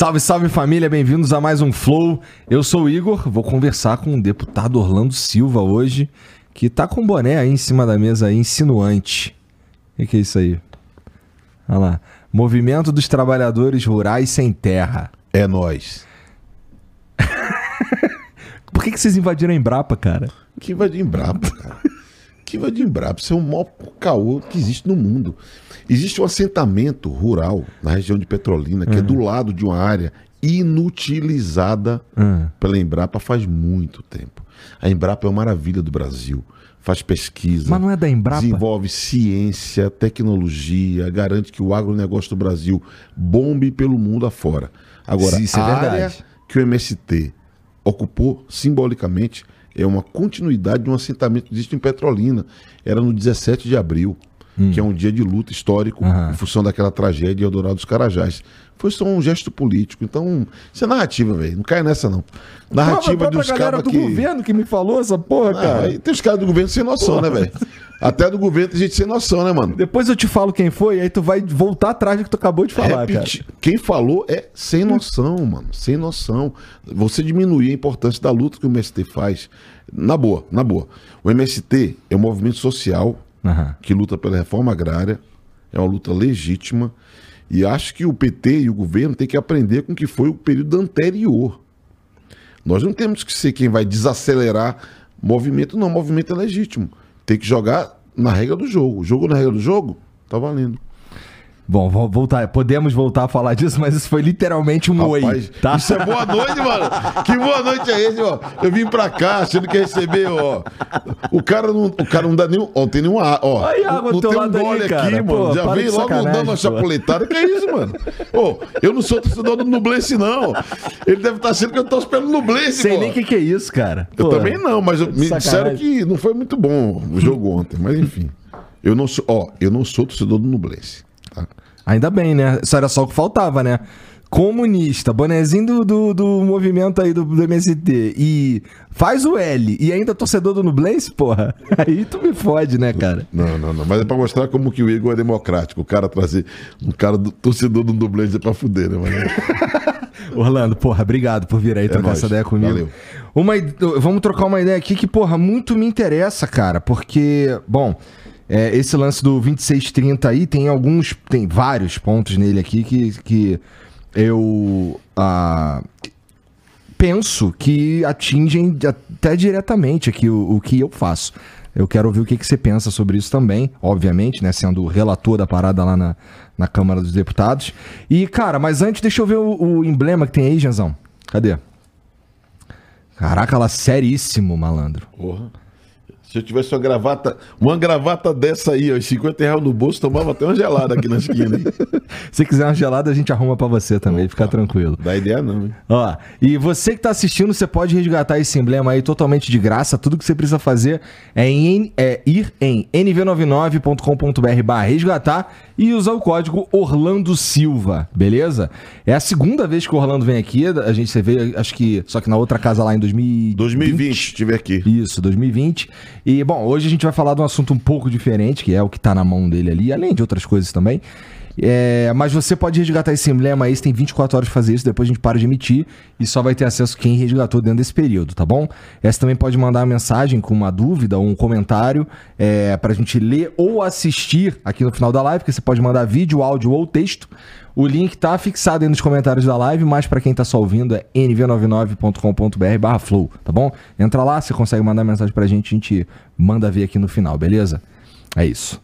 Salve, salve família, bem-vindos a mais um Flow. Eu sou o Igor, vou conversar com o deputado Orlando Silva hoje, que tá com o boné aí em cima da mesa aí, insinuante. O que, que é isso aí? Olha lá. Movimento dos Trabalhadores Rurais Sem Terra. É nós. Por que, que vocês invadiram a Embrapa, cara? Que invadir Embrapa, cara? Que invadir Embrapa? Isso é o maior caô que existe no mundo. Existe um assentamento rural na região de Petrolina, que é do lado de uma área inutilizada Hum. pela Embrapa faz muito tempo. A Embrapa é uma maravilha do Brasil. Faz pesquisa. Mas não é da Embrapa? Desenvolve ciência, tecnologia, garante que o agronegócio do Brasil bombe pelo mundo afora. Agora, Isso é a verdade. área que o MST ocupou simbolicamente é uma continuidade de um assentamento que existe em Petrolina. Era no 17 de abril, que é um dia de luta histórico Hum. Aham. em função daquela tragédia em Eldorado dos Carajás. Foi só um gesto político. Então, isso é narrativa, velho. Não cai nessa, não. Narrativa a dos galera cabas do que... governo que me falou essa porra, Ah, cara. tem os caras do governo sem noção, né, velho? Até do governo tem gente sem noção, né, mano? Depois eu te falo quem foi, aí tu vai voltar atrás do que tu acabou de falar, Repeti- Quem falou é sem noção, mano. Sem noção. Você diminuir a importância da luta que o MST faz. Na boa, na boa. O MST é um movimento social cara. Aham. que luta pela reforma agrária. É uma luta legítima. E acho que o PT e o governo têm que aprender com o que foi o período anterior. Nós não temos que ser quem vai desacelerar movimento, não. movimento é legítimo. Tem que jogar na regra do jogo. Jogou na regra do jogo? Tá valendo. Bom, vou voltar. Podemos voltar a falar disso, mas isso foi literalmente um oi, Rapaz, tá? Isso é boa noite, mano. Que boa noite é esse, ó. Eu vim pra cá achando que ia receber, ó. O cara não, o cara não dá nenhum. Ó, tem nenhum. ar, Ó, Olha a água não tem um aí, gole cara. aqui, Pô, mano. Já para vem de logo dando uma pô. chapuletada. Que é isso, mano? Ô, eu não sou torcedor do Nublense, não. Ele deve estar achando que eu torço pelo Nublense, Sei pô. nem o que, que é isso, cara. Eu Pô, também não, mas eu- me sacanagem. disseram que não foi muito bom o jogo ontem. Mas enfim. Eu não sou, ó, eu não sou torcedor do Nublense. Ainda bem, né? Isso era só o que faltava, né? Comunista, bonezinho do, do, do movimento aí do, do MST e faz o L e ainda torcedor do Nublense, porra. Aí tu me fode, né, cara? Não, não, não. Mas é pra mostrar como que o Igor é democrático. O cara trazer um cara do, torcedor do Nublense é pra fuder, né? Mas... Orlando, porra, obrigado por vir aí trocar nóis. essa ideia comigo. Valeu. Uma, vamos trocar uma ideia aqui que, porra, muito me interessa, cara, porque, bom, é, esse lance do 2630 aí tem alguns, tem vários pontos nele aqui que, que eu ah, penso que atingem até diretamente aqui o, o que eu faço. Eu quero ouvir o que, que você pensa sobre isso também, obviamente, né? Sendo relator da parada lá na, na Câmara dos Deputados. E, cara, mas antes, deixa eu ver o, o emblema que tem aí, Janzão. Cadê? Caraca, lá seríssimo, malandro. Porra. Se eu tivesse uma gravata, uma gravata dessa aí, ó, e 50 reais no bolso, tomava até uma gelada aqui na esquina. Se quiser uma gelada, a gente arruma pra você também, fica tranquilo. Dá ideia não, hein? Ó, e você que tá assistindo, você pode resgatar esse emblema aí totalmente de graça. Tudo que você precisa fazer é, em- é ir em nv99.com.br barra resgatar e usar o código Orlando Silva, beleza? É a segunda vez que o Orlando vem aqui. A gente você veio, acho que só que na outra casa lá em 2020. 2020, estive aqui. Isso, 2020. E, bom, hoje a gente vai falar de um assunto um pouco diferente, que é o que tá na mão dele ali, além de outras coisas também. É, mas você pode resgatar esse emblema aí, você tem 24 horas de fazer isso, depois a gente para de emitir e só vai ter acesso quem resgatou dentro desse período, tá bom? Essa também pode mandar uma mensagem com uma dúvida ou um comentário é, pra gente ler ou assistir aqui no final da live, que você pode mandar vídeo, áudio ou texto. O link tá fixado aí nos comentários da live, mas pra quem tá só ouvindo é nv99.com.br barra flow, tá bom? Entra lá, você consegue mandar mensagem pra gente, a gente manda ver aqui no final, beleza? É isso.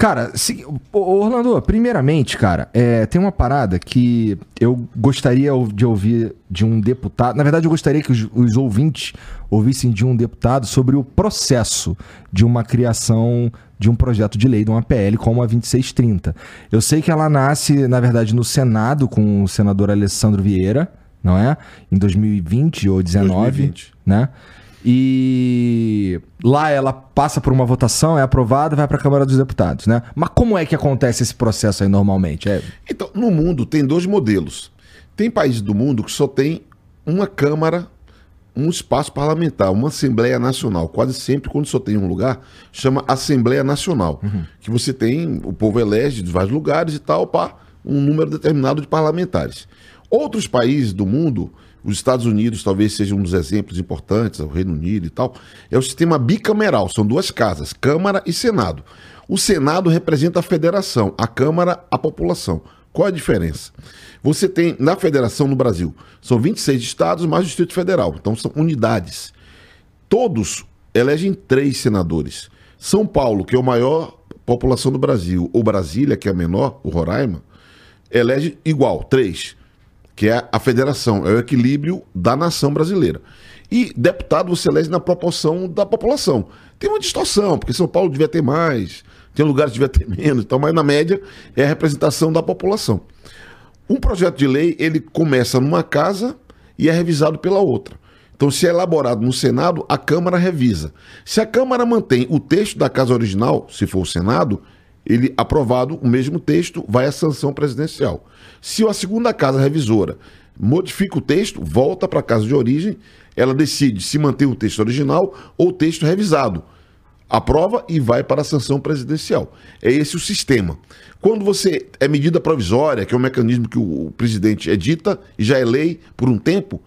Cara, se- Orlando, primeiramente, cara, é, tem uma parada que eu gostaria de ouvir de um deputado. Na verdade, eu gostaria que os, os ouvintes ouvissem de um deputado sobre o processo de uma criação de um projeto de lei, de uma PL como a 2630. Eu sei que ela nasce, na verdade, no Senado com o senador Alessandro Vieira, não é? Em 2020 ou 19, 2020. né? E lá ela passa por uma votação, é aprovada, vai para a Câmara dos Deputados, né? Mas como é que acontece esse processo aí normalmente? É, Então, no mundo tem dois modelos. Tem países do mundo que só tem uma Câmara, um espaço parlamentar, uma Assembleia Nacional. Quase sempre, quando só tem um lugar, chama Assembleia Nacional. Que você tem, o povo elege de vários lugares e tal, para um número determinado de parlamentares. Outros países do mundo, os Estados Unidos talvez seja um dos exemplos importantes, o Reino Unido e tal, é o sistema bicameral, são duas casas, Câmara e Senado. O Senado representa a federação, a Câmara a população. Qual a diferença? Você tem, na federação no Brasil, são 26 estados mais o Distrito Federal, então são unidades. Todos elegem três senadores. São Paulo, que é o maior população do Brasil, ou Brasília, que é a menor, o Roraima, elege igual, três, que é a federação, é o equilíbrio da nação brasileira. E deputado você elege na proporção da população. Tem uma distorção, porque São Paulo devia ter mais, tem lugares que devia ter menos, então, mas na média é a representação da população. Um projeto de lei, ele começa numa casa e é revisado pela outra. Então, se é elaborado no Senado, a Câmara revisa. Se a Câmara mantém o texto da casa original, se for o Senado, ele aprovado o mesmo texto, vai à sanção presidencial. Se a segunda casa revisora modifica o texto, volta para a casa de origem, ela decide se manter o texto original ou o texto revisado aprova e vai para a sanção presidencial. É esse o sistema. Quando você é medida provisória, que é um mecanismo que o presidente edita e já é lei por um tempo,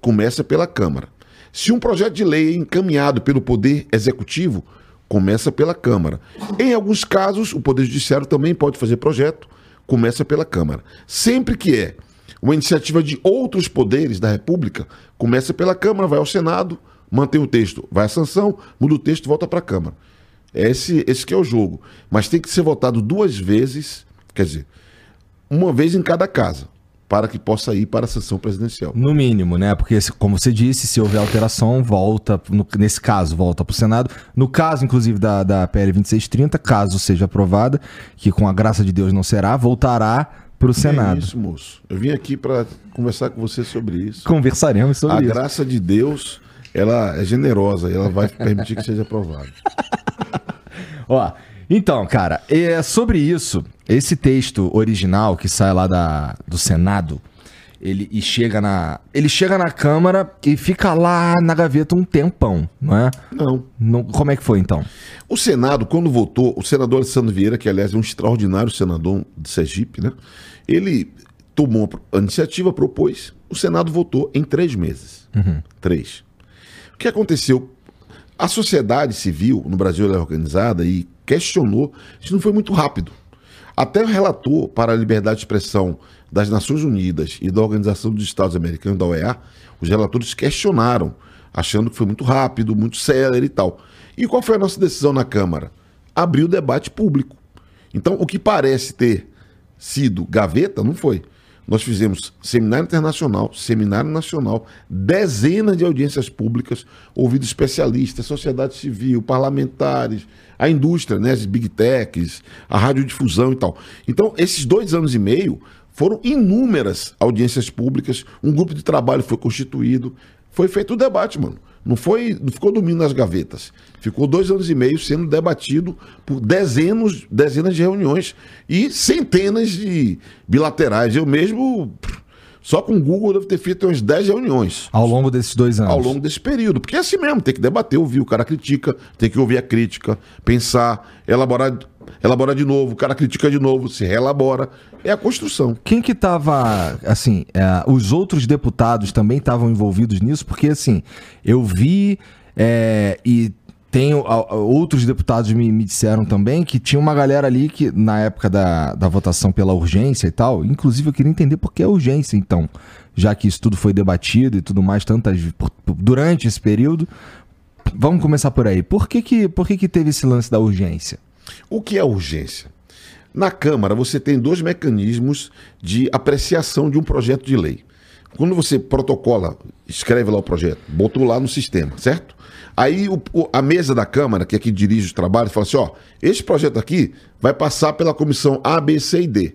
começa pela Câmara. Se um projeto de lei é encaminhado pelo Poder Executivo, começa pela Câmara. Em alguns casos, o Poder Judiciário também pode fazer projeto, começa pela Câmara. Sempre que é uma iniciativa de outros poderes da República, começa pela Câmara, vai ao Senado, mantém o texto, vai à sanção, muda o texto, volta para a Câmara. Esse, esse que é o jogo. Mas tem que ser votado duas vezes, quer dizer, uma vez em cada casa, para que possa ir para a sessão presidencial. No mínimo, né? Porque, como você disse, se houver alteração, volta, no, nesse caso, volta para o Senado. No caso, inclusive, da, da PL 2630, caso seja aprovada, que com a graça de Deus não será, voltará para o Senado. É isso, moço. Eu vim aqui para conversar com você sobre isso. Conversaremos sobre a isso. A graça de Deus ela é generosa e ela vai permitir que seja aprovado. Ó, então, cara, é sobre isso, esse texto original que sai lá da, do Senado, ele e chega na, ele chega na Câmara e fica lá na gaveta um tempão, não é? Não. não. Como é que foi então? O Senado, quando votou, o senador Alessandro Vieira, que aliás é um extraordinário senador de Sergipe, né? Ele tomou a iniciativa, propôs, o Senado votou em três meses. Uhum. Três. O que aconteceu? A sociedade civil no Brasil é organizada e questionou, isso não foi muito rápido. Até o relator para a liberdade de expressão das Nações Unidas e da Organização dos Estados Americanos, da OEA, os relatores questionaram, achando que foi muito rápido, muito célere e tal. E qual foi a nossa decisão na Câmara? Abrir o debate público. Então, o que parece ter sido gaveta, não foi. Nós fizemos seminário internacional, seminário nacional, dezenas de audiências públicas, ouvido especialistas, sociedade civil, parlamentares, a indústria, né, as big techs, a radiodifusão e tal. Então, esses dois anos e meio foram inúmeras audiências públicas, um grupo de trabalho foi constituído, foi feito o debate, mano. Não, foi, não ficou dormindo nas gavetas. Ficou dois anos e meio sendo debatido por dezenas, dezenas de reuniões e centenas de bilaterais. Eu mesmo, só com o Google, devo ter feito umas 10 reuniões. Ao longo desses dois anos? Ao longo desse período. Porque é assim mesmo, tem que debater, ouvir. O cara critica, tem que ouvir a crítica, pensar, elaborar elabora de novo, o cara critica de novo, se reelabora. É a construção. Quem que estava, assim, é, os outros deputados também estavam envolvidos nisso? Porque, assim, eu vi é, e tenho outros deputados me, me, disseram também que tinha uma galera ali que na época da, da votação pela urgência e tal, inclusive eu queria entender por que a urgência então, já que isso tudo foi debatido e tudo mais tantas durante esse período. Vamos começar por aí. Por que que, por que que teve esse lance da urgência? O que é urgência? Na Câmara, você tem dois mecanismos de apreciação de um projeto de lei. Quando você protocola, escreve lá o projeto, botou lá no sistema, certo? Aí o, a mesa da Câmara, que é que dirige os trabalhos, fala assim: ó, esse projeto aqui vai passar pela comissão A, B, C e D.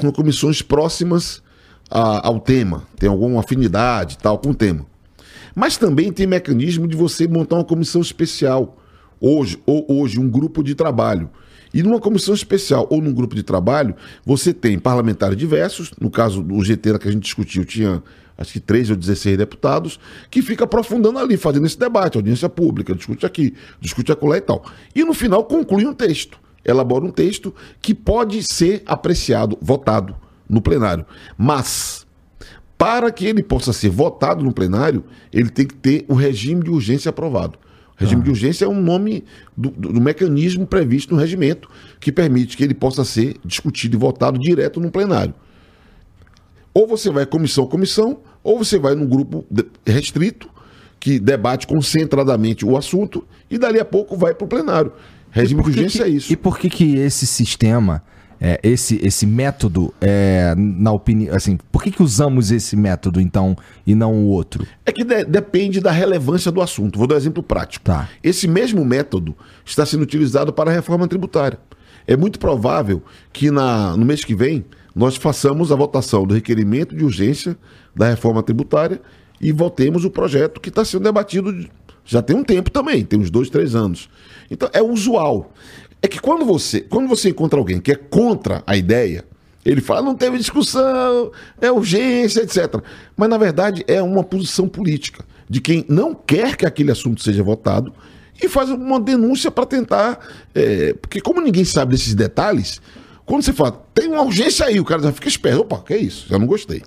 São comissões próximas a, ao tema, tem alguma afinidade tal com o tema. Mas também tem mecanismo de você montar uma comissão especial hoje, ou hoje, um grupo de trabalho. E numa comissão especial ou num grupo de trabalho, você tem parlamentares diversos, no caso do GT que a gente discutiu, tinha acho que 13 ou 16 deputados, que fica aprofundando ali, fazendo esse debate, audiência pública, discute aqui, discute acolá e tal. E no final conclui um texto, elabora um texto que pode ser apreciado, votado no plenário. Mas para que ele possa ser votado no plenário, ele tem que ter o regime de urgência aprovado. Regime de urgência é um nome do, do- do mecanismo previsto no regimento que permite que ele possa ser discutido e votado direto no plenário. Ou você vai comissão comissão, ou você vai num grupo restrito que debate concentradamente o assunto e dali a pouco vai para o plenário. Regime de urgência que- é isso. E por que que esse sistema, é, esse, esse método, é, na opinião, assim, por que que usamos esse método, então, e não o outro? É que de- depende da relevância do assunto. Vou dar um exemplo prático. Tá. Esse mesmo método está sendo utilizado para a reforma tributária. É muito provável que na- no mês que vem nós façamos a votação do requerimento de urgência da reforma tributária e votemos o projeto que está sendo debatido de- já tem um tempo também, tem uns dois, três anos. Então é usual. É que quando você, quando você encontra alguém que é contra a ideia, ele fala, não teve discussão, é urgência, etc. Mas, na verdade, é uma posição política de quem não quer que aquele assunto seja votado e faz uma denúncia para tentar. é, porque, como ninguém sabe desses detalhes, quando você fala, tem uma urgência aí, o cara já fica esperto. Opa, que é isso? Já não gostei.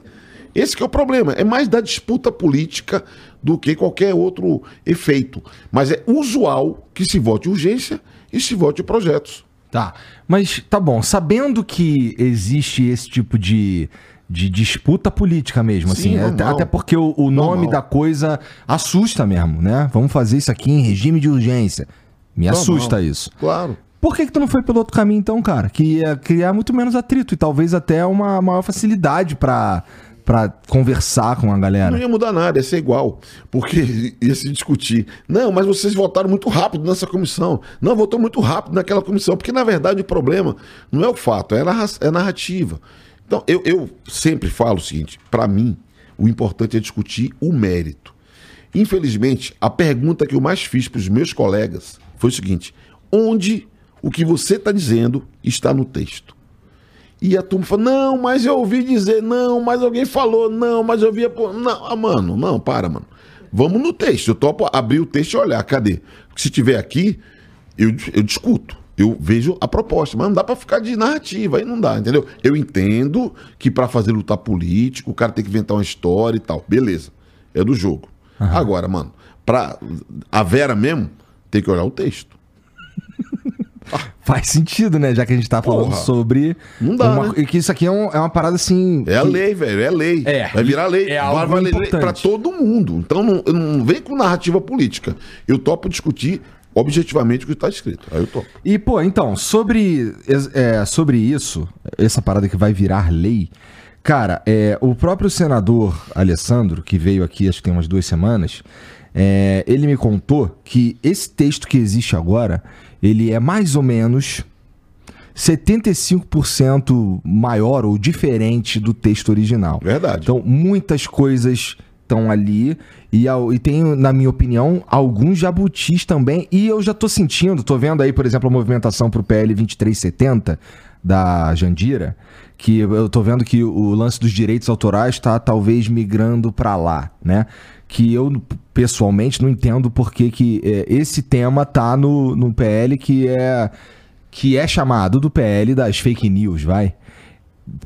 Esse que é o problema. É mais da disputa política do que qualquer outro efeito. Mas é usual que se vote urgência e se vote projetos. Tá. Mas tá bom, sabendo que existe esse tipo de, de disputa política mesmo, Sim, assim, normal. até porque o, o nome Normal. da coisa assusta mesmo, né? Vamos fazer isso aqui em regime de urgência. Me Normal. assusta isso. Claro. Por que, que tu não foi pelo outro caminho, então, cara? Que ia criar muito menos atrito e talvez até uma maior facilidade pra, pra conversar com a Não galera. ia mudar nada, ia ser igual. Porque ia se discutir. Não, mas vocês votaram muito rápido nessa comissão. Não, votou muito rápido naquela comissão. Porque, na verdade, o problema não é o fato, é a é narrativa. Então, eu, eu sempre falo o seguinte: para mim, o importante é discutir o mérito. Infelizmente, a pergunta que eu mais fiz para os meus colegas foi o seguinte: onde o que você está dizendo está no texto? E a turma falou, não, mas eu ouvi dizer, não, mas alguém falou, não, mas eu via. Não, ah, mano, não, para, mano. Vamos no texto. Eu topo abrir o texto e olhar, cadê? Se tiver aqui, eu, eu discuto. Eu vejo a proposta, mas não dá pra ficar de narrativa, aí não dá, entendeu? Eu entendo que pra fazer lutar político, o cara tem que inventar uma história e tal. Beleza. É do jogo. Agora, mano, pra a Vera mesmo, tem que olhar o texto. Faz sentido, né? Já que a gente tá falando Porra. sobre. Não dá, uma- né? E que isso aqui é, um- é uma parada assim. É a que- lei, velho, é lei. É, vai virar lei. é vai algo valer lei pra todo mundo. Então não, não vem com narrativa política. Eu topo discutir objetivamente o que está escrito. Aí eu topo. E, pô, então, sobre, é, sobre isso, essa parada que vai virar lei, cara, é, o próprio senador Alessandro, que veio aqui acho que tem umas duas semanas, é, ele me contou que esse texto que existe agora, ele é mais ou menos 75% maior ou diferente do texto original. Verdade. Então, muitas coisas estão ali. E, e tem, na minha opinião, alguns jabutis também. E eu já tô sentindo, tô vendo aí, por exemplo, a movimentação pro PL 2370 da Jandira, que eu tô vendo que o lance dos direitos autorais tá talvez migrando para lá, né? Que eu, pessoalmente, não entendo por que que é, esse tema tá no, no PL que é, que é chamado do PL das fake news, vai?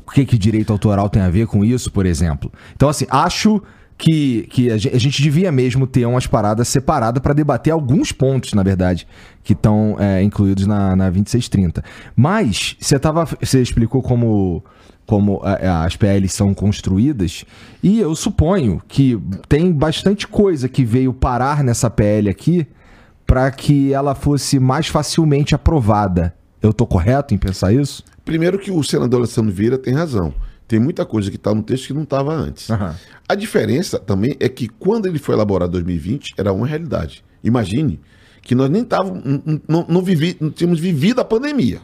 O que, que direito autoral tem a ver com isso, por exemplo? Então, assim, acho que, que a, gen- a gente devia mesmo ter umas paradas separadas para debater alguns pontos, na verdade, que estão é, incluídos na, na 2630. Mas, você, tava, você explicou como, como a- as PLs são construídas, e eu suponho que tem bastante coisa que veio parar nessa PL aqui para que ela fosse mais facilmente aprovada. Eu tô correto em pensar isso? Primeiro que o senador Alessandro Vieira tem razão. Tem muita coisa que está no texto que não estava antes. Aham. A diferença também é que quando ele foi elaborado em 2020, era uma realidade. Imagine que nós nem távamos, não, não, vivi, não tínhamos vivido a pandemia,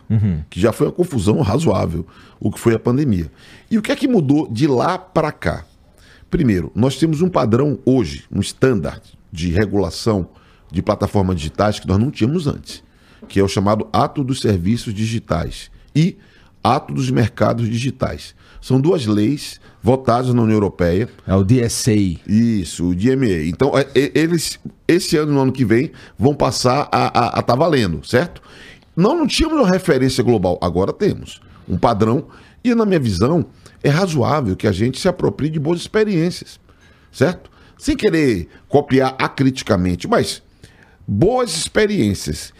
que já foi uma confusão razoável, o que foi a pandemia. E o que é que mudou de lá para cá? Primeiro, nós temos um padrão hoje, um standard de regulação de plataformas digitais que nós não tínhamos antes, que é o chamado Ato dos Serviços Digitais e Ato dos Mercados Digitais. São duas leis votadas na União Europeia. É o DSA. Isso, o DMA. Então, é, é, eles, esse ano e no ano que vem, vão passar a estar valendo, certo? Nós não tínhamos uma referência global, agora temos um padrão. E, na minha visão, é razoável que a gente se aproprie de boas experiências, certo? Sem querer copiar acriticamente, mas boas experiências,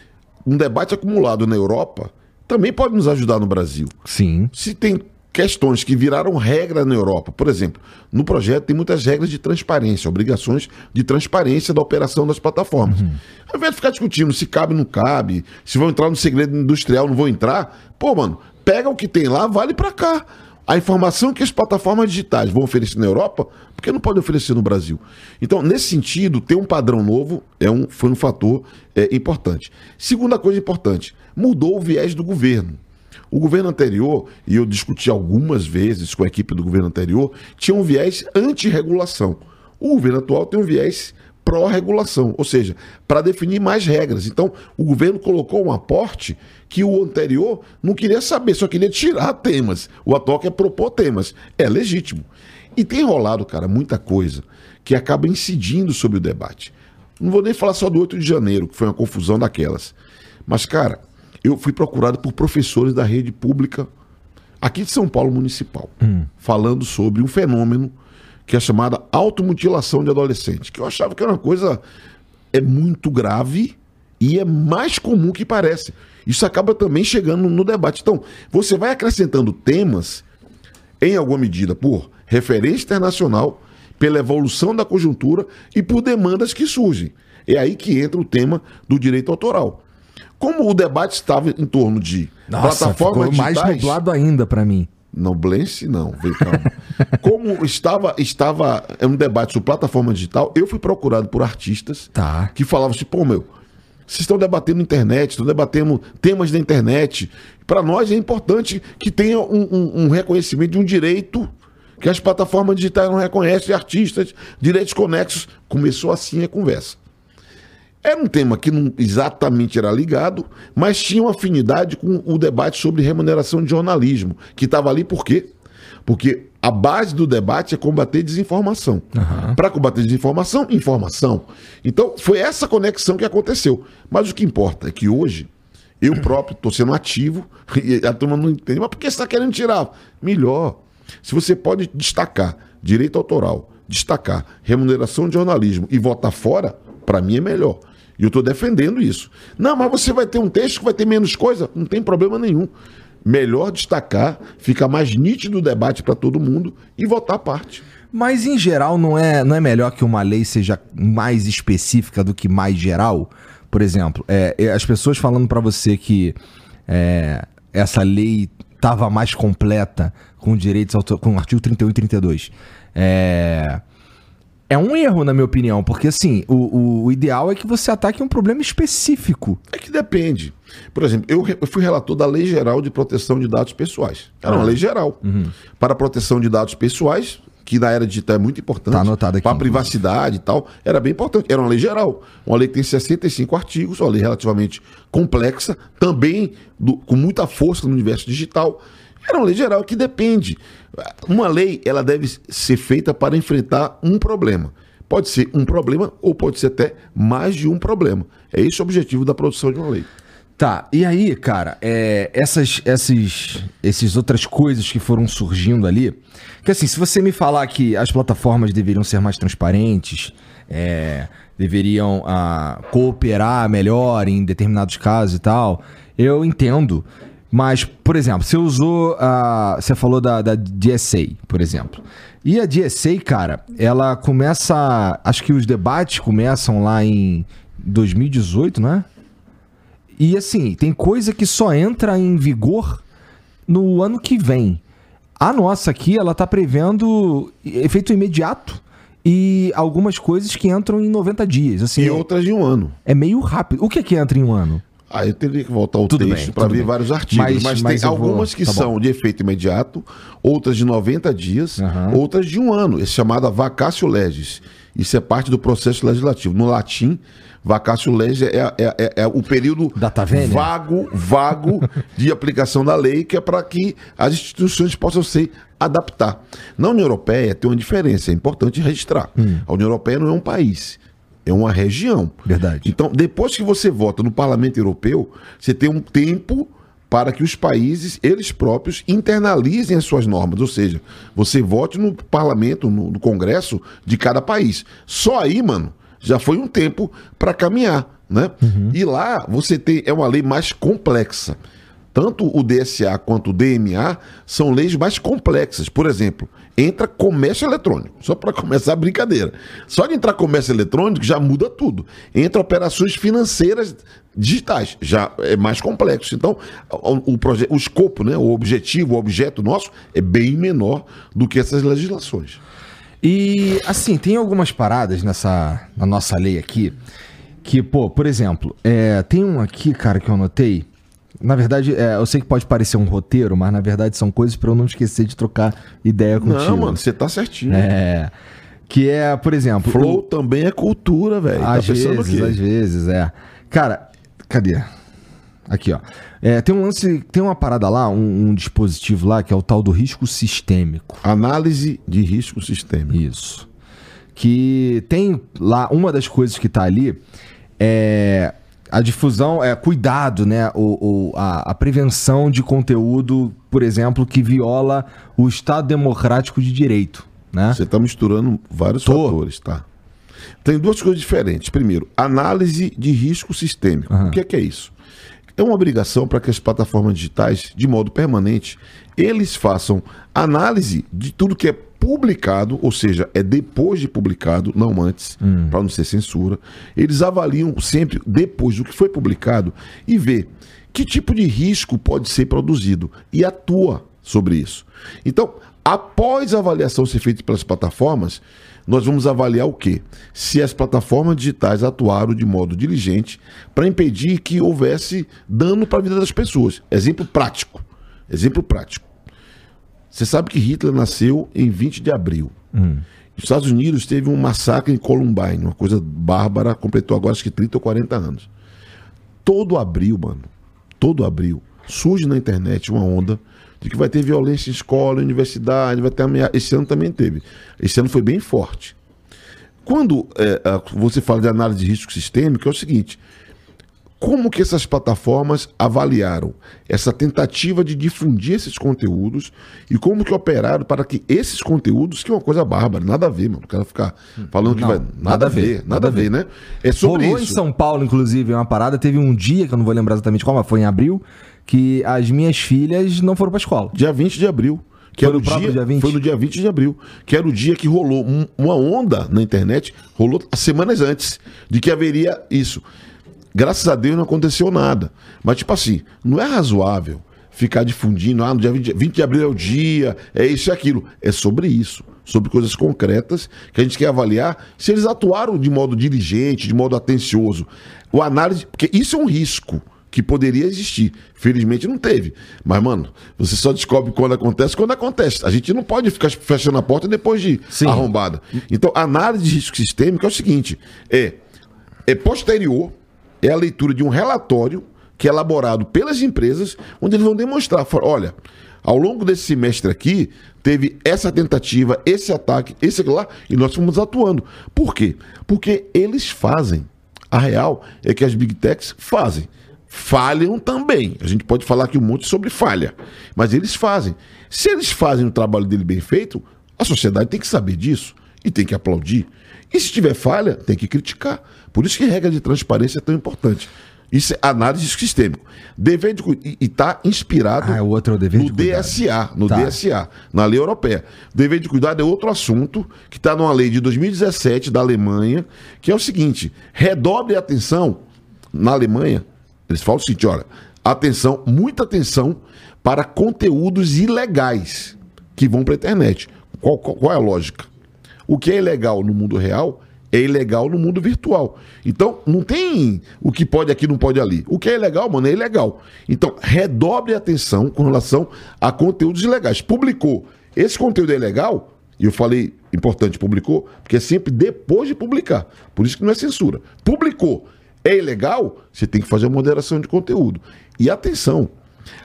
um debate acumulado na Europa também pode nos ajudar no Brasil. Sim. Se tem questões que viraram regra na Europa, por exemplo, no projeto tem muitas regras de transparência, obrigações de transparência da operação das plataformas. Uhum. Ao invés de ficar discutindo se cabe ou não cabe, se vão entrar no segredo industrial, não vão entrar, pô, mano, pega o que tem lá, vale para cá. A informação que as plataformas digitais vão oferecer na Europa, por que não pode oferecer no Brasil? Então, nesse sentido, ter um padrão novo é um, foi um fator é, importante. Segunda coisa importante, mudou o viés do governo. O governo anterior, e eu discuti algumas vezes com a equipe do governo anterior, tinha um viés anti-regulação. O governo atual tem um viés pró-regulação, ou seja, para definir mais regras. Então, o governo colocou um aporte que o anterior não queria saber, só queria tirar temas. O atual quer propor temas. É legítimo. E tem rolado, cara, muita coisa que acaba incidindo sobre o debate. Não vou nem falar só do 8 de janeiro, que foi uma confusão daquelas. Mas, cara, eu fui procurado por professores da rede pública aqui de São Paulo Municipal, hum. falando sobre um fenômeno que é chamada automutilação de adolescente, que eu achava que era uma coisa é muito grave e é mais comum que parece. Isso acaba também chegando no debate. Então, você vai acrescentando temas, em alguma medida, por referência internacional, pela evolução da conjuntura e por demandas que surgem. É aí que entra o tema do direito autoral. Como o debate estava em torno de Nossa, plataformas ficou mais nublado ainda para mim. Noblense, não, vem calma. Como estava, estava é um debate sobre plataforma digital, eu fui procurado por artistas tá. que falavam assim, pô, meu, vocês estão debatendo internet, estão debatendo temas da internet. Para nós é importante que tenha um, um, um, reconhecimento de um direito que as plataformas digitais não reconhecem, artistas, direitos conexos. Começou assim a conversa. Era um tema que não exatamente era ligado, mas tinha uma afinidade com o debate sobre remuneração de jornalismo, que estava ali por quê? Porque a base do debate é combater desinformação. Uhum. Para combater desinformação, informação. Então, foi essa conexão que aconteceu. Mas o que importa é que hoje, eu próprio estou sendo ativo, e a turma não entende. Mas por que você está querendo tirar? Melhor. Se você pode destacar direito autoral, destacar remuneração de jornalismo e votar fora, para mim é melhor. E eu estou defendendo isso. Não, mas você vai ter um texto que vai ter menos coisa. Não tem problema nenhum. Melhor destacar, fica mais nítido o debate para todo mundo e votar a parte. Mas em geral não é, não é melhor que uma lei seja mais específica do que mais geral? Por exemplo, é, é as pessoas falando para você que é, essa lei estava mais completa com direitos com o artigo 31 e 32. É, é um erro, na minha opinião, porque assim, o, o, ideal é que você ataque um problema específico. É que depende. Por exemplo, eu, eu fui relator da Lei Geral de Proteção de Dados Pessoais. Era ah. uma lei geral. Uhum. Para a proteção de dados pessoais, que na era digital é muito importante. Tá anotado aqui. Para a privacidade e tal, era bem importante. Era uma lei geral. Uma lei que tem 65 artigos, uma lei relativamente complexa, também do, com muita força no universo digital. Era uma lei geral que depende. Uma lei, ela deve ser feita para enfrentar um problema. Pode ser um problema ou pode ser até mais de um problema. É esse o objetivo da produção de uma lei. Tá, e aí, cara, é, essas, essas, essas outras coisas que foram surgindo ali, que assim, se você me falar que as plataformas deveriam ser mais transparentes, é, deveriam ah, cooperar melhor em determinados casos e tal, eu entendo. Mas, por exemplo, você usou a. Você falou da, da DSA, por exemplo. E a DSA, cara, ela começa. Acho que os debates começam lá em 2018, não é? E assim, tem coisa que só entra em vigor no ano que vem. A nossa aqui, ela tá prevendo efeito imediato e algumas coisas que entram em 90 dias. Assim, e outras em um ano. É meio rápido. O que é que entra em um ano? Aí eu teria que voltar ao tudo texto para ver bem. vários artigos. Mas, mas, mas tem algumas vou... que tá são bom. de efeito imediato, outras de 90 dias, uhum. outras de um ano. É chamada vacatio legis. Isso é parte do processo legislativo. No latim, vacatio legis é, é, é, é o período vago, vago de aplicação da lei, que é para que as instituições possam se adaptar. Na União Europeia tem uma diferença, é importante registrar. Hum. A União Europeia não é um país é uma região. Verdade. Então, depois que você vota no Parlamento Europeu, você tem um tempo para que os países, eles próprios, internalizem as suas normas. Ou seja, você vote no parlamento, no, no Congresso de cada país. Só aí, mano, já foi um tempo para caminhar. Né? Uhum. E lá você tem. É uma lei mais complexa. Tanto o DSA quanto o DMA são leis mais complexas. Por exemplo, entra comércio eletrônico. Só para começar a brincadeira. Só de entrar comércio eletrônico já muda tudo. Entra operações financeiras digitais, já é mais complexo. Então, o, o, o escopo, né, o objetivo, o objeto nosso é bem menor do que essas legislações. E assim, tem algumas paradas nessa na nossa lei aqui que, pô, por exemplo, é, tem um aqui, cara, que eu anotei na verdade, é, eu sei que pode parecer um roteiro, mas na verdade são coisas para eu não esquecer de trocar ideia contigo. Não, mano, você tá certinho. É. Que é, por exemplo. Flow o... também é cultura, velho. Tá às tá vezes, às vezes, é. Cara, cadê? Aqui, ó. É, tem um lance, tem uma parada lá, um, um, dispositivo lá, que é o tal do risco sistêmico. Análise de risco sistêmico. Isso. Que tem lá, uma das coisas que tá ali é a difusão, é cuidado, né? O, o a, a, prevenção de conteúdo, por exemplo, que viola o Estado Democrático de Direito. Né? Você está misturando vários Tô. fatores, tá? Tem duas coisas diferentes. Primeiro, análise de risco sistêmico. Uhum. O que é, que é isso? É uma obrigação para que as plataformas digitais, de modo permanente, eles façam análise de tudo que é publicado, ou seja, é depois de publicado, não antes, hum. para não ser censura. Eles avaliam sempre depois do que foi publicado e vê que tipo de risco pode ser produzido e atua sobre isso. Então, após a avaliação ser feita pelas plataformas, nós vamos avaliar o quê? Se as plataformas digitais atuaram de modo diligente para impedir que houvesse dano para a vida das pessoas. Exemplo prático. Exemplo prático. Você sabe que Hitler nasceu em 20 de abril. Hum. Os Estados Unidos teve um massacre em Columbine, uma coisa bárbara, completou agora acho que 30 ou 40 anos. Todo abril, mano, todo abril, surge na internet uma onda de que vai ter violência em escola, universidade, vai ter ameaça. Esse ano também teve. Esse ano foi bem forte. Quando é, você fala de análise de risco sistêmico, é o seguinte: como que essas plataformas avaliaram essa tentativa de difundir esses conteúdos e como que operaram para que esses conteúdos, que é uma coisa bárbara, nada a ver, mano. O cara ficar falando não, que vai. Nada, nada a ver, ver, nada a ver, né? É sobre Rolou isso. em São Paulo, inclusive, uma parada. Teve um dia, que eu não vou lembrar exatamente qual, mas foi em abril, que as minhas filhas não foram para escola. Dia 20 de abril. Que foi, era o dia, dia 20? foi no dia 20 de abril, que era o dia que rolou um, uma onda na internet, rolou semanas antes de que haveria isso. Graças a Deus não aconteceu nada. Mas, tipo assim, não é razoável ficar difundindo, ah, no dia 20, 20 de abril é o dia, é isso e aquilo. É sobre isso, sobre coisas concretas que a gente quer avaliar se eles atuaram de modo diligente, de modo atencioso. O análise, porque isso é um risco que poderia existir. Felizmente não teve. Mas, mano, você só descobre quando acontece quando acontece. A gente não pode ficar fechando a porta depois de Sim. arrombada. Então, a análise de risco sistêmico é o seguinte: é, é posterior é a leitura de um relatório que é elaborado pelas empresas, onde eles vão demonstrar, olha, ao longo desse semestre aqui, teve essa tentativa, esse ataque, esse lá, e nós fomos atuando. Por quê? Porque eles fazem. A real é que as big techs fazem. Falham também. A gente pode falar aqui um monte sobre falha, mas eles fazem. Se eles fazem o trabalho dele bem feito, a sociedade tem que saber disso e tem que aplaudir. E se tiver falha, tem que criticar. Por isso que regra de transparência é tão importante. Isso é análise sistêmico. Dever de e está inspirado ah, é outro é dever no de DSA, no tá. DSA, na lei europeia. Dever de cuidado é outro assunto que está numa lei de 2017 da Alemanha, que é o seguinte: redobre a atenção na Alemanha. Eles falam o seguinte: olha, atenção, muita atenção para conteúdos ilegais que vão para a internet. Qual, qual, qual é a lógica? O que é ilegal no mundo real é ilegal no mundo virtual. Então, não tem o que pode aqui, não pode ali. O que é ilegal, mano, é ilegal. Então, redobre a atenção com relação a conteúdos ilegais. Publicou. Esse conteúdo é ilegal, e eu falei, importante, publicou, porque é sempre depois de publicar. Por isso que não é censura. Publicou. É ilegal, você tem que fazer a moderação de conteúdo. E atenção,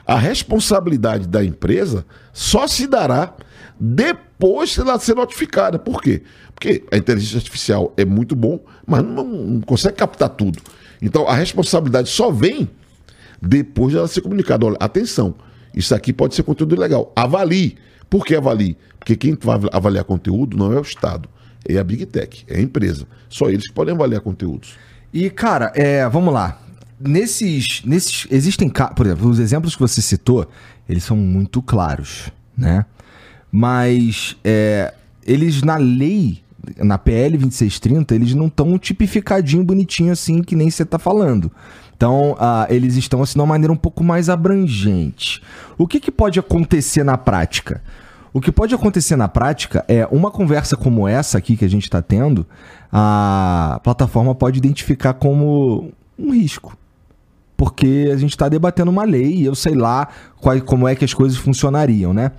a responsabilidade da empresa só se dará depois ela ser notificada. Por quê? Porque a inteligência artificial é muito bom, mas não, não consegue captar tudo. Então a responsabilidade só vem depois dela ser comunicada. Olha, atenção, isso aqui pode ser conteúdo ilegal. Avalie. Por que avalie? Porque quem vai avaliar conteúdo não é o Estado, é a Big Tech, é a empresa. Só eles que podem avaliar conteúdos. E, cara, é, vamos lá. Nesses, nesses. Existem. Por exemplo, os exemplos que você citou, eles são muito claros, né? Mas é, eles na lei, na PL 2630, eles não estão tipificadinho, bonitinho assim, que nem você tá falando. Então, uh, eles estão assim de uma maneira um pouco mais abrangente. O que, que pode acontecer na prática? O que pode acontecer na prática é uma conversa como essa aqui que a gente está tendo, a plataforma pode identificar como um risco. Porque a gente está debatendo uma lei e eu sei lá qual, como é que as coisas funcionariam, né?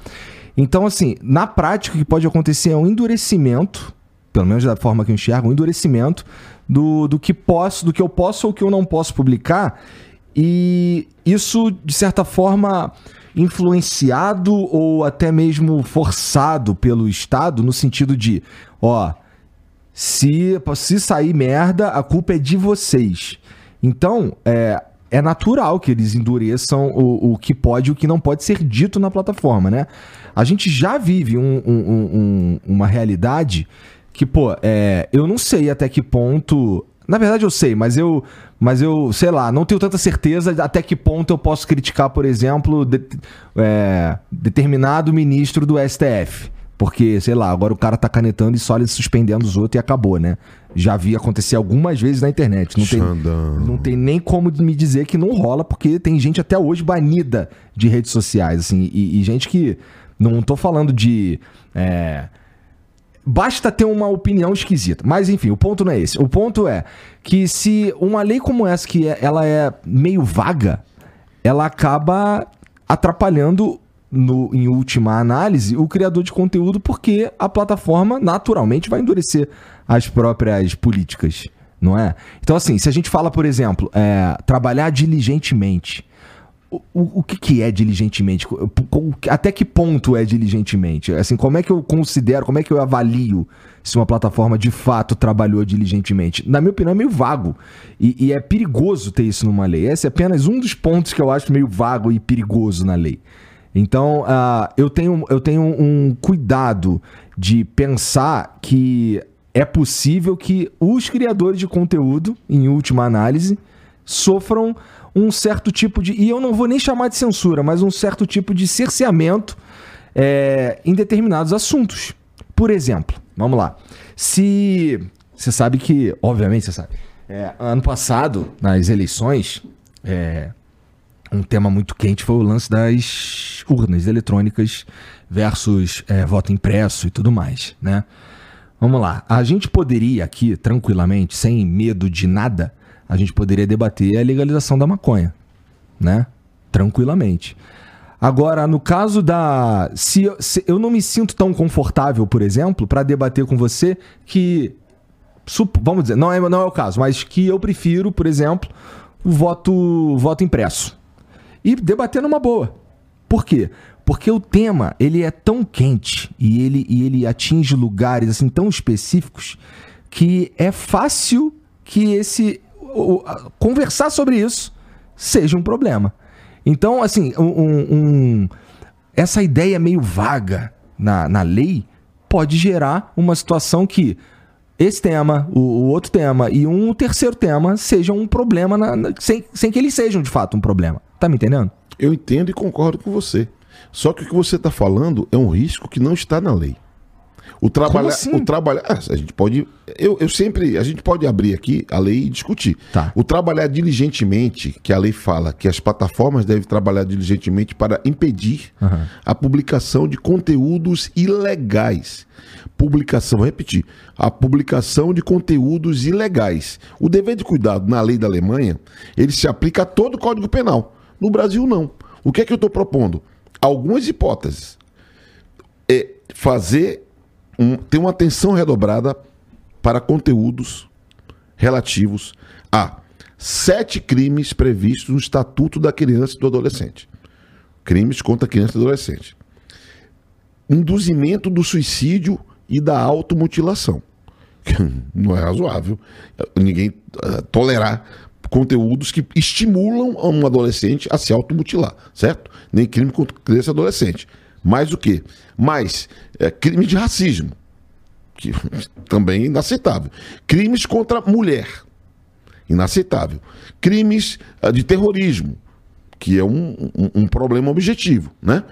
Então, assim, na prática, o que pode acontecer é um endurecimento, pelo menos da forma que eu enxergo, um endurecimento do, do que posso, do que eu posso ou que eu não posso publicar. E isso, de certa forma, influenciado ou até mesmo forçado pelo Estado, no sentido de, ó, se, se sair merda, a culpa é de vocês. Então, é, é natural que eles endureçam o, o que pode e o que não pode ser dito na plataforma, né? A gente já vive um, um, um, uma realidade que, pô, é, eu não sei até que ponto. Na verdade, eu sei, mas eu, mas eu, sei lá, não tenho tanta certeza até que ponto eu posso criticar, por exemplo, de, é, determinado ministro do STF. Porque, sei lá, agora o cara tá canetando e só ele suspendendo os outros e acabou, né? Já vi acontecer algumas vezes na internet. Não tem, não tem nem como me dizer que não rola, porque tem gente até hoje banida de redes sociais, assim, e, e gente que. Não tô falando de. É, Basta ter uma opinião esquisita. Mas enfim, o ponto não é esse. O ponto é que se uma lei como essa, que é, ela é meio vaga, ela acaba atrapalhando, no, em última análise, o criador de conteúdo, porque a plataforma naturalmente vai endurecer as próprias políticas, não é? Então, assim, se a gente fala, por exemplo, é, trabalhar diligentemente o, o que, que é diligentemente? Até que ponto é diligentemente? Assim, como é que eu considero, como é que eu avalio se uma plataforma de fato trabalhou diligentemente? Na minha opinião, é meio vago. E, e é perigoso ter isso numa lei. Esse é apenas um dos pontos que eu acho meio vago e perigoso na lei. Então, uh, eu, tenho, eu tenho um cuidado de pensar que é possível que os criadores de conteúdo, em última análise, sofram um certo tipo de. E eu não vou nem chamar de censura, mas um certo tipo de cerceamento é, em determinados assuntos. Por exemplo, vamos lá. Se. Você sabe que, obviamente, você sabe. É, ano passado, nas eleições, é, um tema muito quente foi o lance das urnas eletrônicas versus é, voto impresso e tudo mais, né? Vamos lá. A gente poderia aqui, tranquilamente, sem medo de nada, a gente poderia debater a legalização da maconha, né? Tranquilamente. Agora, no caso da. Se, se eu não me sinto tão confortável, por exemplo, para debater com você que. Vamos dizer, não é, não é o caso, mas que eu prefiro, por exemplo, o voto, voto impresso. E debater numa boa. Por quê? Porque o tema ele é tão quente e ele, e ele atinge lugares assim tão específicos que é fácil que esse conversar sobre isso seja um problema. Então, assim, um, um, essa ideia meio vaga na, na lei pode gerar uma situação que esse tema, o, o outro tema e um terceiro tema sejam um problema, na, na, sem, sem que eles sejam de fato um problema. Tá me entendendo? Eu entendo e concordo com você. Só que o que você está falando é um risco que não está na lei. O trabalho, assim? o trabalho, ah, a gente pode, eu, eu sempre, a gente pode abrir aqui a lei e discutir. Tá. O trabalhar diligentemente, que a lei fala que as plataformas devem trabalhar diligentemente para impedir uhum. a publicação de conteúdos ilegais. Publicação, vou repetir, a publicação de conteúdos ilegais. O dever de cuidado na lei da Alemanha, ele se aplica a todo o Código Penal. No Brasil não. O que é que eu estou propondo? Algumas hipóteses. É fazer um, tem uma atenção redobrada para conteúdos relativos a sete crimes previstos no Estatuto da Criança e do Adolescente. Crimes contra criança e adolescente. Induzimento do suicídio e da automutilação. Não é razoável ninguém uh, tolerar conteúdos que estimulam um adolescente a se automutilar, certo? Nem crime contra criança e adolescente. Mais o quê? Mais é, crime de racismo, que também é inaceitável. Crimes contra mulher, inaceitável. Crimes ah, de terrorismo, que é um, um, um problema objetivo, né?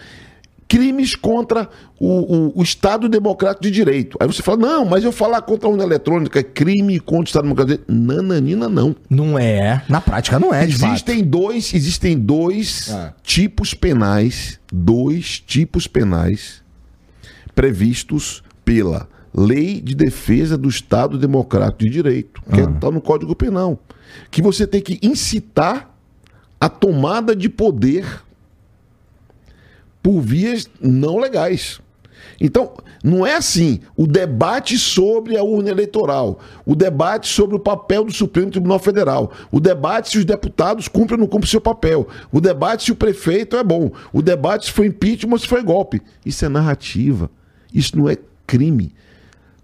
Crimes contra o, o, o, Estado Democrático de Direito. Aí você fala, não, mas eu falar contra a urna eletrônica é crime contra o Estado Democrático de Direito. Nananina, não. Não é. Na prática não é, de existem fato. dois Existem dois ah. tipos penais, dois tipos penais previstos pela Lei de Defesa do Estado Democrático de Direito, que está ah. no Código Penal, que você tem que incitar a tomada de poder por vias não legais. Então, não é assim o debate sobre a urna eleitoral, o debate sobre o papel do Supremo Tribunal Federal, o debate se os deputados cumprem ou não cumprem seu papel, o debate se o prefeito é bom, o debate se foi impeachment ou se foi golpe. Isso é narrativa. Isso não é crime.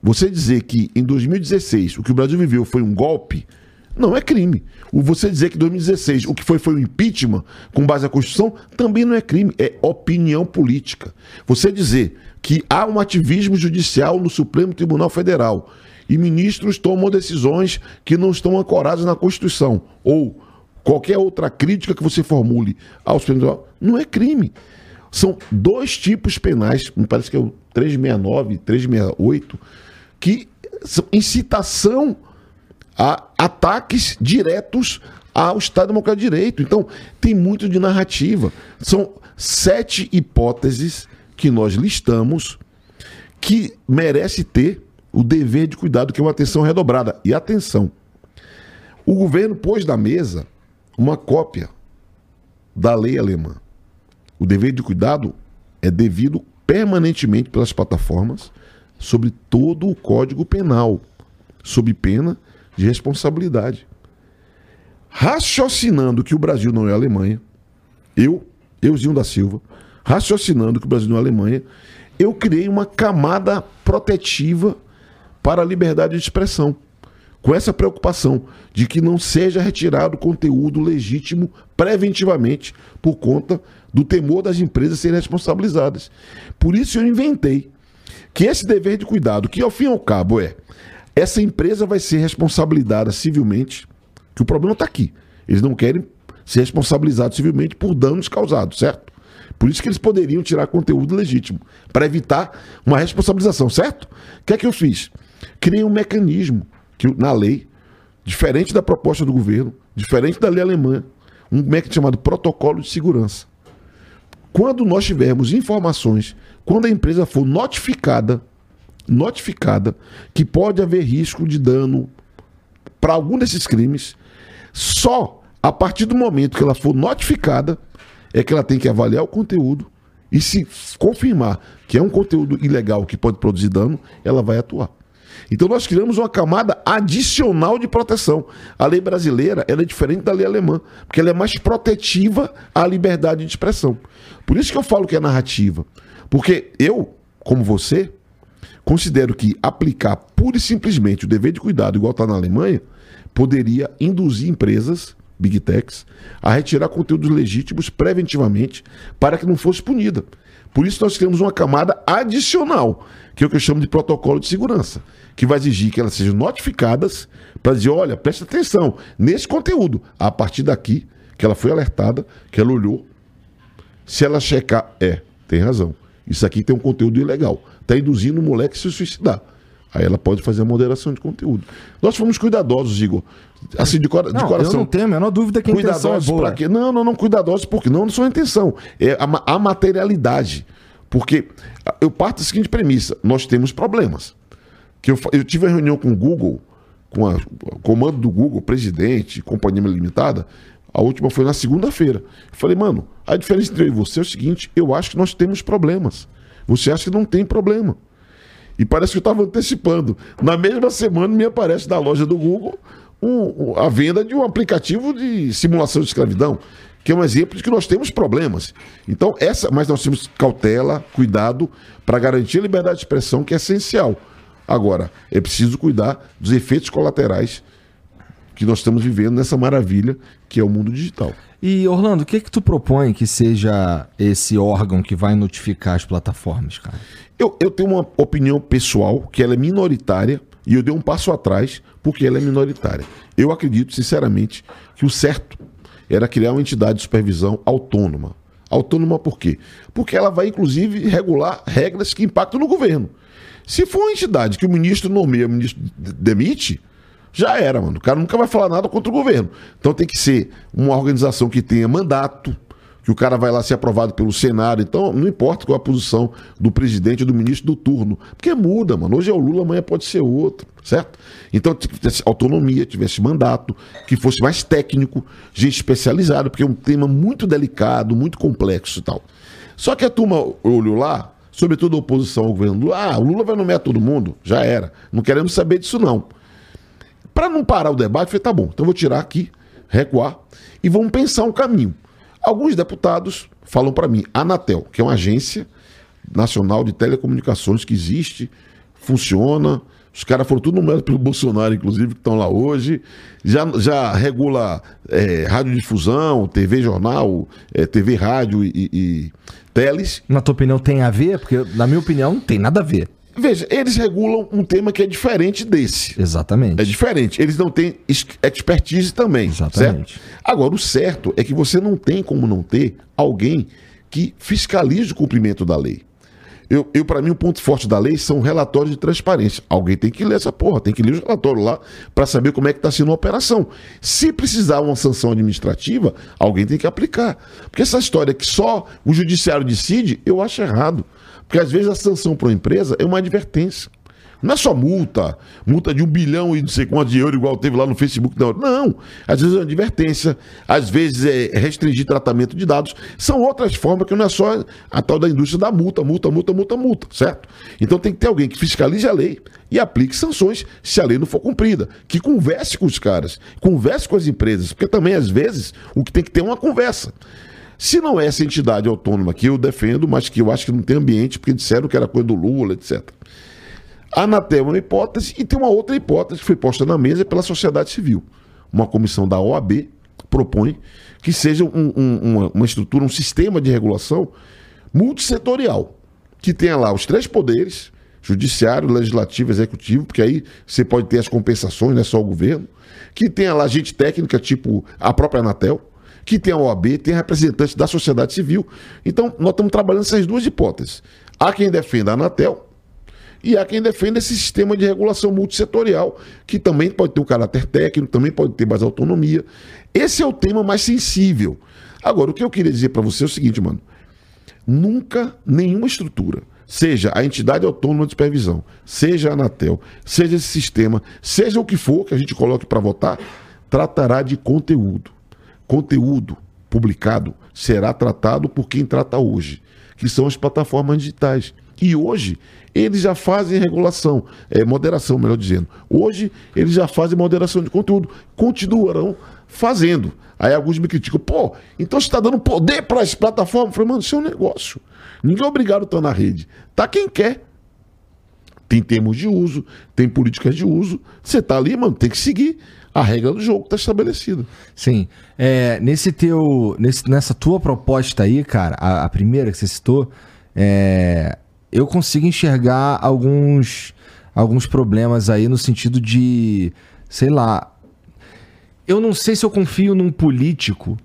Você dizer que em 2016 o que o Brasil viveu foi um golpe, não é crime. O você dizer que em 2016 o que foi foi o impeachment com base na Constituição também não é crime, é opinião política. Você dizer que há um ativismo judicial no Supremo Tribunal Federal e ministros tomam decisões que não estão ancoradas na Constituição ou qualquer outra crítica que você formule ao Supremo Tribunal, não é crime. São dois tipos penais, me parece que é o 369 e 368, que são incitação a ataques diretos ao Estado Democrático de Direito. Então, tem muito de narrativa. São sete hipóteses que nós listamos que merece ter o dever de cuidado, que é uma atenção redobrada. E atenção, o governo pôs na mesa uma cópia da lei alemã. O dever de cuidado é devido permanentemente pelas plataformas sobre todo o Código Penal, sob pena de responsabilidade. Raciocinando que o Brasil não é Alemanha, eu, euzinho da Silva, raciocinando que o Brasil não é Alemanha, eu criei uma camada protetiva para a liberdade de expressão, com essa preocupação de que não seja retirado conteúdo legítimo preventivamente por conta do temor das empresas serem responsabilizadas. Por isso eu inventei que esse dever de cuidado, que ao fim e ao cabo é essa empresa vai ser responsabilizada civilmente, que o problema está aqui. Eles não querem ser responsabilizados civilmente por danos causados, certo? Por isso que eles poderiam tirar conteúdo legítimo, para evitar uma responsabilização, certo? O que é que eu fiz? Criei um mecanismo que, na lei, diferente da proposta do governo, diferente da lei alemã, um mecanismo chamado protocolo de segurança. Quando nós tivermos informações, quando a empresa for notificada notificada que pode haver risco de dano para algum desses crimes, só a partir do momento que ela for notificada é que ela tem que avaliar o conteúdo e se confirmar que é um conteúdo ilegal que pode produzir dano, ela vai atuar. Então nós criamos uma camada adicional de proteção. A lei brasileira é diferente da lei alemã, porque ela é mais protetiva à liberdade de expressão. Por isso que eu falo que é narrativa. Porque eu, como você, Considero que aplicar pura e simplesmente o dever de cuidado, igual está na Alemanha, poderia induzir empresas, big techs, a retirar conteúdos legítimos preventivamente para que não fosse punida. Por isso nós criamos uma camada adicional, que é o que eu chamo de protocolo de segurança, que vai exigir que elas sejam notificadas para dizer, olha, preste atenção, nesse conteúdo, a partir daqui, que ela foi alertada, que ela olhou, se ela checar, é, tem razão, isso aqui tem um conteúdo ilegal está induzindo o moleque a se suicidar. Aí ela pode fazer a moderação de conteúdo. Nós fomos cuidadosos, Igor. Assim, de, cora não, de coração. Eu não tenho a menor dúvida que a intenção é boa. Quê? Não, não, não, cuidadosos porque não, não são a intenção. É a, a materialidade. Porque eu parto da seguinte premissa: nós temos problemas. Que eu, eu tive uma reunião com o Google, com o comando do Google, presidente, companhia limitada. A última foi na segunda-feira. Falei, mano, a diferença entre eu e você é o seguinte: eu acho que nós temos problemas. Você acha que não tem problema. E parece que eu estava antecipando. Na mesma semana me aparece na loja do Google um, um, a venda de um aplicativo de simulação de escravidão, que é um exemplo de que nós temos problemas. Então, essa, mas nós temos cautela, cuidado para garantir a liberdade de expressão, que é essencial. Agora, é preciso cuidar dos efeitos colaterais que nós estamos vivendo nessa maravilha que é o mundo digital. E Orlando, o que que tu propõe que seja esse órgão que vai notificar as plataformas, cara? Eu, eu tenho uma opinião pessoal que ela é minoritária e eu dei um passo atrás porque ela é minoritária. Eu acredito, sinceramente, que o certo era criar uma entidade de supervisão autônoma. Autônoma por quê? Porque ela vai, inclusive, regular regras que impactam no governo. Se for uma entidade que o ministro nomeia, o ministro demite, já era, mano. O cara nunca vai falar nada contra o governo. Então tem que ser uma organização que tenha mandato, que o cara vai lá ser aprovado pelo Senado. Então, não importa qual a posição do presidente ou do ministro do turno. Porque muda, mano. Hoje é o Lula, amanhã pode ser outro, certo? Então, tivesse autonomia, tivesse mandato, que fosse mais técnico, gente especializada, porque é um tema muito delicado, muito complexo e tal. Só que a turma olhou lá, sobretudo a oposição ao governo Lula, ah, o Lula vai nomear todo mundo, já era. Não queremos saber disso, não. Para não parar o debate, falei, tá bom, então eu vou tirar aqui, recuar, e vamos pensar um caminho. Alguns deputados falam para mim, a Anatel, que é uma agência nacional de telecomunicações que existe, funciona, os caras foram tudo nomeados pelo Bolsonaro, inclusive, que estão lá hoje. Já, já regula é, radiodifusão, TV jornal, é, TV rádio e, e, teles. Na tua opinião, tem a ver? Porque, na minha opinião, não tem nada a ver. Veja, eles regulam um tema que é diferente desse. Exatamente. É diferente. Eles não têm expertise também. Exatamente. Certo? Agora, o certo é que você não tem como não ter alguém que fiscalize o cumprimento da lei. Eu, eu para mim, o ponto forte da lei são relatórios de transparência. Alguém tem que ler essa porra, tem que ler os relatórios lá para saber como é que está sendo a operação. Se precisar uma sanção administrativa, alguém tem que aplicar. Porque essa história que só o judiciário decide, eu acho errado. Porque às vezes a sanção para uma empresa é uma advertência. Não é só multa, multa de um bilhão e não sei quanto de euro, igual teve lá no Facebook. Não, não. Às vezes é uma advertência, às vezes é restringir tratamento de dados. São outras formas que não é só a tal da indústria da multa, multa, multa, multa, multa, certo? Então tem que ter alguém que fiscalize a lei e aplique sanções se a lei não for cumprida. Que converse com os caras, converse com as empresas, porque também às vezes o que tem que ter é uma conversa. Se não é essa entidade autônoma que eu defendo, mas que eu acho que não tem ambiente, porque disseram que era coisa do Lula, etc. A Anatel é uma hipótese e tem uma outra hipótese que foi posta na mesa pela sociedade civil. Uma comissão da OAB propõe que seja um, um, uma, uma estrutura, um sistema de regulação multissetorial, que tenha lá os três poderes, judiciário, legislativo, executivo, porque aí você pode ter as compensações, não é só o governo, que tenha lá gente técnica, tipo a própria Anatel, que tem a OAB, tem representantes da sociedade civil. Então, nós estamos trabalhando essas duas hipóteses. Há quem defenda a Anatel e há quem defenda esse sistema de regulação multissetorial, que também pode ter um caráter técnico, também pode ter mais autonomia. Esse é o tema mais sensível. Agora, o que eu queria dizer para você é o seguinte, mano. Nunca nenhuma estrutura, seja a entidade autônoma de supervisão, seja a Anatel, seja esse sistema, seja o que for que a gente coloque para votar, tratará de conteúdo conteúdo publicado será tratado por quem trata hoje, que são as plataformas digitais. E hoje eles já fazem regulação, é, moderação, melhor dizendo. Hoje eles já fazem moderação de conteúdo, continuarão fazendo. Aí alguns me criticam, pô, então você está dando poder para as plataformas? Eu falei, mano, isso é um negócio. Ninguém é obrigado a estar na rede. Tá quem quer. Tem termos de uso, tem políticas de uso. Você tá ali, mano, tem que seguir a regra do jogo está estabelecida. Sim. É, nesse teu, nesse, nessa tua proposta aí, cara, a, a primeira que você citou, é, eu consigo enxergar alguns, alguns problemas aí no sentido de, sei lá, eu não sei se eu confio num político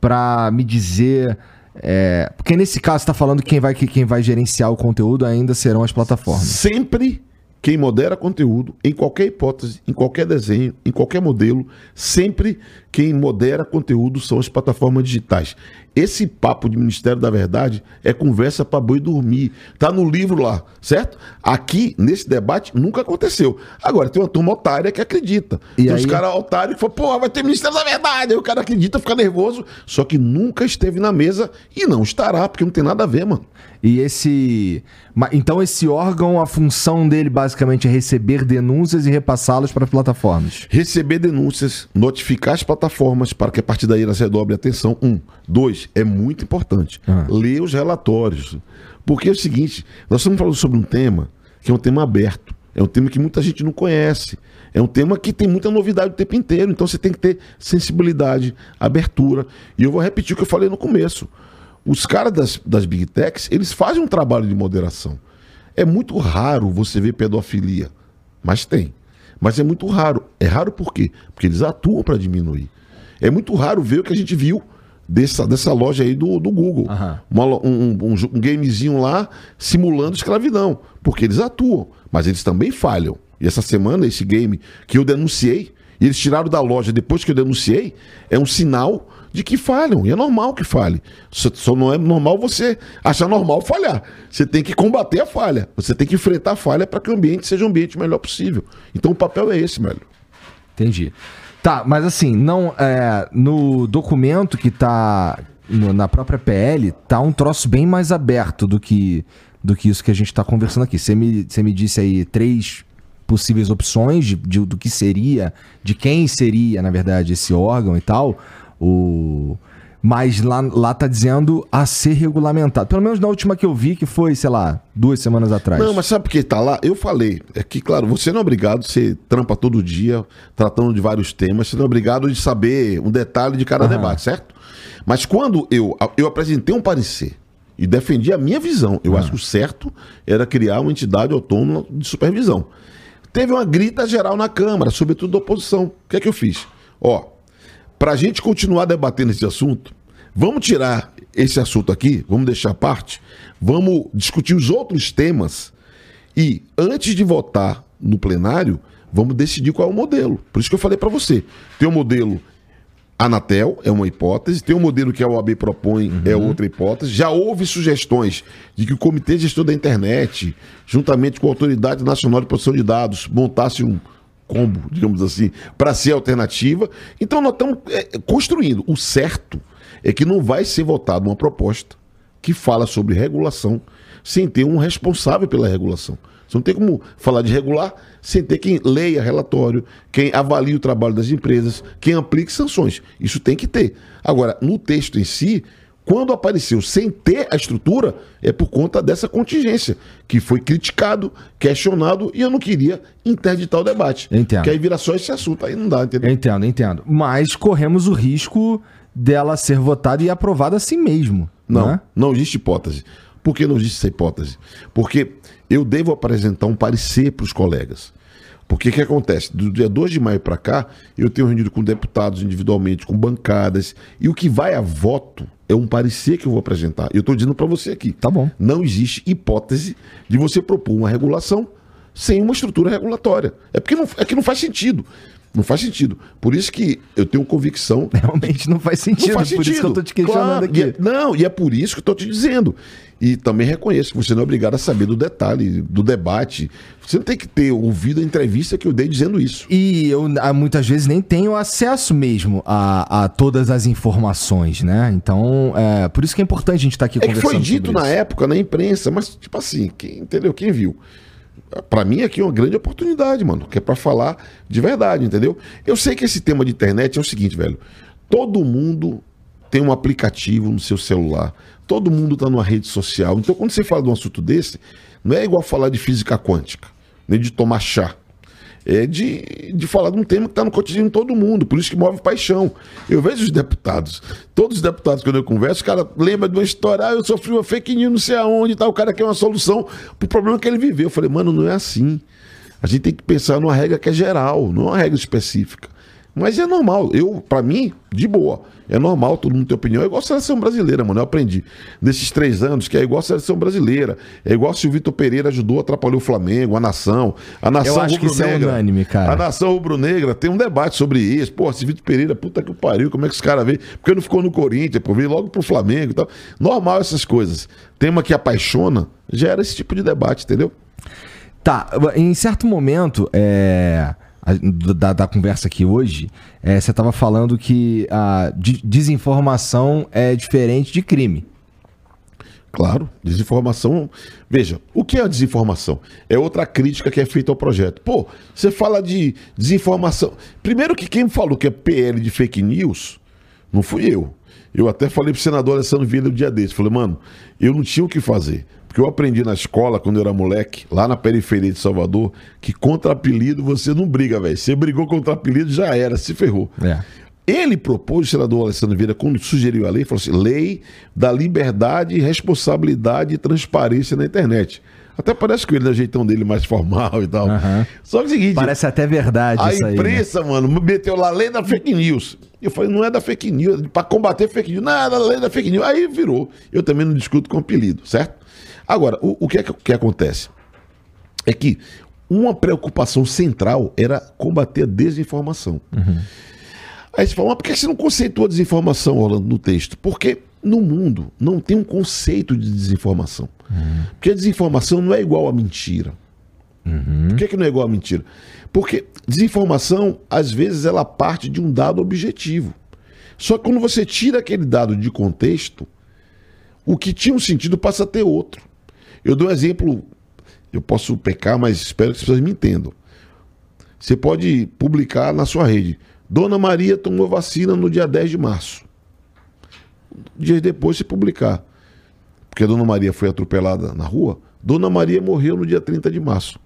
para me dizer. É, porque nesse caso está falando que quem vai, que quem vai gerenciar o conteúdo ainda serão as plataformas. Sempre quem modera conteúdo, em qualquer hipótese, em qualquer desenho, em qualquer modelo, sempre quem modera conteúdo são as plataformas digitais. Esse papo de Ministério da Verdade é conversa para boi dormir. Tá no livro lá, certo? Aqui, nesse debate, nunca aconteceu. Agora, tem uma turma otária que acredita. E tem aí... os caras otários que falam, pô, vai ter Ministério da Verdade. Aí o cara acredita, fica nervoso. Só que nunca esteve na mesa e não estará, porque não tem nada a ver, mano. E esse. Então, esse órgão, a função dele basicamente é receber denúncias e repassá-las para as plataformas. Receber denúncias, notificar as plataformas para que a partir daí elas redobrem atenção. Um. Dois, é muito importante. Ah. Ler os relatórios. Porque é o seguinte: nós estamos falando sobre um tema que é um tema aberto. É um tema que muita gente não conhece. É um tema que tem muita novidade o tempo inteiro, então você tem que ter sensibilidade, abertura. E eu vou repetir o que eu falei no começo. Os caras das, das Big Techs, eles fazem um trabalho de moderação. É muito raro você ver pedofilia, mas tem. Mas é muito raro. É raro por quê? Porque eles atuam para diminuir. É muito raro ver o que a gente viu dessa, dessa loja aí do, do Google. Uma lo- um, um, um gamezinho lá simulando escravidão. Porque eles atuam, mas eles também falham. E essa semana, esse game que eu denunciei, e eles tiraram da loja depois que eu denunciei, é um sinal de que falham. E é normal que falhe. Só, só não é normal você achar normal falhar. Você tem que combater a falha. Você tem que enfrentar a falha para que o ambiente seja o ambiente melhor possível. Então o papel é esse, velho. Entendi. Tá, mas assim, não é, no documento que tá no- na própria PL, tá um troço bem mais aberto do que do que isso que a gente tá conversando aqui. Você me, você me disse aí três possíveis opções de, de- do que seria, de quem seria, na verdade, esse órgão e tal. O mas lá, lá tá dizendo a ser regulamentado. Pelo menos na última que eu vi, que foi, sei lá, duas semanas atrás. Não, mas sabe por que tá lá? Eu falei. É que, claro, você não é obrigado, você trampa todo dia, tratando de vários temas, você não é obrigado de saber um detalhe de cada Aham. debate, certo? Mas quando eu, eu apresentei um parecer e defendi a minha visão, eu acho que o certo era criar uma entidade autônoma de supervisão. Teve uma grita geral na Câmara, sobretudo da oposição. O que é que eu fiz? Ó, para a gente continuar debatendo esse assunto, vamos tirar esse assunto aqui, vamos deixar à parte, vamos discutir os outros temas e, antes de votar no plenário, vamos decidir qual é o modelo. Por isso que eu falei para você: tem o modelo Anatel, é uma hipótese, tem o modelo que a OAB propõe, é outra hipótese. Já houve sugestões de que o Comitê Gestor da Internet, juntamente com a Autoridade Nacional de Proteção de Dados, montasse um combo, digamos assim, para ser alternativa. Então nós estamos é, construindo. O certo é que não vai ser votada uma proposta que fala sobre regulação sem ter um responsável pela regulação. Você não tem como falar de regular sem ter quem leia relatório, quem avalie o trabalho das empresas, quem aplique sanções. Isso tem que ter. Agora, no texto em si, quando apareceu sem ter a estrutura, é por conta dessa contingência, que foi criticado, questionado, e eu não queria interditar o debate. Entendo. Que aí vira só esse assunto, aí não dá, entendeu? Eu entendo, entendo. Mas corremos o risco dela ser votada e aprovada assim mesmo. Não, né? não existe hipótese. Por que não existe essa hipótese? Porque eu devo apresentar um parecer para os colegas. Porque o que acontece? Do dia 2 de maio para cá, eu tenho reunido com deputados individualmente, com bancadas, e o que vai a voto é um parecer que eu vou apresentar. Eu estou dizendo para você aqui. Tá bom. Não existe hipótese de você propor uma regulação sem uma estrutura regulatória. É porque não, é que não faz sentido. Não faz sentido. Por isso que eu tenho convicção Realmente não faz sentido. não faz por sentido. isso que eu tô te questionando Claro, aqui. e é- não, e é por isso que eu tô te dizendo. E também reconheço que você não é obrigado a saber do detalhe, do debate. Você não tem que ter ouvido a entrevista que eu dei dizendo isso. E eu ah, muitas vezes nem tenho acesso mesmo a, a todas as informações, né? Então, é, por isso que é importante a gente estar aqui É que conversando foi dito na isso. época, na imprensa, mas, tipo assim, quem, entendeu? Quem viu? Pra mim aqui é uma grande oportunidade, mano, que é pra falar de verdade, entendeu? Eu sei que esse tema de internet é o seguinte, velho. Todo mundo tem um aplicativo no seu celular. Todo mundo tá numa rede social. Então, quando você fala de um assunto desse, não é igual falar de física quântica, nem de tomar chá. É de, de falar de um tema que está no cotidiano de todo mundo, por isso que move paixão. Eu vejo os deputados, todos os deputados, quando eu converso, o cara lembra de uma história, ah, eu sofri uma fake news, não sei aonde tal, o cara quer uma solução pro problema que ele viveu. Eu falei, mano, não é assim. A gente tem que pensar numa regra que é geral, não uma regra específica. Mas é normal. Eu, pra mim, de boa. É normal todo mundo ter opinião. É igual a seleção brasileira, mano. Eu aprendi nesses três anos que é igual a seleção brasileira. É igual se o Vitor Pereira ajudou, atrapalhou o Flamengo, a nação. A nação acho que isso é unânime, cara. A nação rubro-negra tem um debate sobre isso. Pô, esse Vitor Pereira, puta que pariu, como é que esse cara veio? Porque não ficou no Corinthians, pô, veio logo pro Flamengo e tal. Normal essas coisas. Tema que apaixona gera esse tipo de debate, entendeu? Tá, em certo momento é, da, da conversa aqui hoje, é, você tava falando que a de- desinformação é diferente de crime. Claro, desinformação. Veja, o que é a desinformação? É outra crítica que é feita ao projeto. Pô, você fala de desinformação. Primeiro que quem falou que é PL de fake news Não fui eu. Eu até falei pro senador Alessandro Vieira um dia desse. Falei, mano, eu não tinha o que fazer. Porque eu aprendi na escola, quando eu era moleque, lá na periferia de Salvador, que contra apelido você não briga, velho. Você brigou contra apelido, já era, se ferrou. É. Ele propôs, o senador Alessandro Vieira, quando sugeriu a lei, falou assim: lei da liberdade, responsabilidade e transparência na internet. Até parece que ele é jeitão dele mais formal e tal. Aham. Só que é o seguinte. Parece até verdade A isso aí. né? imprensa, mano, meteu lá a lei da fake news. Eu falei, não é da fake news, é pra combater fake news. Não, é da lei da fake news. Aí virou. Eu também não discuto com apelido, certo? Agora, o, o que é que, que acontece? É que uma preocupação central era combater a desinformação. Aí você fala, mas por que você não conceitua a desinformação, Orlando, no texto? Porque no mundo não tem um conceito de desinformação. Porque a desinformação não é igual a mentira. Por que, que não é igual a mentira? Porque desinformação, às vezes, ela parte de um dado objetivo. Só que quando você tira aquele dado de contexto, o que tinha um sentido passa a ter outro. Eu dou um exemplo, eu posso pecar, mas espero que as pessoas me entendam. Você pode publicar na sua rede. Dona Maria tomou vacina no dia 10 de março. Dias depois você publicar. Porque a Dona Maria foi atropelada na rua. Dona Maria morreu no dia 30 de março.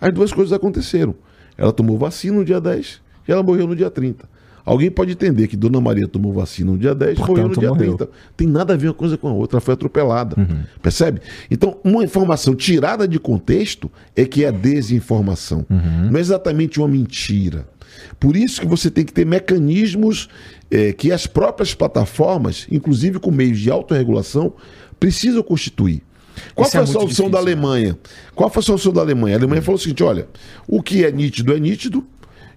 As duas coisas aconteceram. Ela tomou vacina no dia 10 e ela morreu no dia 30. Alguém pode entender que Dona Maria tomou vacina no dia 10 e morreu no dia morreu. 30. Tem nada a ver uma coisa com a outra, ela foi atropelada. Percebe? Então, uma informação tirada de contexto é que é desinformação. Não é exatamente uma mentira. Por isso que você tem que ter mecanismos eh, que as próprias plataformas, inclusive com meios de autorregulação, precisam constituir. Qual Isso foi é a solução da difícil, né? Alemanha? Qual foi a solução da Alemanha? A Alemanha falou o seguinte: olha, o que é nítido é nítido,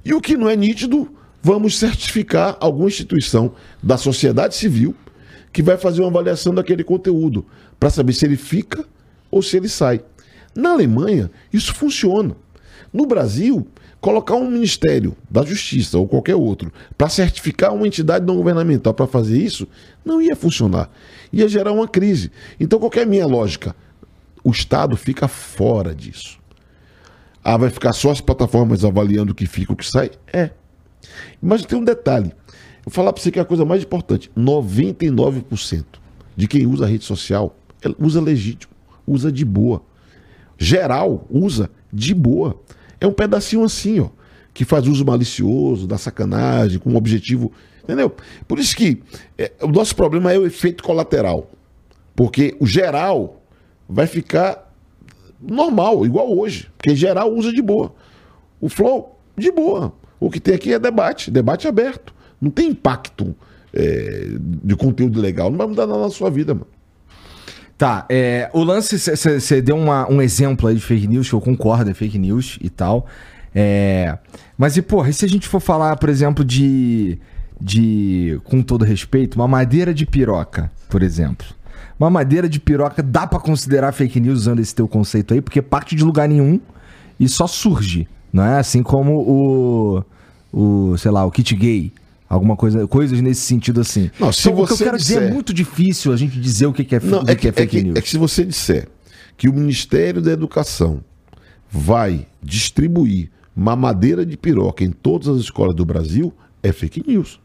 e o que não é nítido, vamos certificar alguma instituição da sociedade civil que vai fazer uma avaliação daquele conteúdo para saber se ele fica ou se ele sai. Na Alemanha, isso funciona. No Brasil, colocar um Ministério da Justiça ou qualquer outro para certificar uma entidade não governamental para fazer isso, não ia funcionar. Ia gerar uma crise. Então, qual que é a minha lógica? O Estado fica fora disso. Ah, vai ficar só as plataformas avaliando o que fica o que sai? É. Mas tem um detalhe. Vou falar para você que é a coisa mais importante. 99% de quem usa a rede social usa legítimo, usa de boa. Geral usa de boa. É um pedacinho assim, ó, que faz uso malicioso, da sacanagem, com um objetivo. Entendeu? Por isso que é, o nosso problema é o efeito colateral. Porque o geral vai ficar normal, igual hoje. Porque geral usa de boa. O Flow, de boa. O que tem aqui é debate, debate aberto. Não tem impacto é, de conteúdo legal. Não vai mudar nada na sua vida, mano. Tá, é, o lance, você deu uma- um exemplo aí de fake news, que eu concordo, é fake news e tal. É, mas e, porra, e se a gente for falar, por exemplo, de, de, com todo respeito, uma madeira de piroca, por exemplo. Uma madeira de piroca dá pra considerar fake news usando esse teu conceito aí, porque parte de lugar nenhum e só surge, não é? Assim como o, o sei lá, o kit gay. Alguma coisa, coisas nesse sentido assim. Não, se Então, o que eu quero dizer é disser- muito difícil a gente dizer o que é, Não, é que que, é fake é que- news. é que se você disser que o Ministério da Educação vai distribuir mamadeira de piroca em todas as escolas do Brasil, é fake news.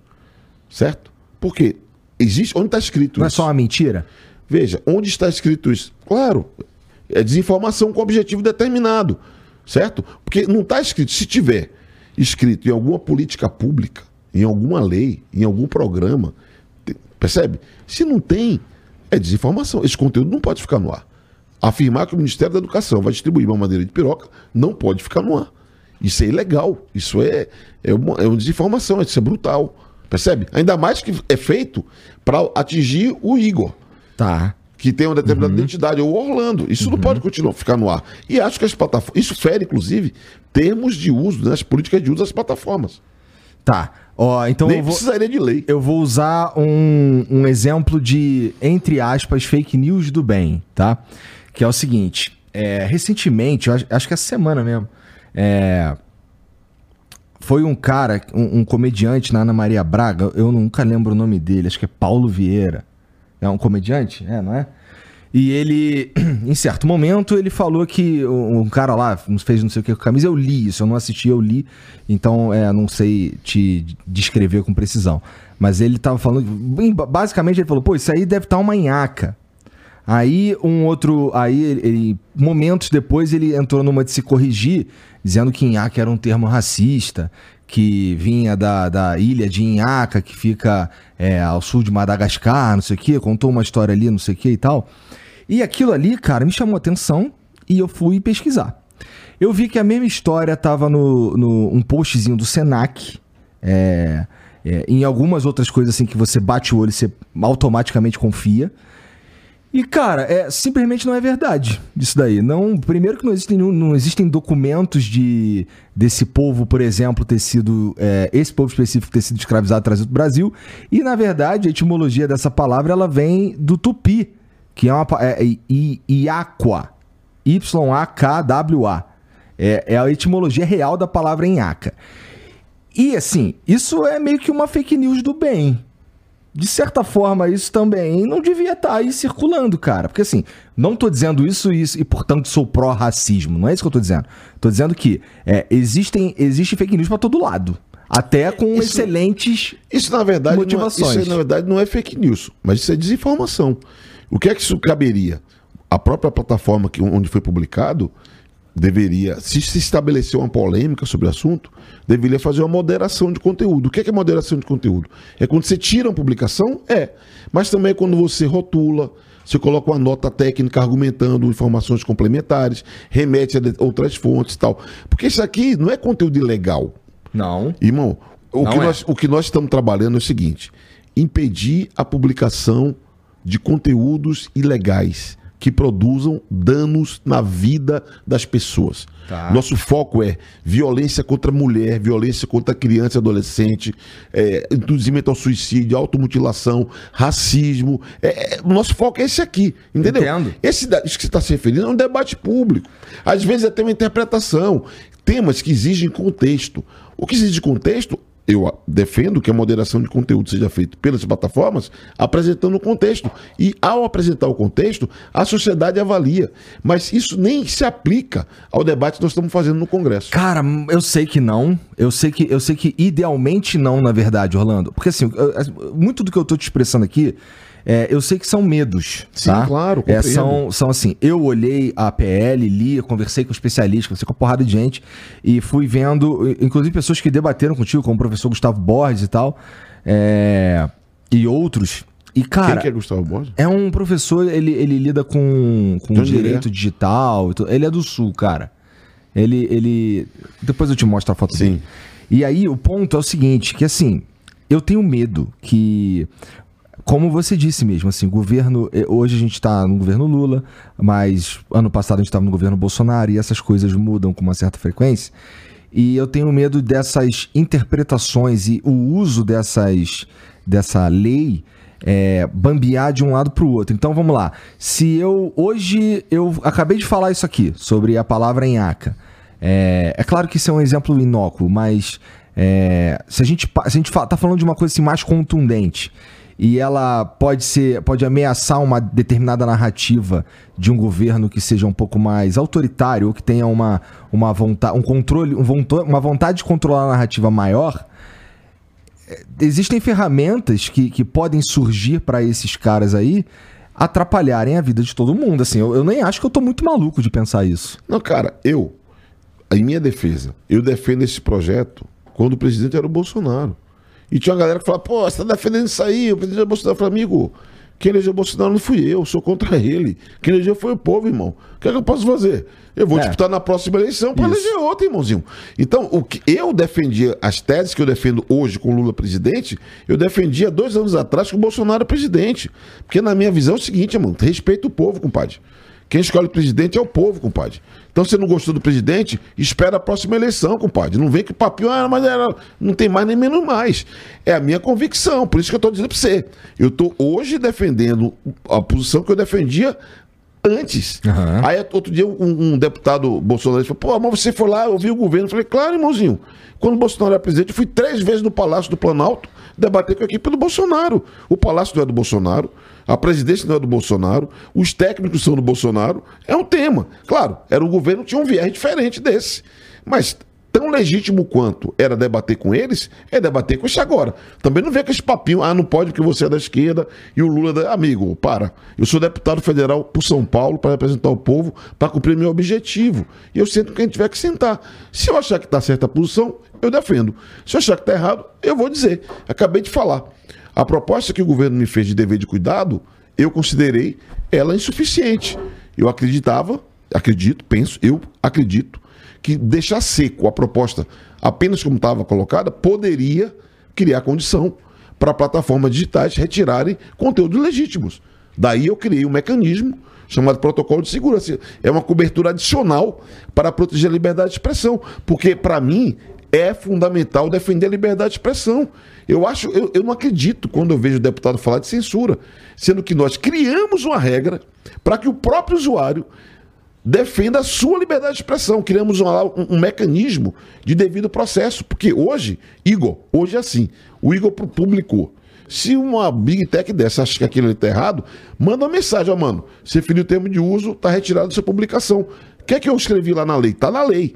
Certo? Porque existe. Onde está escrito Não é isso? só uma mentira? Veja, onde está escrito isso? Claro, é desinformação com objetivo determinado, certo? Porque não está escrito, se tiver escrito em alguma política pública, em alguma lei, em algum programa, percebe? Se não tem, é desinformação. Esse conteúdo não pode ficar no ar. Afirmar que o Ministério da Educação vai distribuir uma madeira de piroca não pode ficar no ar. Isso é ilegal. Isso é, é, uma, é uma desinformação, isso é brutal. Percebe? Ainda mais que é feito para atingir o Igor Tá. Que tem uma determinada identidade, ou Orlando. Isso não pode continuar ficar no ar. E acho que as plataformas. Isso fere, inclusive, termos de uso, né, as políticas de uso das plataformas. Tá. Ó, então Nem eu vou, precisaria de lei. eu vou usar um, um exemplo de, entre aspas, fake news do bem, tá? Que é o seguinte. é, recentemente, acho, acho que essa semana mesmo, é, foi um cara, um, um comediante na Ana Maria Braga, eu nunca lembro o nome dele, acho que é Paulo Vieira. É um comediante? É, não é? E ele, em certo momento, ele falou que um cara lá fez não sei o que com a camisa. Eu li isso, eu não assisti, eu li. Então, é, não sei te descrever com precisão. Mas ele tava falando. Basicamente, ele falou: pô, isso aí deve estar uma nhaca. Aí um outro. Aí ele- momentos depois ele entrou numa de se corrigir, dizendo que nhaca era um termo racista, que vinha da, da ilha de Inhaca, que fica é, ao sul de Madagascar, não sei o quê, contou uma história ali, não sei o quê e tal. E aquilo ali, cara, me chamou atenção e eu fui pesquisar. Eu vi que a mesma história tava no, no um postzinho do Senac. é, é, em algumas outras coisas assim que você bate o olho e você automaticamente confia. E, cara, é, simplesmente não é verdade isso daí. Não, primeiro que não existem, não existem documentos de desse povo, por exemplo, ter sido. é, esse povo específico ter sido escravizado trazido do Brasil. E, na verdade, a etimologia dessa palavra ela vem do tupi, que é uma é, I- I- Iaqua. Y-A-K-W-A. É, é a etimologia real da palavra Inhaca. E assim, isso é meio que uma fake news do bem. De certa forma, isso também não devia estar aí circulando, cara. Porque assim, não tô dizendo isso e, isso, e portanto sou pró-racismo. Não é isso que eu tô dizendo. Tô dizendo que é, existem, existe fake news pra todo lado. Até com Isso- excelentes. Isso, na verdade, Motivações. É, isso, na verdade, não é fake news, mas isso é desinformação. O que é que isso caberia? A própria plataforma que, onde foi publicado deveria, se se estabelecer uma polêmica sobre o assunto, deveria fazer uma moderação de conteúdo. O que é, que é moderação de conteúdo? É quando você tira uma publicação? É. Mas também é quando você rotula, você coloca uma nota técnica argumentando informações complementares, remete a outras fontes e tal. Porque isso aqui não é conteúdo ilegal. Não. Irmão, o Não que, é. nós, o que nós estamos trabalhando é o seguinte: impedir a publicação de conteúdos ilegais que produzam danos na vida das pessoas. Tá. Nosso foco é violência contra a mulher, violência contra a criança e adolescente, é, induzimento ao suicídio, automutilação, racismo. É, é, o nosso foco é esse aqui, entendeu? Entendo. Esse, isso que você está se referindo é um debate público. Às vezes é até uma interpretação. Temas que exigem contexto. O que exige contexto, eu defendo que a moderação de conteúdo seja feita pelas plataformas, apresentando o contexto. E ao apresentar o contexto, a sociedade avalia. Mas isso nem se aplica ao debate que nós estamos fazendo no Congresso. Cara, eu sei que não. Eu sei que, eu sei que idealmente não, na verdade, Orlando. Porque assim, muito do que eu tô te expressando aqui, é, eu sei que são medos. Sim, tá? claro, É, são, são assim, eu olhei a PL, li, conversei com especialistas, conversei com uma porrada de gente e fui vendo, inclusive pessoas que debateram contigo, como o professor Gustavo Borges e tal, é, e outros. E, cara, Quem que é Gustavo Borges? é um professor, ele, ele lida com, com direito digital. Ele é do sul, cara. Ele, ele. Depois eu te mostro a foto Sim. dele. E aí o ponto é o seguinte: que assim, eu tenho medo que. Como você disse mesmo, assim, governo. eh, Hoje a gente tá no governo Lula, mas ano passado a gente estava no governo Bolsonaro e essas coisas mudam com uma certa frequência. E eu tenho medo dessas interpretações e o uso dessas, dessa lei é, bambear de um lado para o outro. Então vamos lá. Se eu. Hoje eu acabei de falar isso aqui, sobre a palavra enhaca. É, é claro que isso é um exemplo inócuo, mas é, se a gente, se a gente tá falando de uma coisa assim, mais contundente e ela pode ser pode ameaçar uma determinada narrativa de um governo que seja um pouco mais autoritário ou que tenha uma, uma vontade um controle um uma vontade de controlar a narrativa maior é, existem ferramentas que, que podem surgir para esses caras aí atrapalharem a vida de todo mundo assim eu, eu nem acho que eu tô muito maluco de pensar isso Não, cara, eu, em minha defesa, eu defendo esse projeto quando o presidente era o Bolsonaro. E tinha uma galera que falava, pô, você tá defendendo isso aí, o presidente Bolsonaro. Eu falei, amigo, quem elegeu Bolsonaro não fui eu, sou contra ele. Quem elegeu foi o povo, irmão. O que é que eu posso fazer? Eu vou É. disputar na próxima eleição para eleger outro, irmãozinho. Então, o que eu defendia, as teses que eu defendo hoje com o Lula presidente, eu defendia dois anos atrás com o Bolsonaro presidente. Porque na minha visão é o seguinte, irmão, respeita o povo, compadre. Quem escolhe o presidente é o povo, compadre. Então, se você não gostou do presidente, espera a próxima eleição, compadre. Não vem que o papinho, ah, mas era, não tem mais nem menos mais. É a minha convicção, por isso que eu estou dizendo para você. Eu estou hoje defendendo a posição que eu defendia antes. Aham. Aí outro dia um, um deputado bolsonarista falou, pô, mas você foi lá, ouviu o governo. Eu falei, claro, irmãozinho. Quando o Bolsonaro era presidente, eu fui três vezes no Palácio do Planalto debater com a equipe do Bolsonaro. O Palácio não é do Bolsonaro, a presidência não é do Bolsonaro, os técnicos são do Bolsonaro. É um tema. Claro, era o governo que tinha um viés diferente desse. Mas tão legítimo quanto era debater com eles, é debater com esse agora. Também não vê com esse papinho, ah, não pode porque você é da esquerda e o Lula é da... Amigo, para. Eu sou deputado federal por São Paulo para representar o povo, para cumprir meu objetivo. E eu sento quem tiver que sentar. Se eu achar que está certa a posição, eu defendo. Se eu achar que está errado, eu vou dizer. Acabei de falar. A proposta que o governo me fez de dever de cuidado, eu considerei ela insuficiente. Eu acreditava, acredito, penso, eu acredito que deixar seco a proposta apenas como estava colocada poderia criar condição para plataformas digitais retirarem conteúdos legítimos. Daí eu criei um mecanismo chamado protocolo de segurança. É uma cobertura adicional para proteger a liberdade de expressão, porque para mim é fundamental defender a liberdade de expressão. Eu acho, eu, eu não acredito quando eu vejo o deputado falar de censura, sendo que nós criamos uma regra para que o próprio usuário defenda a sua liberdade de expressão. Criamos um, um, um, mecanismo de devido processo. Porque hoje, Igor, hoje é assim. O Igor publicou. Se uma Big Tech dessa acha que aquilo está errado, manda uma mensagem, ó, mano. Você feriu o termo de uso, está retirado da sua publicação. O que é que eu escrevi lá na lei? Está na lei.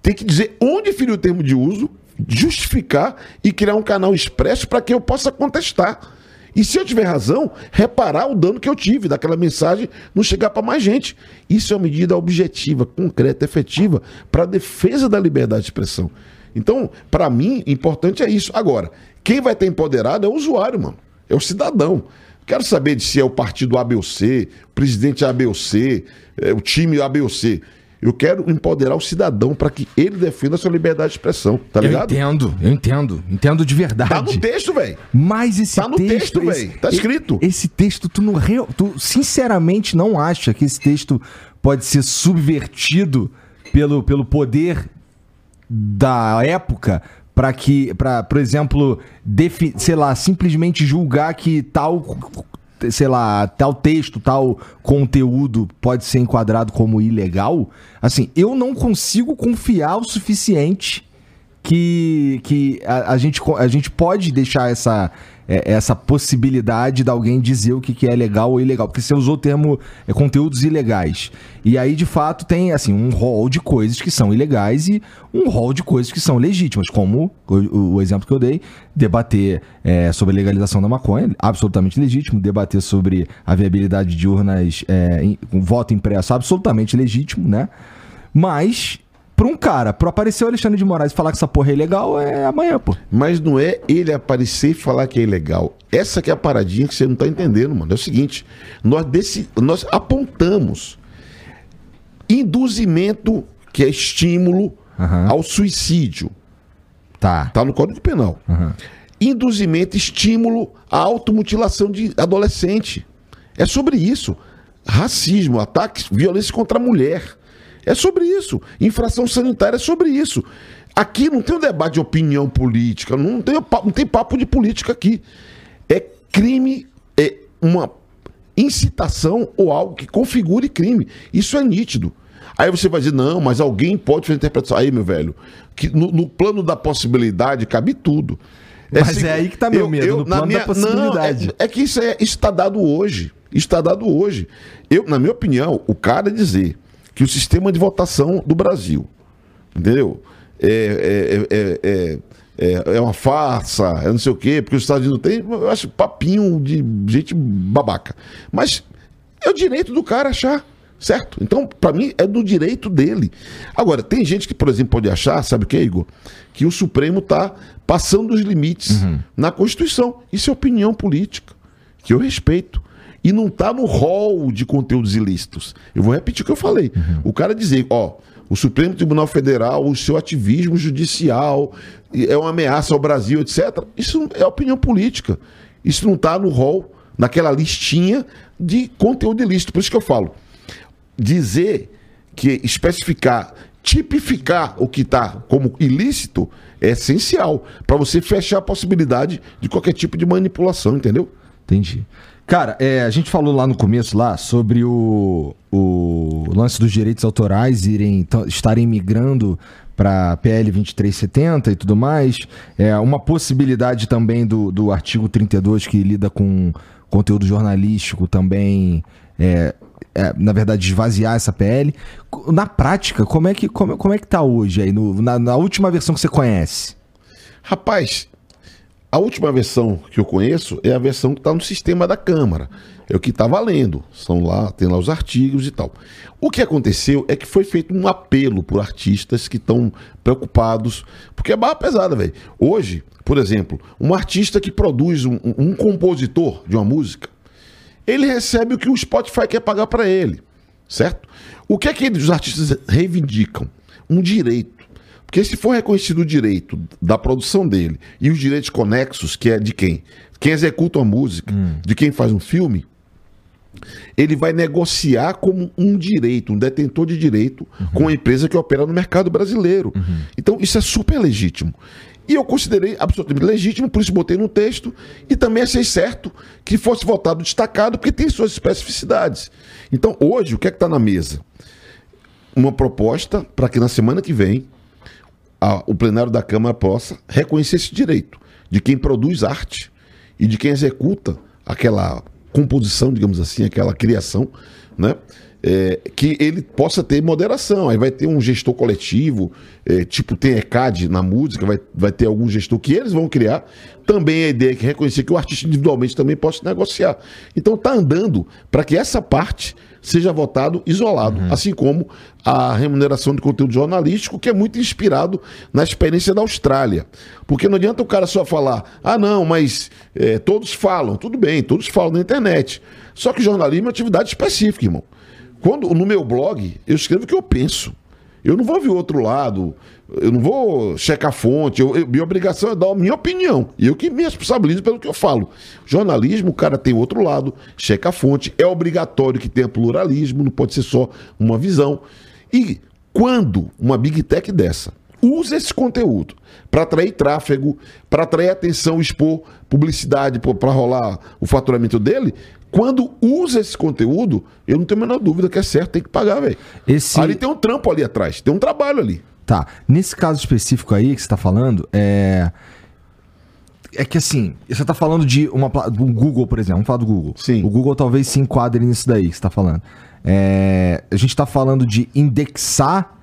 Tem que dizer onde feriu o termo de uso, justificar e criar um canal expresso para que eu possa contestar. E se eu tiver razão, reparar o dano que eu tive daquela mensagem não chegar para mais gente. Isso é uma medida objetiva, concreta, efetiva para a defesa da liberdade de expressão. Então, para mim, importante é isso. Agora, quem vai ter empoderado é o usuário, mano. É o cidadão. Quero saber de se é o partido A, B ou C, o presidente A, B ou C, é, o time A, B ou C. Eu quero empoderar o cidadão para que ele defenda a sua liberdade de expressão, tá ligado? Eu entendo, eu entendo. Entendo de verdade. Tá no texto, velho. Mas esse tá no texto, velho. Tá escrito. Esse texto, tu, não, tu sinceramente não acha que esse texto pode ser subvertido pelo, pelo poder da época para que, para, por exemplo, defi, sei lá, simplesmente julgar que tal sei lá, tal texto, tal conteúdo pode ser enquadrado como ilegal, assim, eu não consigo confiar o suficiente que, que a, a gente, a gente pode deixar essa, é, essa possibilidade de alguém dizer o que, que é legal ou ilegal. Porque você usou o termo é, conteúdos ilegais. E aí, de fato, tem assim um rol de coisas que são ilegais e um rol de coisas que são legítimas, como o, o exemplo que eu dei, debater é, sobre a legalização da maconha, absolutamente legítimo, debater sobre a viabilidade de urnas é, voto impresso, absolutamente legítimo, né? Mas Pra um cara, pra aparecer o Alexandre de Moraes e falar que essa porra é ilegal, é amanhã, pô. Mas não é ele aparecer e falar que é ilegal. Essa que é a paradinha que você não tá entendendo, mano. É o seguinte, nós, desse, nós apontamos induzimento, que é estímulo uhum. ao suicídio. Tá. Tá no Código Penal. Uhum. Induzimento, estímulo à automutilação de adolescente. É sobre isso. Racismo, ataques, violência contra a mulher. É sobre isso. Infração sanitária é sobre isso. Aqui não tem um debate de opinião política, não tem, não tem papo de política aqui. É crime, é uma incitação ou algo que configure crime. Isso é nítido. Aí você vai dizer, não, mas alguém pode fazer interpretação. Aí, meu velho, que no, no plano da possibilidade cabe tudo. É mas é aí que tá meu eu, medo, eu, no plano minha, da possibilidade. Não, é, é, que isso é, está dado hoje. Está dado hoje. Eu, na minha opinião, o cara dizer que o sistema de votação do Brasil, entendeu? É, é, é, é, é uma farsa, é não sei o quê, porque os Estados Unidos tem, eu acho papinho de gente babaca. Mas é o direito do cara achar, certo? Então, para mim, é do direito dele. Agora, tem gente que, por exemplo, pode achar, sabe o que, Igor? Que o Supremo está passando os limites uhum. na Constituição. Isso é opinião política, que eu respeito e não está no rol de conteúdos ilícitos. Eu vou repetir o que eu falei. Uhum. O cara dizer, ó, o Supremo Tribunal Federal, o seu ativismo judicial é uma ameaça ao Brasil, etc. Isso é opinião política. Isso não está no rol, naquela listinha de conteúdo ilícito. Por isso que eu falo. Dizer que especificar, tipificar o que está como ilícito é essencial para você fechar a possibilidade de qualquer tipo de manipulação, entendeu? Entendi. Cara, é, a gente falou lá no começo lá sobre o, o lance dos direitos autorais irem estarem migrando para PL 2370 e tudo mais. É uma possibilidade também do, do artigo 32 que lida com conteúdo jornalístico também é, é, na verdade, esvaziar essa PL. Na prática, como é que, como, como é que tá hoje aí, no- na, na última versão que você conhece? Rapaz, a última versão que eu conheço é a versão que está no sistema da Câmara. É o que está valendo. São lá, tem lá os artigos e tal. O que aconteceu é que foi feito um apelo por artistas que estão preocupados, porque é barra pesada, velho. Hoje, por exemplo, um artista que produz um, um- compositor de uma música, ele recebe o que o Spotify quer pagar para ele, certo? O que é que eles, os artistas reivindicam? Um direito. Porque se for reconhecido o direito da produção dele e os direitos conexos, que é de quem? Quem executa a música, de quem faz um filme, ele vai negociar como um direito, um detentor de direito, com a empresa que opera no mercado brasileiro. Então, isso é super legítimo. E eu considerei absolutamente legítimo, por isso botei no texto, e também achei certo que fosse votado destacado, porque tem suas especificidades. Então, hoje, o que é que está na mesa? Uma proposta para que na semana que vem a- o plenário da Câmara possa reconhecer esse direito de quem produz arte e de quem executa aquela composição, digamos assim, aquela criação, né? É, que ele possa ter moderação. Aí vai ter um gestor coletivo, é, tipo tem ECAD na música, vai, vai ter algum gestor que eles vão criar. Também a ideia é que reconhecer que o artista individualmente também possa negociar. Então tá andando para que essa parte seja votado isolado, assim como a remuneração de conteúdo jornalístico, que é muito inspirado na experiência da Austrália. Porque não adianta o cara só falar, ah, não, mas é, todos falam. Tudo bem, todos falam na internet. Só que jornalismo é uma atividade específica, irmão. Quando no meu blog eu escrevo o que eu penso. Eu não vou ver o outro lado, eu não vou checar fonte. Eu, eu- minha obrigação é dar a minha opinião. E eu que me responsabilizo pelo que eu falo. Jornalismo, o cara tem outro lado, checa a fonte. É obrigatório que tenha pluralismo, não pode ser só uma visão. E quando uma big tech dessa usa esse conteúdo para atrair tráfego, para atrair atenção, expor publicidade para rolar o faturamento dele, quando usa esse conteúdo, eu não tenho a menor dúvida que é certo, tem que pagar, velho. Esse- Ali tem um trampo ali atrás, tem um trabalho ali. Tá. Nesse caso específico aí que você tá falando, é. É que assim, você tá falando de uma do Google, por exemplo. Vamos falar do Google. Sim. O Google talvez se enquadre nisso daí que você tá falando. É, a gente tá falando de indexar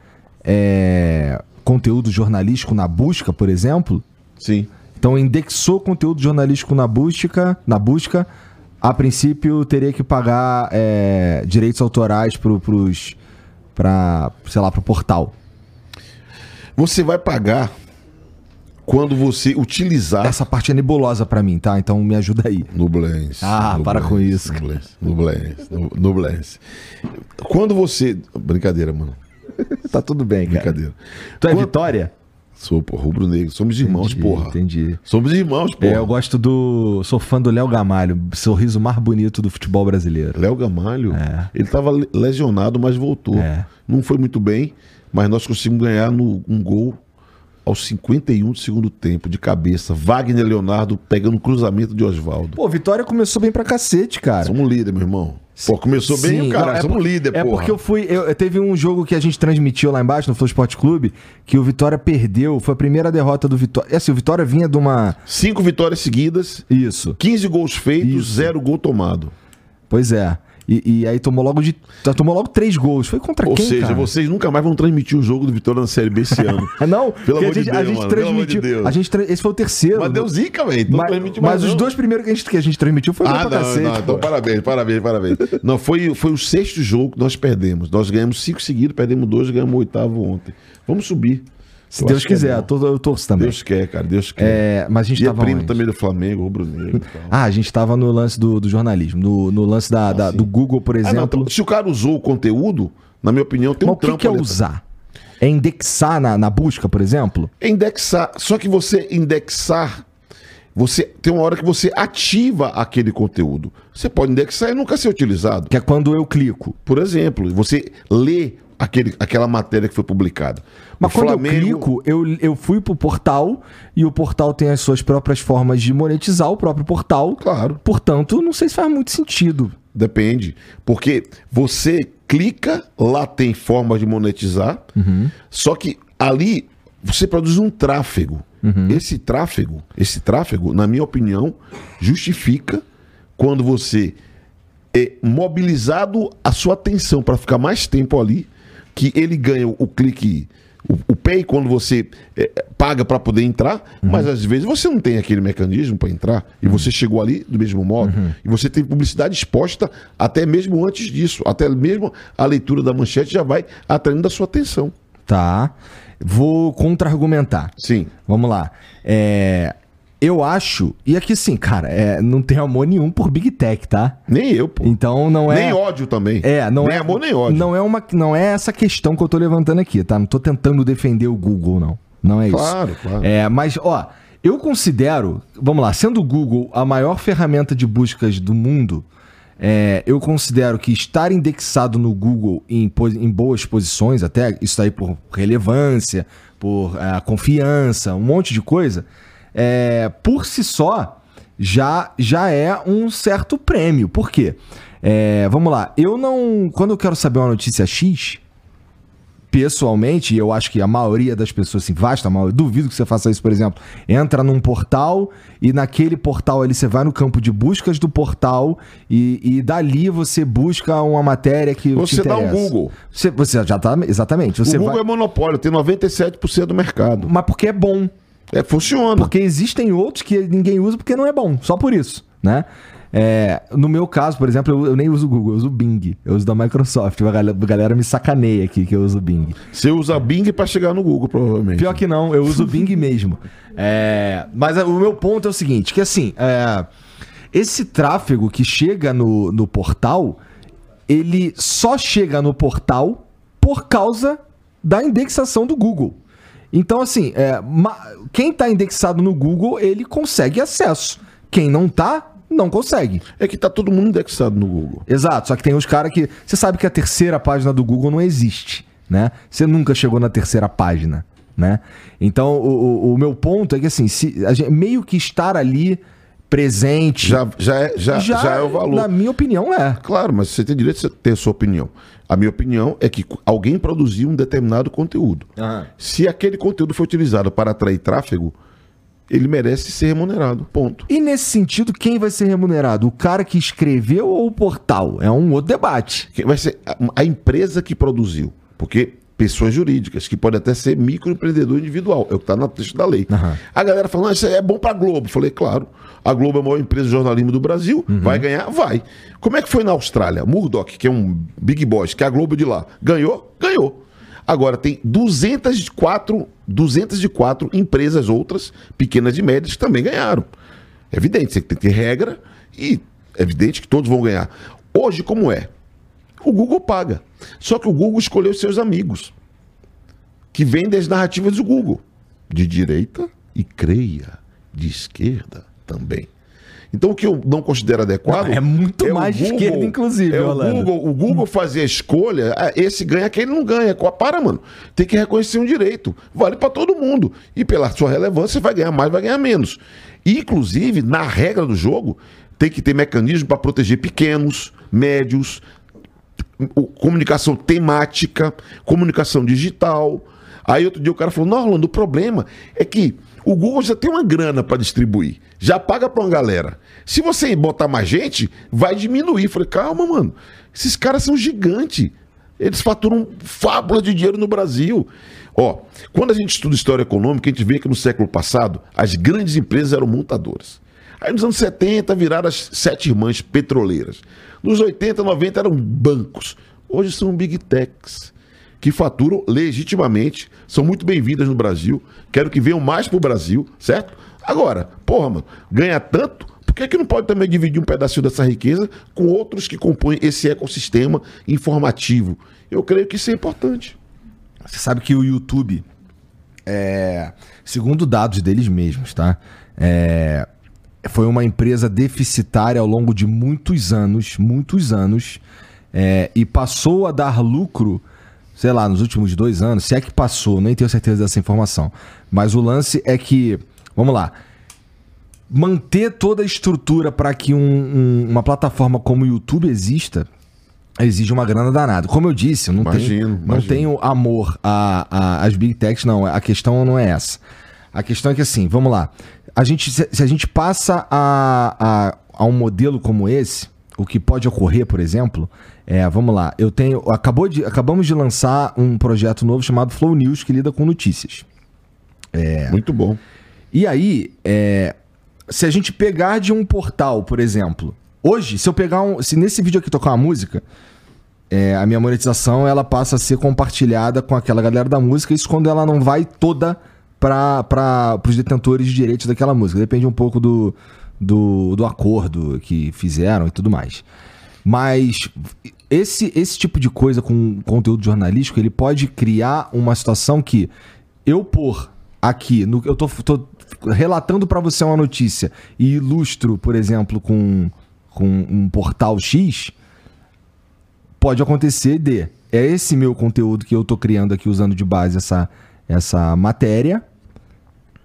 é, conteúdo jornalístico na busca, por exemplo. Sim. Então indexou conteúdo jornalístico na busca, na busca, a princípio teria que pagar é, direitos autorais pro, pros, pra, sei lá, pro portal. Você vai pagar quando você utilizar Essa parte é nebulosa pra mim, tá? Então me ajuda aí. Nublense. Ah, para com isso. Nublense, Nublense, nu- Nublense. Quando você. Brincadeira, mano. Tá tudo bem, cara. Brincadeira. Tu é Quando- Vitória? Sou, pô, rubro-negro. Somos irmãos, Entendi, porra. Entendi. Somos irmãos, porra. É, eu gosto do. Sou fã do Léo Gamalho, sorriso mais bonito do futebol brasileiro. Léo Gamalho, É. ele estava lesionado, mas voltou. É. Não foi muito bem, mas nós conseguimos ganhar no, um gol aos 51 do segundo tempo, de cabeça. Wagner Leonardo pegando o cruzamento de Oswaldo. Pô, Vitória começou bem pra cacete, cara. Somos líder, meu irmão. Pô, começou bem Sim, o cara. não, é Somos por- líder, É porra. porque eu fui. Eu, eu- teve um jogo que a gente transmitiu lá embaixo no Flow Sport Clube que o Vitória perdeu. Foi a primeira derrota do Vitória. É assim, o Vitória vinha de uma. Cinco vitórias seguidas, Isso. 15 gols feitos, Isso. zero gol tomado. Pois é. E, e aí tomou logo de. Tomou logo três gols. Foi contra Ou quem? seja, cara? vocês nunca mais vão transmitir o jogo do Vitória na Série B esse ano. Ah, não? Pelo amor de a gente, a Deus, gente mano, amor de transmitiu. Deus. A gente Esse foi o terceiro. mas deu zica, velho. Mas, transmite mais mas os dois primeiros que a gente, que a gente transmitiu foi Ah, pra não, cacete. não, então parabéns, parabéns, parabéns. Não, foi, foi o sexto jogo que nós perdemos. Nós ganhamos cinco seguidos, perdemos dois, ganhamos o oitavo ontem. Vamos subir. Se Eu Deus é quiser, bom. eu, tô- eu torço também. Deus quer, cara, Deus quer. É, mas a gente e é tava primo onde? também do Flamengo, rubro-negro e tal. Ah, a gente tava no lance do, do jornalismo, no, no lance da, da- do Google, por Ah, não, exemplo. então, se o cara usou o conteúdo, na minha opinião, tem Mas um o que, trampo que é usar? É indexar na, na busca, por exemplo? É indexar. Só que você indexar, você tem uma hora que você ativa aquele conteúdo. Você pode indexar e nunca ser utilizado. Que é quando eu clico. Por exemplo, você lê aquele, aquela matéria que foi publicada. Mas O quando Flamengo- eu clico, eu, eu fui pro portal e o portal tem as suas próprias formas de monetizar o próprio portal. Claro. Portanto, não sei se faz muito sentido. Depende. Porque você clica, lá tem forma de monetizar, só que ali você produz um tráfego. Esse tráfego, esse tráfego, na minha opinião, justifica quando você é, mobilizado a sua atenção para ficar mais tempo ali, que ele ganha o, clique, o, o pay quando você é, paga para poder entrar, mas às vezes você não tem aquele mecanismo para entrar e você chegou ali do mesmo modo e você tem publicidade exposta até mesmo antes disso, até mesmo a leitura da manchete já vai atraindo a sua atenção. Tá. Vou contra-argumentar. Sim. Vamos lá. É, eu acho. E aqui sim, cara, é, não tem amor nenhum por Big Tech, tá? Nem eu, pô. Então não é. Nem ódio também. É, não nem é. amor, nem ódio. Não é, uma, não é essa questão que eu tô levantando aqui, tá? Não tô tentando defender o Google, não. Não é isso. Claro, claro. É, mas, ó, eu considero, vamos lá, sendo o Google a maior ferramenta de buscas do mundo, é, eu considero que estar indexado no Google em, em boas posições, até isso aí por relevância, por é, confiança, um monte de coisa, é, por si só já, já é um certo prêmio. Por quê? É, vamos lá, eu não. Quando eu quero saber uma notícia X, pessoalmente, e eu acho que a maioria das pessoas, assim, vasta maioria, duvido que você faça isso, por exemplo, entra num portal e naquele portal ali você vai no campo de buscas do portal e, e dali você busca uma matéria que Você te dá um. Google. Você, você já tá, exatamente. Você o Google vai, é monopólio, tem 97% do mercado. mas porque é bom. É, funciona. Porque existem outros que ninguém usa porque não é bom, só por isso, né? É, no meu caso, por exemplo, eu, eu nem uso o Google, eu uso o Bing. Eu uso da Microsoft. A galera, a galera me sacaneia aqui que eu uso o Bing. Você usa Bing para chegar no Google, provavelmente. Pior que não, eu uso o Bing mesmo. É, mas o meu ponto é o seguinte, que assim, é, esse tráfego que chega no, no portal, ele só chega no portal por causa da indexação do Google. Então, assim, é, quem está indexado no Google, ele consegue acesso. Quem não tá, não consegue. É que tá todo mundo indexado no Google. Exato, só que tem uns caras que. Você sabe que a terceira página do Google não existe, né? Você nunca chegou na terceira página, né? Então, o, o- o meu ponto é que, assim, se, a gente- meio que estar ali presente. Já, já, é, já, já, é o valor. Na minha opinião, é. Claro, mas você tem direito de ter a sua opinião. A minha opinião é que alguém produziu um determinado conteúdo. Se aquele conteúdo foi utilizado para atrair tráfego, ele merece ser remunerado. Ponto. E nesse sentido, quem vai ser remunerado? O cara que escreveu ou o portal? É um outro debate. Que Vai ser a, a empresa que produziu. Porque pessoas jurídicas, que pode até ser microempreendedor individual, é o que está no texto da lei. Aham. A galera falando, ah, isso é bom para a Globo. Falei, claro, a Globo é a maior empresa de jornalismo do Brasil, vai ganhar? Vai. Como é que foi na Austrália? Murdoch, que é um big boss, que é a Globo de lá, ganhou? Ganhou. Agora tem 204, 204 empresas outras, pequenas e médias, que também ganharam. É evidente, você tem que ter regra e é evidente que todos vão ganhar. Hoje, como é? O Google paga. Só que o Google escolheu seus amigos, que vendem as narrativas do Google, de direita e creia, de esquerda também. Então o que eu não considero adequado. Não, é muito o mais de esquerda, inclusive, É o. Google, o Google fazer a escolha, ah, esse ganha, aquele não ganha. Para, mano. Tem que reconhecer um direito. Vale para todo mundo. E pela sua relevância, vai ganhar mais, vai ganhar menos. Inclusive, na regra do jogo, tem que ter mecanismo para proteger pequenos, médios, comunicação temática, comunicação digital. Aí outro dia o cara falou: Não, Orlando, o problema é que o Google já tem uma grana para distribuir, já paga para uma galera. Se você botar mais gente, vai diminuir. Falei: Calma, mano, esses caras são gigantes. Eles faturam fábula de dinheiro no Brasil. Ó, quando a gente estuda história econômica, a gente vê que no século passado as grandes empresas eram montadoras. Aí nos anos 70 viraram as sete irmãs petroleiras. Nos 80, 90 eram bancos. Hoje são big techs que faturam legitimamente, são muito bem-vindas no Brasil. Quero que venham mais pro Brasil, certo? Agora, porra, mano, ganha tanto, por que, que não pode também dividir um pedacinho dessa riqueza com outros que compõem esse ecossistema informativo? Eu creio que isso é importante. Você sabe que o YouTube, é, segundo dados deles mesmos, tá? É, foi uma empresa deficitária ao longo de muitos anos, muitos anos, é, e passou a dar lucro, sei lá, nos últimos dois anos, se é que passou, nem tenho certeza dessa informação. Mas o lance é que, vamos lá, manter toda a estrutura para que um- um- uma plataforma como o YouTube exista exige uma grana danada. Como eu disse, eu não, Imagino, tenho, não imagino. tenho amor às big techs, não. A questão não é essa. A questão é que assim, vamos lá. A gente, se, a gente passa a, a, a um modelo como esse, o que pode ocorrer, por exemplo, é, vamos lá, eu tenho, acabou de, acabamos de lançar um projeto novo chamado Flow News que lida com notícias. É, Muito bom. E aí, é, se a gente pegar de um portal, por exemplo, hoje, se eu pegar um, se nesse vídeo aqui tocar uma música, é, a minha monetização ela passa a ser compartilhada com aquela galera da música, isso quando ela não vai toda para os detentores de direitos daquela música. Depende um pouco do, do, do acordo que fizeram e tudo mais. Mas esse, esse tipo de coisa com conteúdo jornalístico, ele pode criar uma situação que eu pôr aqui, no, eu tô, tô relatando para você uma notícia e ilustro, por exemplo, com, com um portal X, pode acontecer de é esse meu conteúdo que eu tô criando aqui usando de base essa, essa matéria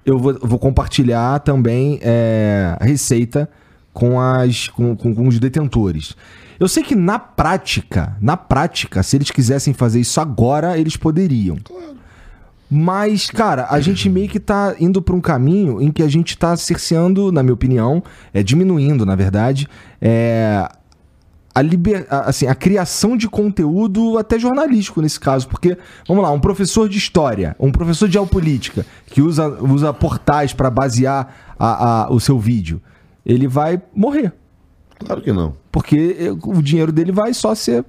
eu vou, vou compartilhar também é, a receita com, as, com, com, com os detentores. Eu sei que na prática, na prática, se eles quisessem fazer isso agora, eles poderiam. Claro. Mas, cara, a gente meio que tá indo para um caminho em que a gente tá cerceando, na minha opinião, é diminuindo, na verdade, é, a, liber, assim, a criação de conteúdo até jornalístico nesse caso. Porque, vamos lá, um professor de história, um professor de geopolítica, que usa, usa portais para basear a, a, o seu vídeo, ele vai morrer. Claro que não. Porque o dinheiro dele vai só ser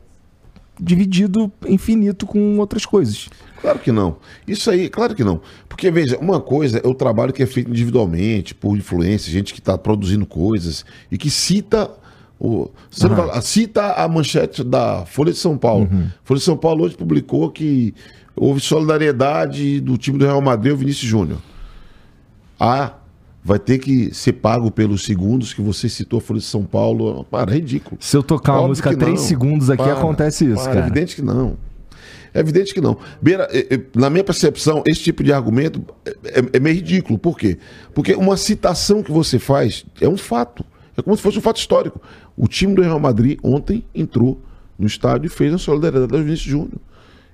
dividido infinito com outras coisas. Claro que não. Isso aí, claro que não. Porque, veja, uma coisa é o trabalho que é feito individualmente, por influência, gente que está produzindo coisas e que cita o, você uhum. cita a manchete da Folha de São Paulo. Uhum. Folha de São Paulo hoje publicou que houve solidariedade do time do Real Madrid, o Vinícius Júnior. Ah, vai ter que ser pago pelos segundos que você citou a Folha de São Paulo. Para, é ridículo. Se eu tocar Óbvio uma música 3 segundos aqui, para, acontece isso, para, cara. É evidente que não. É evidente que não. Beira, é, é, na minha percepção, esse tipo de argumento é, é meio ridículo. Por quê? Porque uma citação que você faz é um fato. É como se fosse um fato histórico. O time do Real Madrid ontem entrou no estádio e fez a solidariedade ao Vinícius Júnior.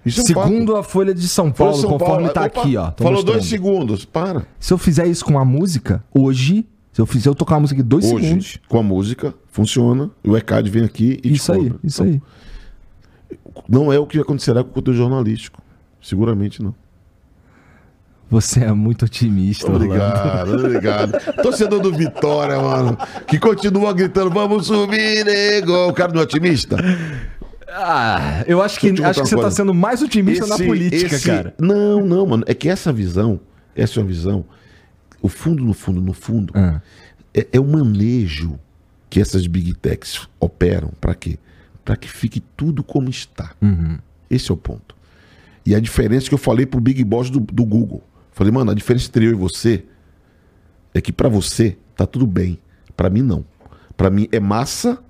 Isso Segundo é um a Folha de São Paulo, São conforme está aqui, ó. Falou mostrando. dois segundos, para. Se eu fizer isso com a música, hoje, se eu fizer eu tocar a música aqui dois hoje, segundos. Com a música, funciona. O ECAD vem aqui e Isso aí, isso então, aí. Não é o que acontecerá com o conteúdo jornalístico. Seguramente não. Você é muito otimista, Obrigado, Orlando. obrigado. Torcedor do Vitória, mano, que continua gritando, vamos subir, nego. O cara não é otimista? Ah, eu acho que, acho que você está sendo mais otimista esse, na política, esse... cara. Não, não, mano. É que essa visão, essa é uma visão, o fundo, no fundo, no fundo, ah. é, é o manejo que essas big techs operam. Para quê? Para que fique tudo como está. Uhum. Esse é o ponto. E a diferença que eu falei pro Big Boss do, do Google. Falei, mano, a diferença entre eu e você é que para você tá tudo bem. Para mim, não. Para mim é massa.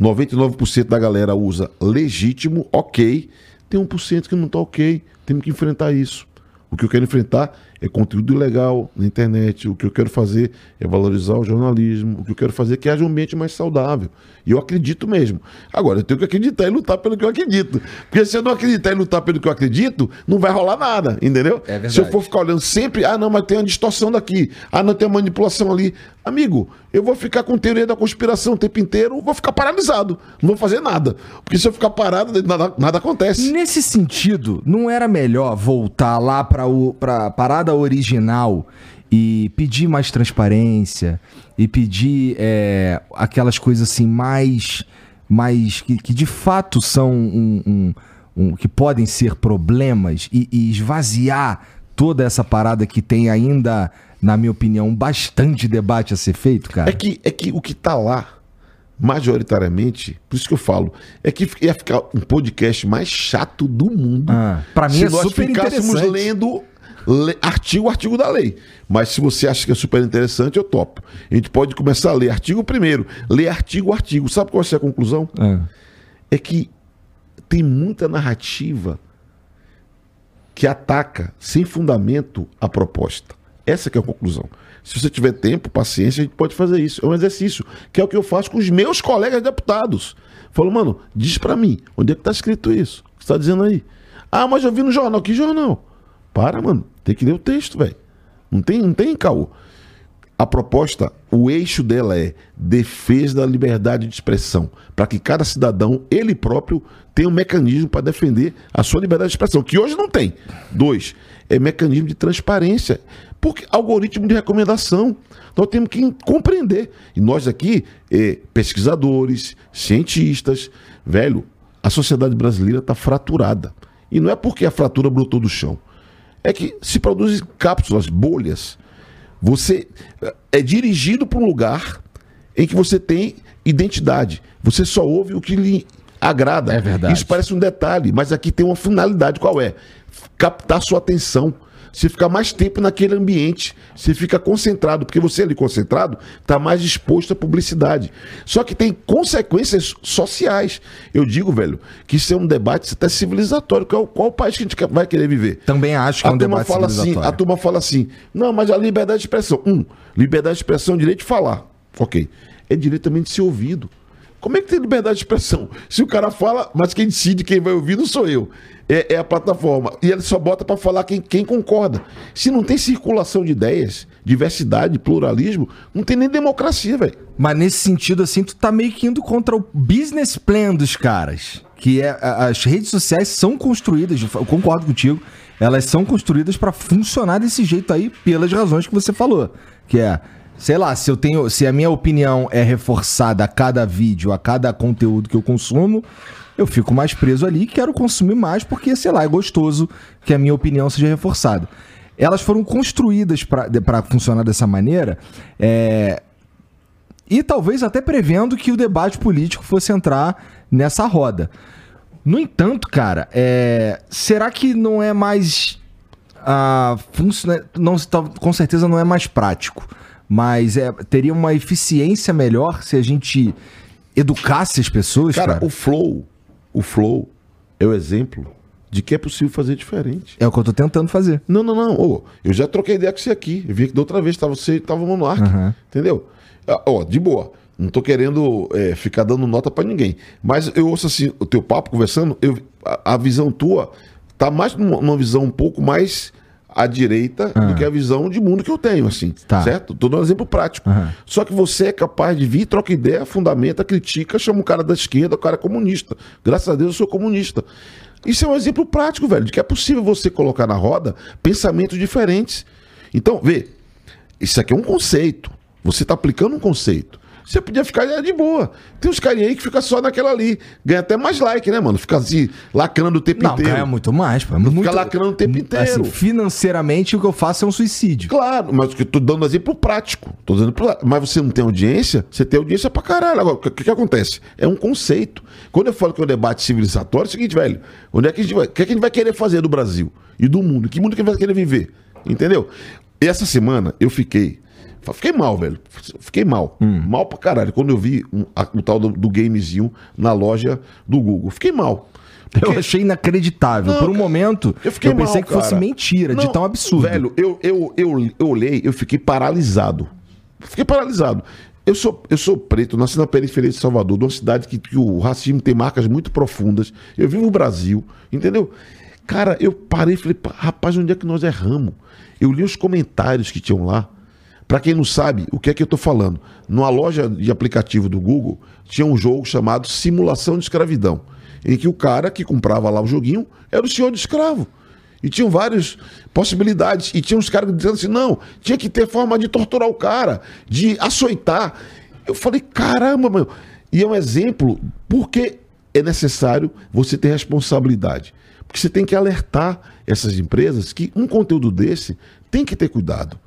99% da galera usa legítimo, ok. Tem 1% que não tá ok. Temos que enfrentar isso. O que eu quero enfrentar é conteúdo ilegal na internet. O que eu quero fazer é valorizar o jornalismo. O que eu quero fazer é que haja um ambiente mais saudável. E eu acredito mesmo. Agora, eu tenho que acreditar e lutar pelo que eu acredito. Porque se eu não acreditar e lutar pelo que eu acredito, não vai rolar nada, entendeu? É se eu for ficar olhando sempre, ah, não, mas tem uma distorção daqui. Ah, não, tem uma manipulação ali. Amigo, eu vou ficar com teoria da conspiração o tempo inteiro, vou ficar paralisado. Não vou fazer nada. Porque se eu ficar parado, nada, nada acontece. Nesse sentido, não era melhor voltar lá para a parada original e pedir mais transparência e pedir é, aquelas coisas assim mais mais que, que de fato são um, um, um, que podem ser problemas e, e, esvaziar toda essa parada que tem ainda na minha opinião bastante debate a ser feito cara é que é que o que tá lá majoritariamente, por isso que eu falo, é que ia ficar um podcast mais chato do mundo. Ah, para mim se é nós super ficássemos lendo artigo, artigo da lei. Mas se você acha que é super interessante, eu topo. A gente pode começar a ler artigo primeiro, ler artigo, artigo. Sabe qual é a conclusão? É. é que tem muita narrativa que ataca sem fundamento a proposta. Essa é a conclusão. Se você tiver tempo, paciência, a gente pode fazer isso. É um exercício, que é o que eu faço com os meus colegas deputados. Falo, mano, diz para mim, onde é que tá escrito isso? O que você tá dizendo aí? Ah, mas eu vi no jornal. Que jornal? Para, mano. Tem que ler o texto, velho. Não tem, não tem caô. A proposta, o eixo dela é defesa da liberdade de expressão, para que cada cidadão, ele próprio, tenha um mecanismo para defender a sua liberdade de expressão, que hoje não tem. Dois, é mecanismo de transparência, porque algoritmo de recomendação. Nós temos que compreender. E nós aqui, eh, pesquisadores, cientistas, velho, a sociedade brasileira está fraturada. E não é porque a fratura brotou do chão. É que se produzem cápsulas, bolhas. Você é dirigido para um lugar em que você tem identidade. Você só ouve o que lhe agrada. É verdade. Isso parece um detalhe, mas aqui tem uma finalidade. Qual é? Captar sua atenção. Você fica mais tempo naquele ambiente, você fica concentrado, porque você ali concentrado está mais exposto à publicidade. Só que tem consequências sociais. Eu digo, velho, que isso é um debate até civilizatório. Qual, qual país que a gente vai querer viver? Também acho que é a um turma debate fala assim, civilizatório. A turma fala assim, não, mas a liberdade de expressão. Um, liberdade de expressão, direito de falar. Ok. É direito também de ser ouvido. Como é que tem liberdade de expressão? Se o cara fala, mas quem decide quem vai ouvir não sou eu. É, é a plataforma. E ele só bota para falar quem, quem concorda. Se não tem circulação de ideias, diversidade, pluralismo, não tem nem democracia, velho. Mas nesse sentido, assim, tu tá meio que indo contra o business plan dos caras. Que é. As redes sociais são construídas, eu concordo contigo, elas são construídas pra funcionar desse jeito aí, pelas razões que você falou. Que é. Sei lá, se eu tenho. Se a minha opinião é reforçada a cada vídeo, a cada conteúdo que eu consumo, eu fico mais preso ali e quero consumir mais, porque, sei lá, é gostoso que a minha opinião seja reforçada. Elas foram construídas para funcionar dessa maneira. É, e talvez até prevendo que o debate político fosse entrar nessa roda. No entanto, cara, é, será que não é mais. ah, funciona- não, tá- com certeza não é mais prático, mas é, teria uma eficiência melhor se a gente educasse as pessoas, cara? Cara, o flow, o flow é o exemplo de que é possível fazer diferente. É o que eu tô tentando fazer. Não, não, não. Ô, eu já troquei ideia com você aqui. Eu vi que da outra vez tava você tava o Monark. Aham. Entendeu? Ah, Ó, de boa. Não tô querendo é, ficar dando nota pra ninguém. Mas eu ouço assim, o teu papo conversando, eu, a, a visão tua tá mais numa, numa visão um pouco mais à direita do que a visão de mundo que eu tenho, assim. Ah. Tá. Certo? Tô dando um exemplo prático. Aham. Só que você é capaz de vir, troca ideia, fundamenta, critica, chama o cara da esquerda, o cara é comunista. Graças a Deus eu sou comunista. Isso é um exemplo prático, velho, de que é possível você colocar na roda pensamentos diferentes. Então, vê, isso aqui é um conceito. Você está aplicando um conceito. Você podia ficar de boa. Tem uns carinha aí que fica só naquela ali. Ganha até mais like, né, mano? Fica assim, lacrando o tempo Não, inteiro. ganha muito mais, pô. É muito, lacrando o tempo inteiro. Assim, financeiramente, o que eu faço é um suicídio. Claro, mas que eu tô dando exemplo prático. Tô dando pra- Mas você não tem audiência, você tem audiência pra caralho. Agora, o que, que, que acontece? É um conceito. Quando eu falo que é um debate civilizatório, é o seguinte, velho. Onde é que a gente vai. O que, é que a gente vai querer fazer do Brasil e do mundo? Que mundo que a gente vai querer viver? Entendeu? E essa semana eu fiquei. Fiquei mal, velho. Fiquei mal. Mal pra caralho. Quando eu vi um- a- o tal do, do gamezinho na loja do Google. Fiquei mal. Eu achei inacreditável. Não, Por um cara, momento, eu, fiquei pensei mal, que fosse mentira, de Não, tão absurdo. Velho, eu, eu, eu, eu olhei, eu fiquei paralisado. Fiquei paralisado. Eu sou, eu sou preto, nasci na periferia de Salvador, de uma cidade que, que o racismo tem marcas muito profundas. Eu vivo no Brasil, entendeu? Cara, eu parei e falei, "Pá, rapaz, onde é que nós erramos? Eu li os comentários que tinham lá. Pra quem não sabe, o que é que eu tô falando? Numa loja de aplicativo do Google, tinha um jogo chamado Simulação de Escravidão, em que o cara que comprava lá o joguinho era o senhor de escravo. E tinham várias possibilidades. E tinha uns caras dizendo assim: não, tinha que ter forma de torturar o cara, de açoitar. Eu falei: caramba, meu. E é um exemplo porque é necessário você ter responsabilidade. Porque você tem que alertar essas empresas que um conteúdo desse tem que ter cuidado.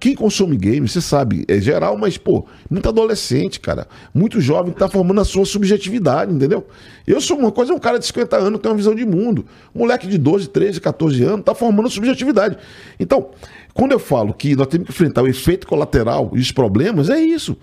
Quem consome games, você sabe, é geral, mas, pô, muito adolescente, cara. Muito jovem que tá formando a sua subjetividade, entendeu? Eu sou uma coisa, um cara de 50 anos, tem uma visão de mundo. Moleque de 12, 13, 14 anos tá formando subjetividade. Então, quando eu falo que nós temos que enfrentar o efeito colateral e os problemas, é isso.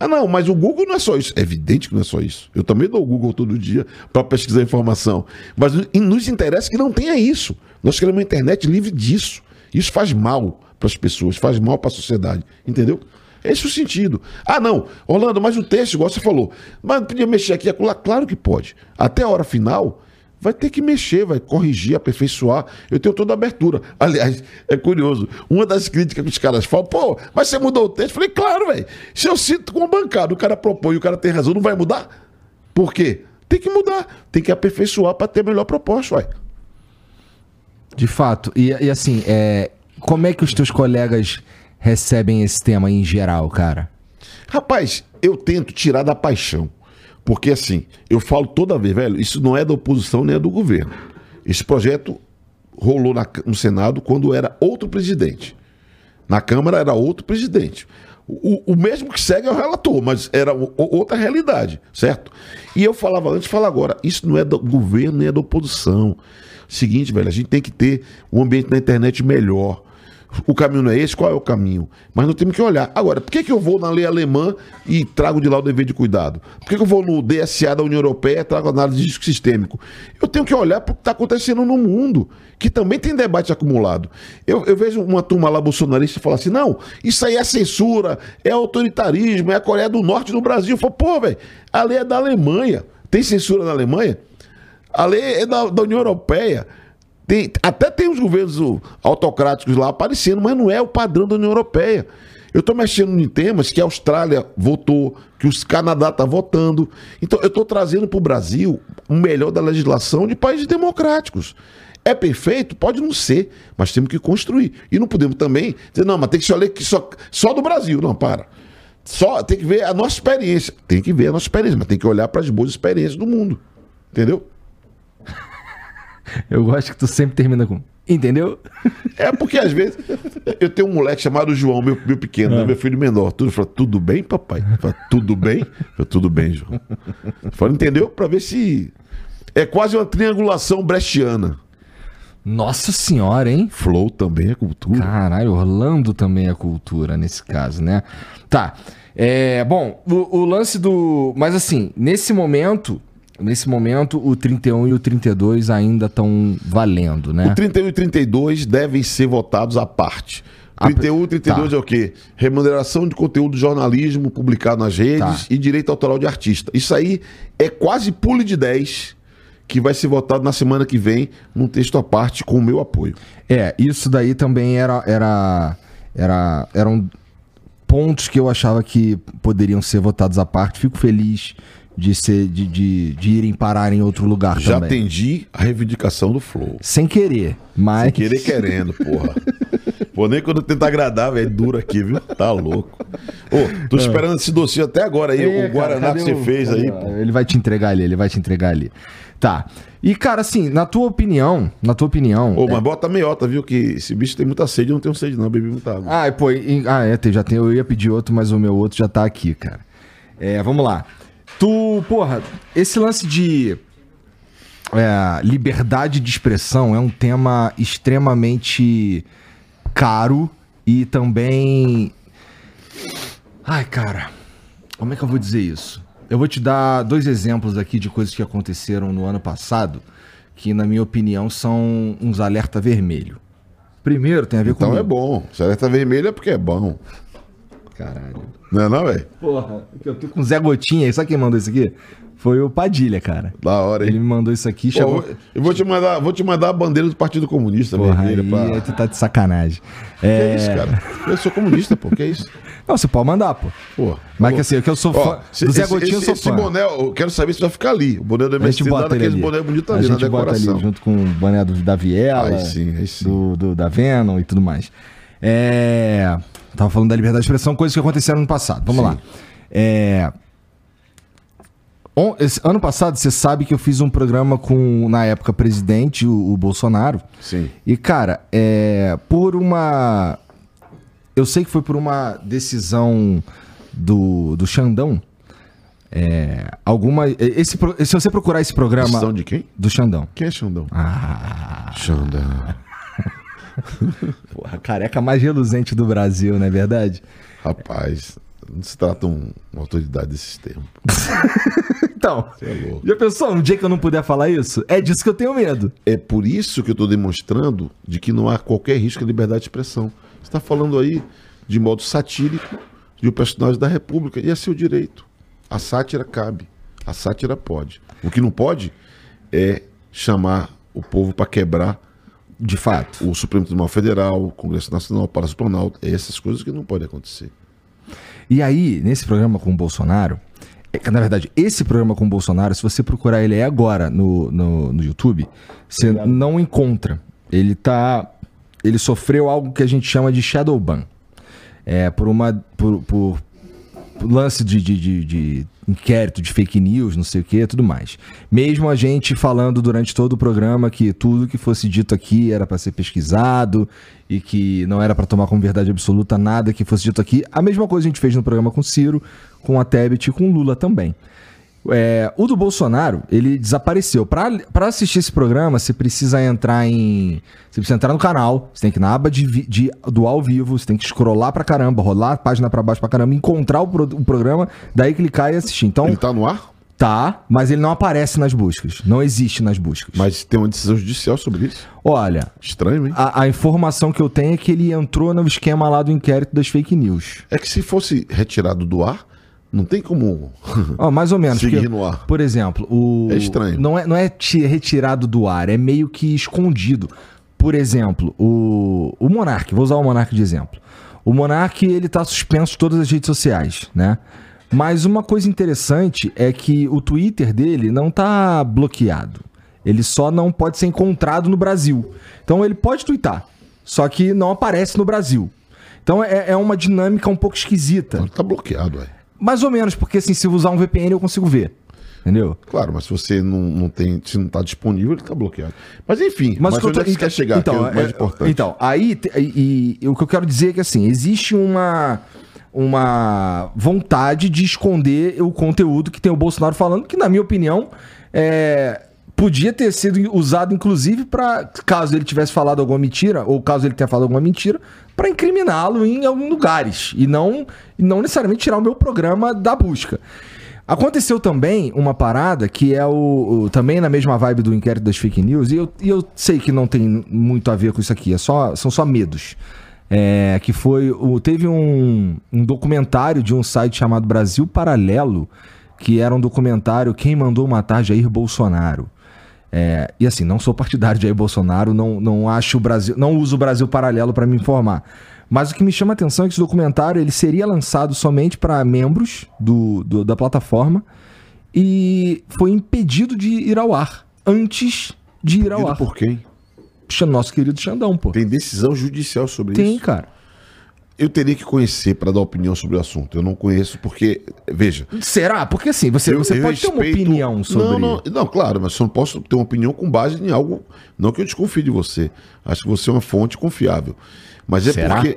Ah, não, mas o Google não é só isso. É evidente que não é só isso. Eu também dou o Google todo dia para pesquisar informação. Mas nos interessa que não tenha isso. Nós queremos uma internet livre disso. Isso faz mal para as pessoas, faz mal para a sociedade. Entendeu? Esse é o sentido. Ah, não, Orlando, mas o texto, igual você falou, mas podia mexer aqui e acolá. Claro que pode. Até a hora final, vai ter que mexer, vai corrigir, aperfeiçoar. Eu tenho toda a abertura. Aliás, é curioso. Uma das críticas que os caras falam, pô, mas você mudou o texto? Eu falei, claro, velho. Se eu sinto com a bancada, o cara propõe o cara tem razão, não vai mudar? Por quê? Tem que mudar, tem que aperfeiçoar para ter melhor proposta, ué. De fato. E, e assim, é, como é que os teus colegas recebem esse tema em geral, cara? Rapaz, eu tento tirar da paixão. Porque assim, eu falo toda vez, velho, isso não é da oposição nem é do governo. Esse projeto rolou na- no Senado quando era outro presidente. Na Câmara era outro presidente. O, o mesmo que segue é o relator, mas era o- outra realidade, certo? E eu falava antes, falo agora, isso não é do governo nem é da oposição. Seguinte, velho, a gente tem que ter um ambiente na internet melhor. O caminho não é esse? Qual é o caminho? Mas nós temos que olhar. Agora, por que, que eu vou na lei alemã e trago de lá o dever de cuidado? Por que, que eu vou no DSA da União Europeia e trago análise de risco sistêmico? Eu tenho que olhar para o que está acontecendo no mundo, que também tem debate acumulado. Eu, eu vejo uma turma lá bolsonarista falar assim: não, isso aí é censura, é autoritarismo, é a Coreia do Norte no Brasil. Eu falo, pô, velho, a lei é da Alemanha. Tem censura na Alemanha? A lei é da, da União Europeia. Tem- até tem os governos o, autocráticos lá aparecendo, mas não é o padrão da União Europeia. Eu estou mexendo em temas que a Austrália votou, que os Canadá está votando. Então, eu estou trazendo para o Brasil o melhor da legislação de países democráticos. É perfeito? Pode não ser, mas temos que construir. E não podemos também dizer, não, mas tem que só ler que só, só do Brasil. Não, para. Só tem que ver a nossa experiência. Tem que ver a nossa experiência, mas tem que olhar para as boas experiências do mundo. Entendeu? Eu gosto que tu sempre termina com. Entendeu? É porque às vezes eu tenho um moleque chamado João, meu, meu pequeno, né, meu filho menor. Tudo fala, tudo bem, papai? Fala, tudo bem? Eu falo, tudo bem, João. Fala, entendeu? Pra ver se. É quase uma triangulação brechiana. Nossa senhora, hein? Flow também é cultura. Caralho, Orlando também é cultura nesse caso, né? Tá. É, bom, o, o lance do. Mas assim, nesse momento. Nesse momento, o 31 e o 32 ainda estão valendo, né? O 31 e 32 devem ser votados à parte. Ah, 31 e 32 tá. é o quê? Remuneração de conteúdo de jornalismo publicado nas redes Tá. e direito autoral de artista. Isso aí é quase pule de 10 que vai ser votado na semana que vem num texto à parte com o meu apoio. É, isso daí também era, era, era, eram pontos que eu achava que poderiam ser votados à parte. Fico feliz de, ser, de, de, de irem parar em outro lugar Já também. atendi a reivindicação do Flow. Sem querer, mas... Querer querendo, porra. Pô, nem quando tenta agradar, velho, duro aqui, viu? Tá louco. Ô, tô esperando esse docinho até agora aí, É, o cara, Guaraná cadê que você o- fez aí, pô. Ele vai te entregar ali, ele vai te entregar ali. Tá. E, cara, assim, na tua opinião, na tua opinião... Ô, mas bota meiota, viu? Que esse bicho tem muita sede, eu não tenho sede, não, bebi muita água. Ah, pô, e- ah, é, já tem, eu ia pedir outro, mas o meu outro já tá aqui, cara. É, vamos lá. Tu, porra, esse lance de é, liberdade de expressão é um tema extremamente caro e também. Ai, cara, como é que eu vou dizer isso? Eu vou te dar dois exemplos aqui de coisas que aconteceram no ano passado, que, na minha opinião, são uns alerta vermelho. Primeiro, tem a ver com. Então é bom. Se alerta vermelho é porque é bom. Caralho. Não é não, velho? Porra, eu tô com o Zé Gotinha aí. Sabe quem mandou isso aqui? Foi o Padilha, cara. Da hora, Ele hein? me mandou isso aqui, Pô, chegou. eu vou te mandar, vou te mandar a bandeira do Partido Comunista Porra, vermelha aí, pra... aí tu tá de sacanagem. Que É... é isso, cara? Eu sou comunista, pô. Que é isso? Não, você pode mandar, pô. Pô. Mas que assim, que eu sou Ó, fã. se- do Zé esse, Gotinho eu esse, sou esse fã. boné, eu quero saber se vai ficar ali. O boné do a gente bota ele ali. boné bonito a ali na gente bota ali decoração. junto com o boné do, da Viela, Aí sim, aí sim. Do, do- da Venom e tudo mais. É... Tava falando da liberdade de expressão, coisas que aconteceram no passado. Vamos Sim. lá. É... on- esse ano passado, você sabe que eu fiz um programa com, na época, presidente, o, o Bolsonaro. Sim. E, cara, é, por uma. Eu sei que foi por uma decisão do, do Xandão. É, alguma. Esse, se você procurar esse programa. Decisão de quem? Do Xandão. Quem é Xandão? Ah, Xandão. porra, careca mais reluzente do Brasil, não é verdade? Rapaz, não se trata um, uma autoridade desses tempos. Então, Você é louco. já pensou um dia que eu não puder falar isso? É disso que eu tenho medo. É por isso que eu estou demonstrando de que não há qualquer risco à liberdade de expressão. Você está falando aí de modo satírico de um personagem da República, e é seu direito. A sátira cabe, a sátira pode. O que não pode é chamar o povo para quebrar De fato. o Supremo Tribunal Federal, o Congresso Nacional, o Palácio Planalto. É essas coisas que não podem acontecer. E aí, nesse programa com o Bolsonaro, é na verdade, esse programa com o Bolsonaro, se você procurar ele é agora no, no, no YouTube, você não encontra. Ele tá. Ele sofreu algo que a gente chama de shadow ban. É, por uma. Por- por lance de, de, de- de inquérito, de fake news, não sei o que, tudo mais. Mesmo a gente falando durante todo o programa que tudo que fosse dito aqui era para ser pesquisado e que não era para tomar como verdade absoluta nada que fosse dito aqui. A mesma coisa a gente fez no programa com Ciro, com a Tebet e com Lula também. É, o do Bolsonaro, ele desapareceu. Pra pra assistir esse programa, você precisa entrar em. Você precisa entrar no canal, você tem que ir na aba de, de- do ao vivo, você tem que scrollar pra caramba, rolar a página pra baixo pra caramba, encontrar o, pro- o programa, daí clicar e assistir. Então, Ele tá no ar, tá, mas ele não aparece nas buscas. Não existe nas buscas. mas tem uma decisão judicial sobre isso. Olha, Estranho, hein? a, a informação que eu tenho é que ele entrou no esquema lá do inquérito das fake news. É que se fosse retirado do ar, não tem como. Ó, mais ou menos. Seguir porque, no ar. Por exemplo, o. É estranho. Não é, não é ti- retirado do ar, é meio que escondido. Por exemplo, o, o Monark, vou usar o Monark de exemplo. O Monark, ele tá suspenso de todas as redes sociais, né? Mas uma coisa interessante é que o Twitter dele não tá bloqueado. Ele só não pode ser encontrado no Brasil. Então ele pode twittar, só que não aparece no Brasil. Então é, é uma dinâmica um pouco esquisita. Ele tá bloqueado, ué. Mais ou menos, porque assim, se eu usar um VPN eu consigo ver. Entendeu? Claro, mas se você não, não tem, se não tá disponível, ele tá bloqueado. Mas enfim, mas, o que eu onde é que você quer chegar? Então, que é o mais é- importante. então aí e, e o que eu quero dizer é que assim, existe uma uma vontade de esconder o conteúdo que tem o Bolsonaro falando, que na minha opinião é, podia ter sido usado inclusive para caso ele tivesse falado alguma mentira ou caso ele tenha falado alguma mentira, para incriminá-lo em alguns lugares e não não necessariamente tirar o meu programa da busca. Aconteceu também uma parada que é o, o- também na mesma vibe do inquérito das fake news, e eu, e eu sei que não tem muito a ver com isso aqui, é só, são só medos. É, que foi. O, teve um, um documentário de um site chamado Brasil Paralelo, que era um documentário Quem Mandou Matar Jair Bolsonaro. É, e assim, não sou partidário de Jair Bolsonaro, não, não acho o Brasil. Não uso o Brasil Paralelo para me informar. Mas o que me chama a atenção é que esse documentário ele seria lançado somente para membros do, do- da plataforma e foi impedido de ir ao ar antes de ir ao ar. por quem? Nosso querido Xandão, pô. Tem decisão judicial sobre Tem, isso? cara. Eu teria que conhecer para dar opinião sobre o assunto. Eu não conheço porque, veja, Será? Porque assim, você, eu- você eu pode ter uma respeito- opinião sobre. Não, não, não, claro, mas eu não posso ter uma opinião com base em algo. Não que eu desconfie de você. Acho que você é uma fonte confiável. Mas é Será? porque.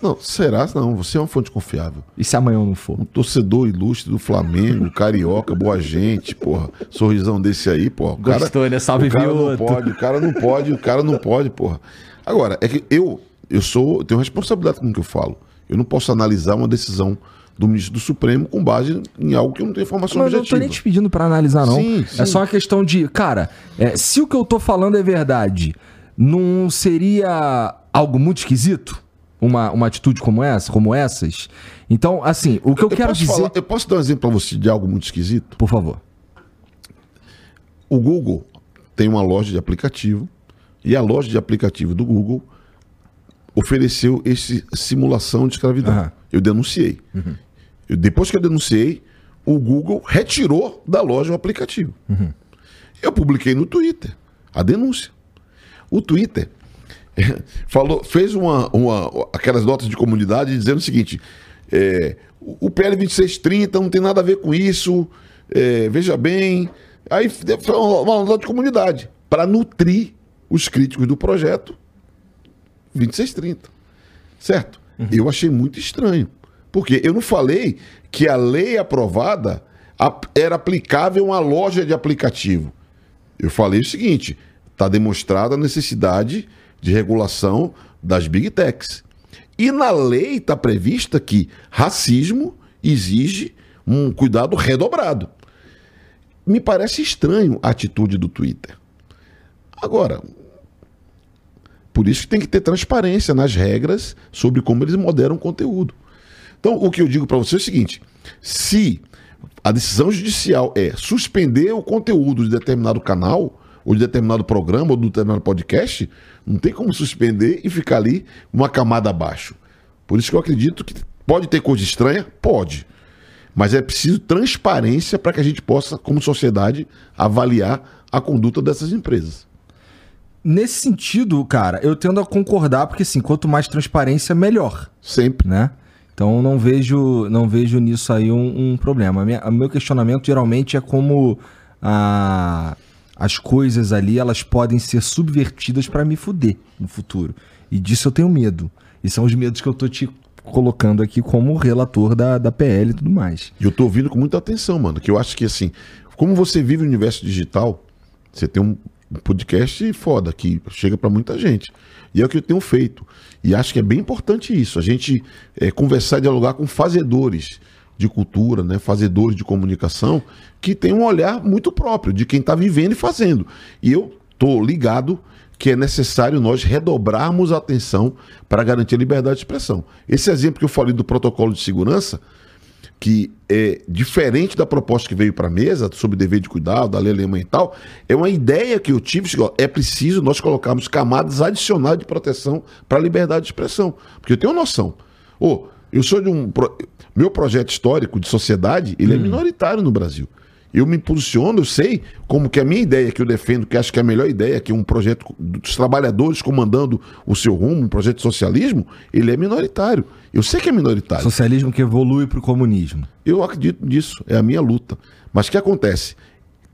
Não, será? Não, você é uma fonte confiável. E se amanhã eu não for? Um torcedor ilustre do Flamengo, carioca, boa gente, porra. Sorrisão desse aí, porra. O cara, Gostou, né? Salve, o cara não Vioto. pode, o cara não pode, o cara não pode, porra. Agora, é que eu, eu sou, eu tenho responsabilidade com o que eu falo. Eu não posso analisar uma decisão do ministro do Supremo com base em algo que eu não tenho informação Mas eu não tô objetiva. nem te pedindo pra analisar, não. Sim, É sim. só uma questão de, cara, é, se o que eu tô falando é verdade, não seria algo muito esquisito? Uma, uma atitude como essa, como essas? Então, assim, o que eu, Eu quero dizer. falar- eu posso dar um exemplo para você de algo muito esquisito? Por favor. O Google tem uma loja de aplicativo e a loja de aplicativo do Google ofereceu esse simulação de escravidão. Aham. Eu denunciei. Eu- depois que eu denunciei, o Google retirou da loja o aplicativo. Eu publiquei no Twitter a denúncia. O Twitter falou, fez uma, uma- aquelas notas de comunidade dizendo o seguinte: é, o PL 2630 não tem nada a ver com isso, é, veja bem. Aí foi uma nota de comunidade para nutrir os críticos do projeto 2630. Certo? Eu achei muito estranho. Porque eu não falei que a lei aprovada ap- era aplicável a uma loja de aplicativo. Eu falei o seguinte: está demonstrada a necessidade de regulação das big techs. E na lei está prevista que racismo exige um cuidado redobrado. Me parece estranho a atitude do Twitter. Agora, por isso que tem que ter transparência nas regras sobre como eles moderam o conteúdo. Então, o que eu digo para você é o seguinte: se a decisão judicial é suspender o conteúdo de determinado canal, ou de determinado programa, ou de determinado podcast, não tem como suspender e ficar ali uma camada abaixo. Por isso que eu acredito que pode ter coisa estranha? Pode. Mas é preciso transparência para que a gente possa, como sociedade, avaliar a conduta dessas empresas. Nesse sentido, cara, eu tendo a concordar, porque assim, quanto mais transparência, melhor. Sempre. Né? Então não vejo, não vejo nisso aí um, um problema. O meu questionamento geralmente é como a, as coisas ali elas podem ser subvertidas para me fuder no futuro. E disso eu tenho medo. E são os medos que eu tô te colocando aqui como relator da, da PL e tudo mais. E eu tô ouvindo com muita atenção, mano, que eu acho que assim, como você vive o universo digital, você tem um podcast foda que chega para muita gente. E é o que eu tenho feito. E acho que é bem importante isso, a gente é, conversar e dialogar com fazedores de cultura, né, fazedores de comunicação, que tem um olhar muito próprio de quem está vivendo e fazendo. E eu tô ligado que é necessário nós redobrarmos a atenção para garantir a liberdade de expressão. Esse exemplo que eu falei do protocolo de segurança, que é diferente da proposta que veio para a mesa sobre dever de cuidado, da lei alemã e tal, é uma ideia que eu tive, é preciso nós colocarmos camadas adicionais de proteção para a liberdade de expressão. Porque eu tenho noção. Oh, eu sou de um. Meu projeto histórico de sociedade, ele é hum. é minoritário no Brasil eu me posiciono, eu sei como que a minha ideia que eu defendo, que acho que é a melhor ideia, que é um projeto dos trabalhadores comandando o seu rumo, um projeto de socialismo, ele é minoritário. Eu sei que é minoritário. Socialismo que evolui para o comunismo. Eu acredito nisso, é a minha luta. Mas o que acontece?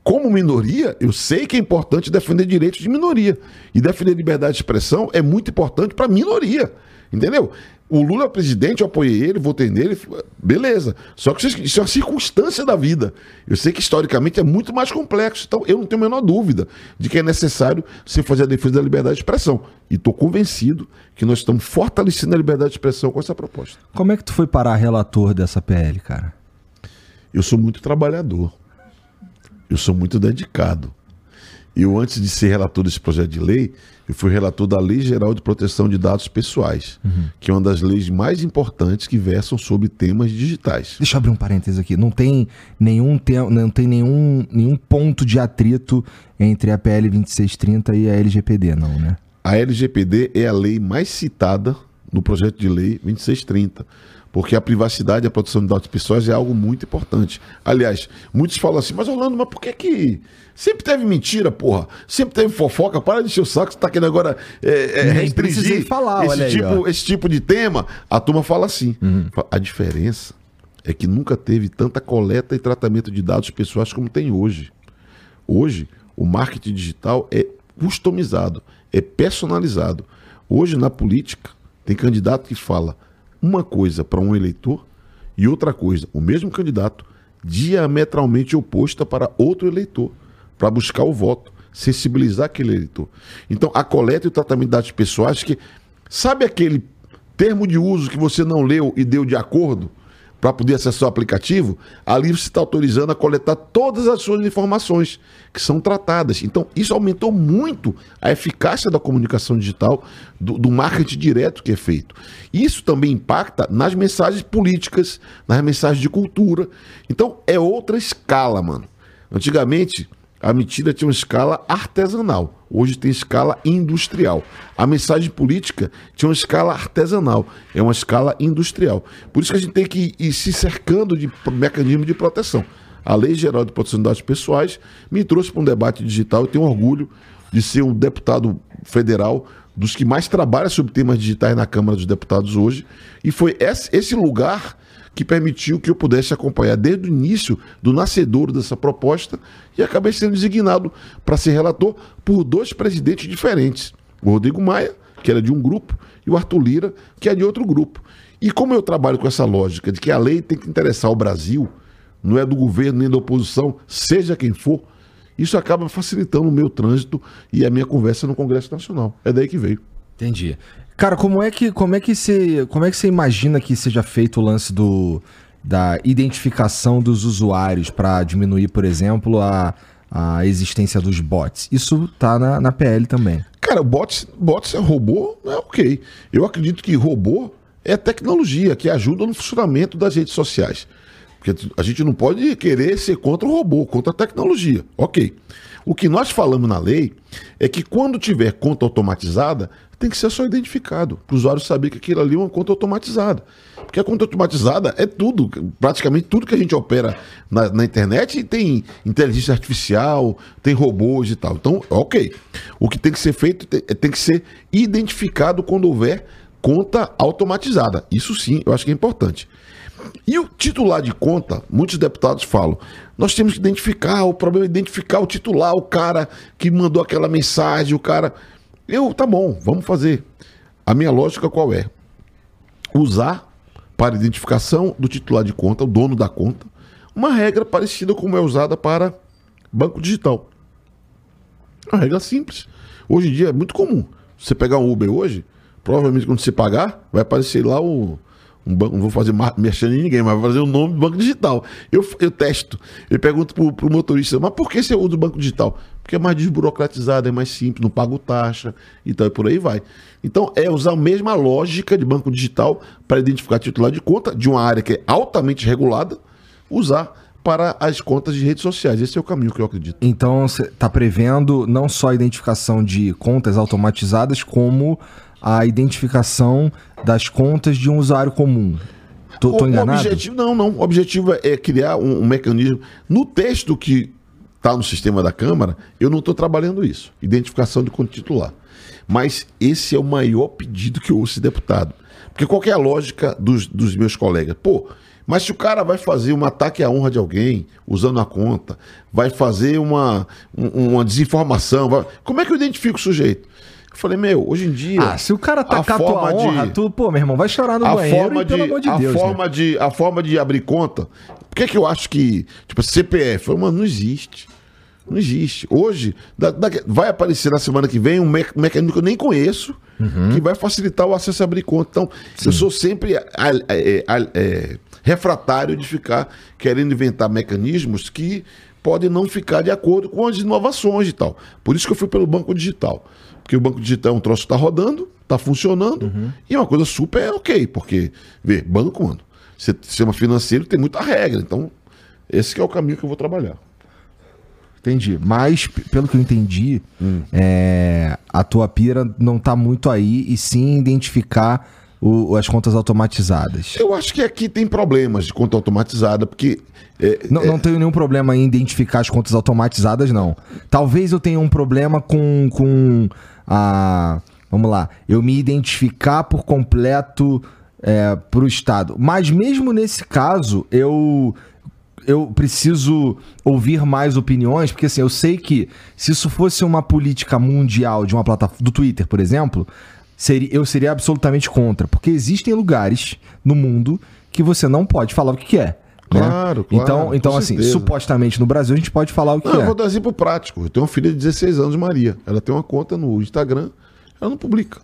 Como minoria, eu sei que é importante defender direitos de minoria. E defender liberdade de expressão é muito importante para a minoria. Entendeu? O Lula é presidente, eu apoiei ele, votei nele, beleza. Só que isso é uma circunstância da vida. Eu sei que historicamente é muito mais complexo. Então eu não tenho a menor dúvida de que é necessário você fazer a defesa da liberdade de expressão. E estou convencido que nós estamos fortalecendo a liberdade de expressão com essa proposta. Como é que tu foi parar relator dessa PL, cara? Eu sou muito trabalhador. Eu sou muito dedicado. Eu, antes de ser relator desse projeto de lei, eu fui relator da Lei Geral de Proteção de Dados Pessoais, uhum. que é uma das leis mais importantes que versam sobre temas digitais. Deixa eu abrir um parênteses aqui. Não tem nenhum, te... não tem nenhum, nenhum ponto de atrito entre a PL 2630 e a LGPD, não, né? A LGPD é a lei mais citada no projeto de lei 2630 porque a privacidade e a proteção de dados pessoais é algo muito importante. Aliás, muitos falam assim, mas Orlando, mas por que que sempre teve mentira, porra? Sempre teve fofoca, para de encher o saco, você tá querendo agora é, é, restringir falar, esse, tipo, aí, esse tipo de tema. A turma fala assim, uhum. a diferença é que nunca teve tanta coleta e tratamento de dados pessoais como tem hoje. Hoje, o marketing digital é customizado, é personalizado. Hoje, na política, tem candidato que fala uma coisa para um eleitor e outra coisa, o mesmo candidato, diametralmente oposta para outro eleitor, para buscar o voto, sensibilizar aquele eleitor. Então, a coleta e o tratamento de dados pessoais, que sabe aquele termo de uso que você não leu e deu de acordo? Para poder acessar o aplicativo, ali você está autorizando a coletar todas as suas informações que são tratadas. Então, isso aumentou muito a eficácia da comunicação digital, do, do marketing direto que é feito. Isso também impacta nas mensagens políticas, nas mensagens de cultura. Então, é outra escala, mano. Antigamente, a mentira tinha uma escala artesanal, hoje tem escala industrial. A mensagem política tinha uma escala artesanal, é uma escala industrial. Por isso que a gente tem que ir se cercando de mecanismo de proteção. A Lei Geral de Proteção de Dados Pessoais me trouxe para um debate digital. Eu tenho orgulho de ser um deputado federal dos que mais trabalha sobre temas digitais na Câmara dos Deputados hoje. E foi esse lugar que permitiu que eu pudesse acompanhar desde o início do nascedouro dessa proposta e acabei sendo designado para ser relator por dois presidentes diferentes. O Rodrigo Maia, que era de um grupo, e o Arthur Lira, que é de outro grupo. E como eu trabalho com essa lógica de que a lei tem que interessar o Brasil, não é do governo nem da oposição, seja quem for, isso acaba facilitando o meu trânsito e a minha conversa no Congresso Nacional. É daí que veio. Entendi. Cara, como é que como é que você como é que você imagina que seja feito o lance do da identificação dos usuários para diminuir, por exemplo, a, a existência dos bots? Isso tá na, na PL também. Cara, bots, bots é robô, é ok. Eu acredito que robô é tecnologia que ajuda no funcionamento das redes sociais. Porque a gente não pode querer ser contra o robô, contra a tecnologia. Ok. O que nós falamos na lei é que quando tiver conta automatizada, tem que ser só identificado, para o usuário saber que aquilo ali é uma conta automatizada. Porque a conta automatizada é tudo, praticamente tudo que a gente opera na, na internet tem inteligência artificial, tem robôs e tal. Então, ok. O que tem que ser feito tem, tem que ser identificado quando houver conta automatizada. Isso sim, eu acho que é importante. E o titular de conta, muitos deputados falam, nós temos que identificar, o problema é identificar o titular, o cara que mandou aquela mensagem, o cara. Eu, tá bom, vamos fazer. A minha lógica qual é? Usar para identificação do titular de conta, o dono da conta, uma regra parecida como é usada para banco digital. Uma regra simples. Hoje em dia é muito comum. Você pegar um Uber hoje, provavelmente quando você pagar, vai aparecer lá o um banco, não vou fazer mexendo em ninguém, mas vou fazer o nome do banco digital. Eu, eu testo. Eu pergunto pro, pro motorista, mas por que você usa o banco digital? Porque é mais desburocratizado, é mais simples, não pago taxa e tal, e por aí vai. Então, é usar a mesma lógica de banco digital para identificar titular de conta de uma área que é altamente regulada, usar para as contas de redes sociais. Esse é o caminho que eu acredito. Então, você está prevendo não só a identificação de contas automatizadas, como a identificação das contas de um usuário comum. Tô, tô o, enganado? O objetivo, não, não. O objetivo é criar um, um mecanismo. No texto que está no sistema da Câmara, eu não estou trabalhando isso. Identificação de conta titular. Mas esse é o maior pedido que eu ouço deputado. Porque qual é a lógica dos, dos meus colegas? Pô, mas se o cara vai fazer um ataque à honra de alguém, usando a conta, vai fazer uma, uma desinformação, vai... como é que eu identifico o sujeito? Eu falei, meu, hoje em dia. Ah, se o cara tacar a tua honra, de, tu, pô, meu irmão, vai chorar no a banheiro, forma de, pelo amor de a Deus. Forma né? de, a forma de abrir conta. Por que, é que eu acho que. Tipo, CPF? Falei, mano, não existe. Não existe. Hoje, da, da, vai aparecer na semana que vem um me, mecanismo que eu nem conheço, uhum. que vai facilitar o acesso a abrir conta. Então, Sim. eu sou sempre a, a, a, é, refratário de ficar querendo inventar mecanismos que podem não ficar de acordo com as inovações e tal. Por isso que eu fui pelo banco digital. Porque o banco digital é um troço que está rodando, está funcionando, uhum. e é uma coisa super ok, porque, vê, banco, mano, sistema financeiro tem muita regra, então esse é o caminho que eu vou trabalhar. Entendi. Mas, pelo que eu entendi, hum. é, a tua pira não está muito aí, e sim identificar o, as contas automatizadas. Eu acho que aqui tem problemas de conta automatizada, porque. É, não, é... não tenho nenhum problema em identificar as contas automatizadas, não. Talvez eu tenha um problema com, com a. Vamos lá, eu me identificar por completo é, para o Estado. Mas mesmo nesse caso, eu eu preciso ouvir mais opiniões, porque assim, eu sei que se isso fosse uma política mundial de uma plataforma do Twitter, por exemplo, seria, eu seria absolutamente contra, porque existem lugares no mundo que você não pode falar o que quer. Né? Claro, claro. Então, então assim, certeza. supostamente no Brasil a gente pode falar o que não, é. Eu vou dar exemplo prático. Eu tenho uma filha de 16 anos, Maria. Ela tem uma conta no Instagram, ela não publica.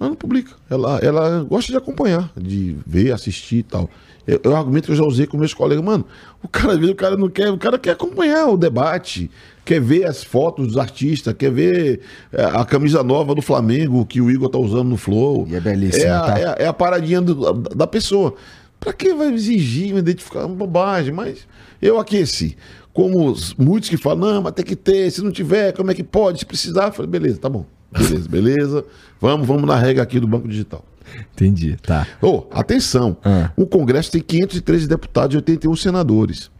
Ela não publica. Ela, ela gosta de acompanhar, de ver, assistir e tal. É, é um argumento que eu já usei com meus colegas. Mano, o cara, o cara não quer, o cara quer acompanhar o debate, quer ver as fotos dos artistas, quer ver é, a camisa nova do Flamengo que o Igor tá usando no Flow. E é belíssimo. É, tá? é, é a paradinha do, da pessoa. Para que vai exigir, vai identificar uma bobagem? Mas eu aqueci. Como muitos que falam, não, mas tem que ter, se não tiver, como é que pode? Se precisar, eu falei, beleza, tá bom. Beleza, beleza. Vamos, vamos na regra aqui do Banco Digital. Entendi, tá. Oh, atenção, ah. o Congresso tem 513 deputados e 81 senadores.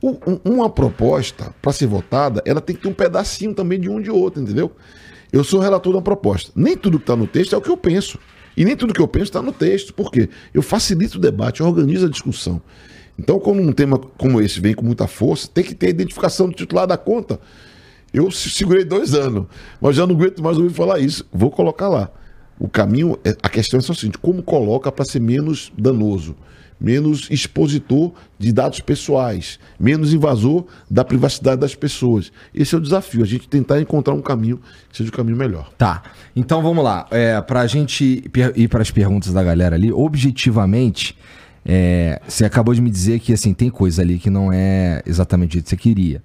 O, um, uma proposta, para ser votada, ela tem que ter um pedacinho também de um de outro, entendeu? Eu sou relator de uma proposta. Nem tudo que está no texto é o que eu penso. E nem tudo que eu penso está no texto. Por quê? Eu facilito o debate, eu organizo a discussão. Então, quando um tema como esse vem com muita força, tem que ter a identificação do titular da conta. Eu segurei dois anos, mas já não aguento mais ouvir falar isso. Vou colocar lá. O caminho, é, a questão é só o seguinte: como coloca para ser menos danoso, menos expositor de dados pessoais, menos invasor da privacidade das pessoas. Esse é o desafio, a gente tentar encontrar um caminho que seja o caminho melhor. Tá. Então vamos lá. É, para a gente ir para as perguntas da galera ali, objetivamente. É, você acabou de me dizer que assim tem coisa ali que não é exatamente o que você queria.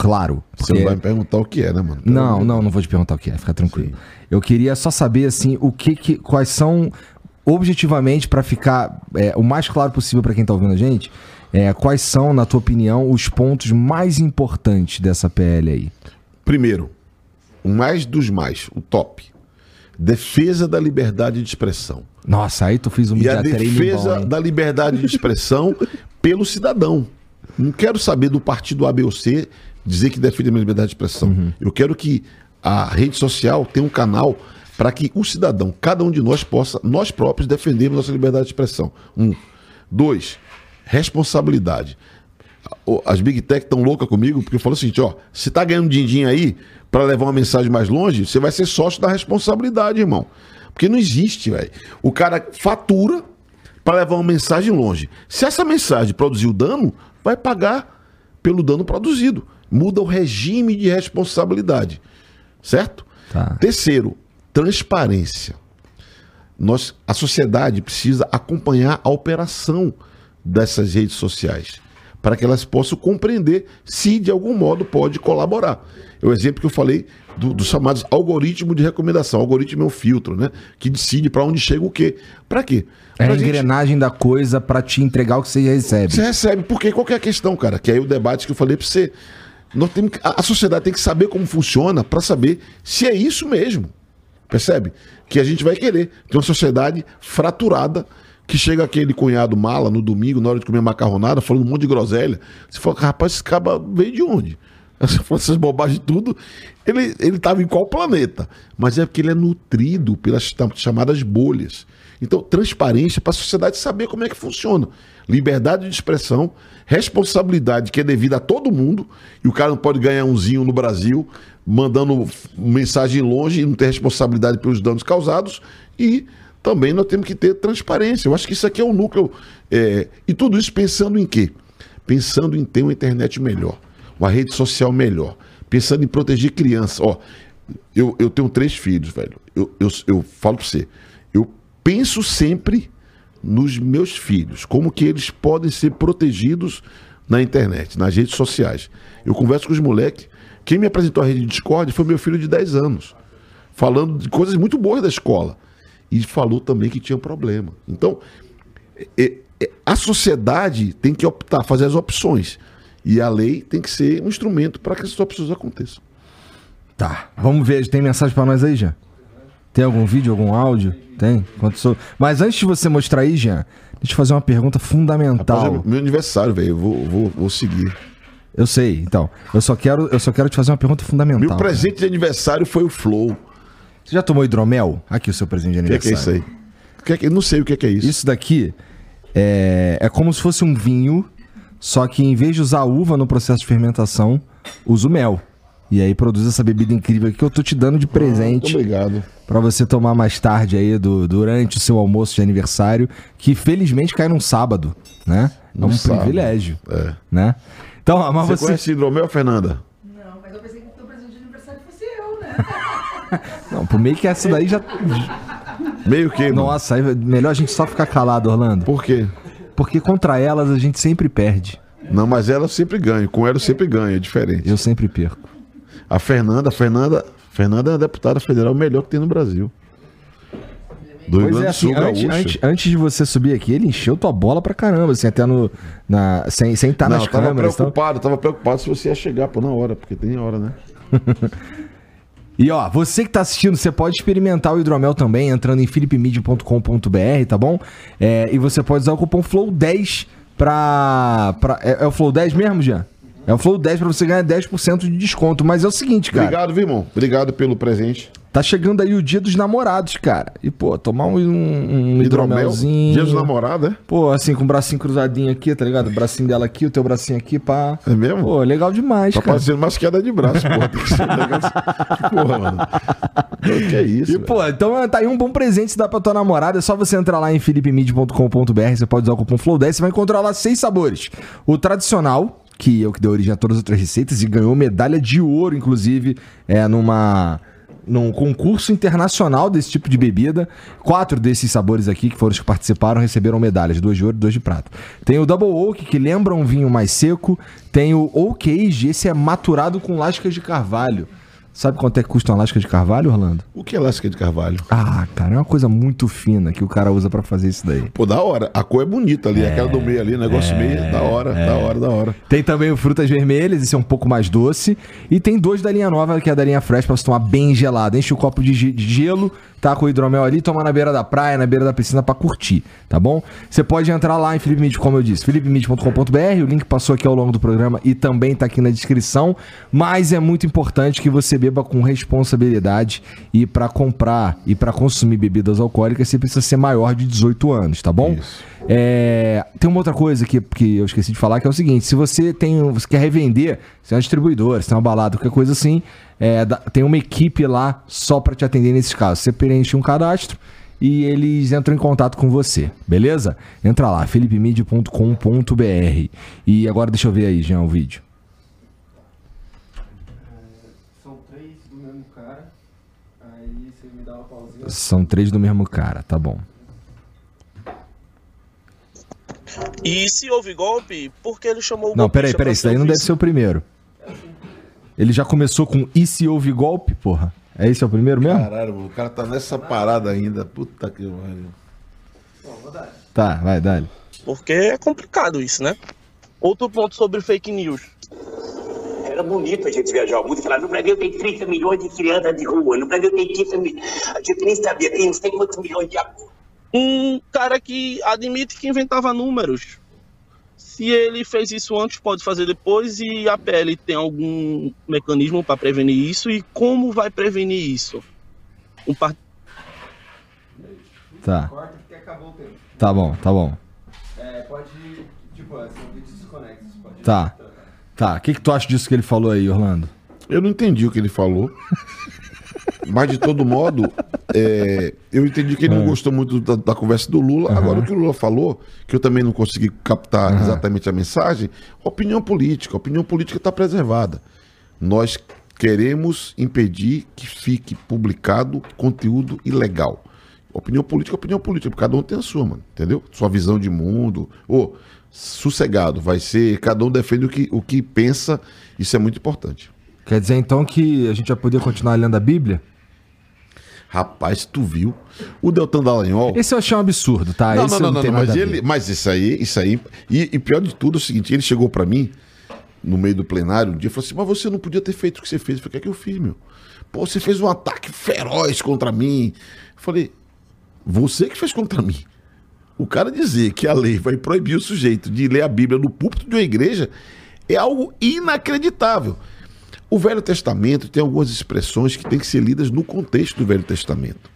Claro. Porque... Você não vai me perguntar o que é, né, mano? Pelo não, não, não, não vou te perguntar o que é, fica tranquilo. Sim. Eu queria só saber, assim, o que, que quais são, objetivamente, para ficar é, o mais claro possível para quem tá ouvindo a gente, É, quais são, na tua opinião, os pontos mais importantes dessa PL aí? Primeiro, o mais dos mais, o top. Defesa da liberdade de expressão. Nossa, aí tu fiz um E a defesa bom, da liberdade de expressão pelo cidadão. Não quero saber do partido A, B ou C dizer que defende a liberdade de expressão. Uhum. Eu quero que a rede social tenha um canal para que o cidadão, cada um de nós, possa, nós próprios, defendermos nossa liberdade de expressão. Um. Dois, responsabilidade. As Big Tech estão loucas comigo, porque eu falo o seguinte, ó, se tá ganhando din-din aí para levar uma mensagem mais longe, você vai ser sócio da responsabilidade, irmão. Porque não existe, velho. O cara fatura para levar uma mensagem longe. Se essa mensagem produziu dano, vai pagar pelo dano produzido. Muda o regime de responsabilidade. Certo? Tá. Terceiro, transparência. Nós, a sociedade precisa acompanhar a operação dessas redes sociais para que elas possam compreender se de algum modo pode colaborar. É o exemplo que eu falei do- dos chamados algoritmos de recomendação. O algoritmo é um filtro, né? Que decide para onde chega o quê. Para quê? É a Pra gente- engrenagem da coisa pra te entregar o que você recebe. você recebe, porque qual que é a questão, cara? Que aí o debate que eu falei pra você. Nós temos que- a sociedade tem que saber como funciona para saber se é isso mesmo. Percebe? Que a gente vai querer. Tem uma sociedade fraturada que chega aquele cunhado mala no domingo, na hora de comer macarronada, falando um monte de groselha. Você fala, rapaz, esse cara veio de onde? Essas bobagens tudo. Ele, ele tava em qual planeta? Mas é porque ele é nutrido pelas cham- chamadas bolhas. Então, transparência para a sociedade saber como é que funciona. Liberdade de expressão, responsabilidade que é devida a todo mundo, e o cara não pode ganhar umzinho no Brasil, mandando mensagem longe e não ter responsabilidade pelos danos causados, e também nós temos que ter transparência. Eu acho que isso aqui é o núcleo. é, e tudo isso pensando em quê? Pensando em ter uma internet melhor, uma rede social melhor, pensando em proteger crianças. Ó, eu, eu tenho três filhos, velho. Eu, eu, eu falo pra você, penso sempre nos meus filhos, como que eles podem ser protegidos na internet, nas redes sociais. Eu converso com os moleques. Quem me apresentou a rede de Discord foi meu filho de 10 anos, falando de coisas muito boas da escola. E falou também que tinha problema. Então, é- é- a sociedade tem que optar, fazer as opções. E a lei tem que ser um instrumento para que essas opções aconteçam. Tá. Vamos ver, tem mensagem pra nós aí, Jean? Tem algum vídeo, algum áudio? Tem? Quanto sou... Mas antes de você mostrar aí, Jean, deixa eu te fazer uma pergunta Rapaz, é fundamental. meu aniversário, velho. Eu vou, vou, vou seguir. Eu sei, então. Eu só quero, eu só quero te fazer uma pergunta fundamental. Meu presente de aniversário foi o Flow. Você já tomou hidromel? Aqui o seu presente de O que é, que é aniversário. isso aí? O que é que- eu não sei o que é, que é isso. Isso daqui é, é como se fosse um vinho, só que em vez de usar uva no processo de fermentação, usa o mel. E aí produz essa bebida incrível aqui que eu tô te dando de Muito presente obrigado. pra você tomar mais tarde aí do- durante o seu almoço de aniversário, que felizmente cai num sábado, né? É Num um sábado. privilégio, É. né? Então, mas Você, você, conhece hidromel, Fernanda? Não, mas eu pensei que o teu presente de aniversário fosse eu, né? não, por meio que essa daí já Meio que. mano? Nossa, aí melhor a gente só ficar calado, Orlando, Por quê? porque contra elas a gente sempre perde. Não, mas ela sempre ganha. Com ela eu sempre ganha, é diferente. Eu sempre perco. A Fernanda, Fernanda, Fernanda é a deputada federal melhor que tem no Brasil. Do Rio Pois Grande é, assim, antes, antes, antes de você subir aqui, ele encheu tua bola pra caramba, assim, até no. Na, sem sem estar Não, nas eu tava câmeras. Então... preocupado, tava preocupado se você ia chegar pô, na hora, porque tem hora, né? E ó, você que tá assistindo, você pode experimentar o hidromel também, entrando em philipmedia.com.br, tá bom? É, e você pode usar o cupom FLOW10 pra. pra é, é o Flow 10 mesmo, Jean? É o Flow 10 pra você ganhar 10% de desconto. Mas é o seguinte, cara. Obrigado, viu, irmão? Obrigado pelo presente. Tá chegando aí o dia dos namorados, cara. E, pô, tomar um, um, hidromelzinho. Dia dos namorados, é? Pô, assim, com o bracinho cruzadinho aqui, tá ligado? O bracinho dela aqui, o teu bracinho aqui, pá. É mesmo? Pô, legal demais, Tá cara. parecendo umas quedas de braço, porra. Tem que ser um. Porra, mano. Pô, Que é isso, E, velho? pô, então tá aí um bom presente se dá pra tua namorada. É só você entrar lá em philipmid.com.br. Você pode usar o cupom FLOW10. Você vai encontrar lá seis sabores. O tradicional, que é o que deu origem a todas as outras receitas e ganhou medalha de ouro, inclusive, é numa. Num concurso internacional desse tipo de bebida. Quatro desses sabores aqui, que foram os que participaram, receberam medalhas: duas de ouro e duas de prata. Tem o Double Oak, que lembra um vinho mais seco. Tem o Oak Age, esse é maturado com lascas de carvalho. Sabe quanto é que custa uma lasca de carvalho, Orlando? O que é lasca de carvalho? Ah, cara, é uma coisa muito fina que o cara usa pra fazer isso daí. Pô, da hora. A cor é bonita ali, aquela do meio ali, negócio meio, da hora, da hora, da hora. Tem também o frutas vermelhas, esse é um pouco mais doce. E tem dois da linha nova, que é da linha fresh, pra você tomar bem gelado. Enche o copo de de gelo, tá com o hidromel ali, toma na beira da praia, na beira da piscina pra curtir, tá bom? Você pode entrar lá em Felipe Mid, como eu disse, philipemid.com.br, o link passou aqui ao longo do programa e também tá aqui na descrição. Mas é muito importante que você beba com responsabilidade e pra comprar e pra consumir bebidas alcoólicas, você precisa ser maior de 18 anos, tá bom? Isso. É, tem uma outra coisa que, que eu esqueci de falar, que é o seguinte: se você tem, você quer revender, se é um distribuidor, se tem uma balada, qualquer coisa assim, é, tem uma equipe lá só pra te atender nesses casos. Você preenche um cadastro e eles entram em contato com você, beleza? Entra lá, felipemid.com.br. E agora deixa eu ver aí, Jean, o vídeo. São três do mesmo cara. Aí você me dá uma pausinha. São três do mesmo cara, tá bom. E se houve golpe, por que ele chamou o Não, peraí, peraí, isso daí não deve ser o primeiro. Ele já começou com e se houve golpe, porra? É esse é o primeiro mesmo? Caralho, o cara tá nessa parada ainda. Puta que pariu. Tá, vai, dale. Porque é complicado isso, né? Outro ponto sobre fake news. Era bonito a gente viajar ao mundo e falar: no Brasil tem 30 milhões de crianças de rua, no Brasil tem 30 milhões. A gente nem sabia, tem não sei quantos milhões de. Um cara que admite que inventava números. Se ele fez isso antes, pode fazer depois. E a PL tem algum mecanismo para prevenir isso? E como vai prevenir isso? Um par- Tá, Corta porque acabou o tempo. tá bom, tá bom. É, pode. Tipo, desconexos. Pode Tá. Tá, o que, que tu acha disso que ele falou aí, Orlando? Eu não entendi o que ele falou. Mas de todo modo, é, eu entendi que ele não gostou muito da, da conversa do Lula. Agora, o que o Lula falou, que eu também não consegui captar exatamente a mensagem, opinião política. A opinião política está preservada. Nós queremos impedir que fique publicado conteúdo ilegal. Opinião política é opinião política, cada um tem a sua, mano, entendeu? Sua visão de mundo. Ô, sossegado, vai ser. Cada um defende o que, o que pensa, isso é muito importante. Quer dizer então que a gente vai poder continuar lendo a Bíblia? Rapaz, tu viu? O Deltan Dallagnol. Esse eu achei um absurdo, tá? não, Esse não, não, não, tem mas ele. Mas isso aí, isso aí. E, e pior de tudo é o seguinte: ele chegou pra mim, no meio do plenário, um dia e falou assim: Mas você não podia ter feito o que você fez. Eu falei: O que é que eu fiz, meu? Pô, você fez um ataque feroz contra mim. Eu falei: Você que fez contra mim. O cara dizer que a lei vai proibir o sujeito de ler a Bíblia no púlpito de uma igreja é algo inacreditável. O Velho Testamento tem algumas expressões que têm que ser lidas no contexto do Velho Testamento,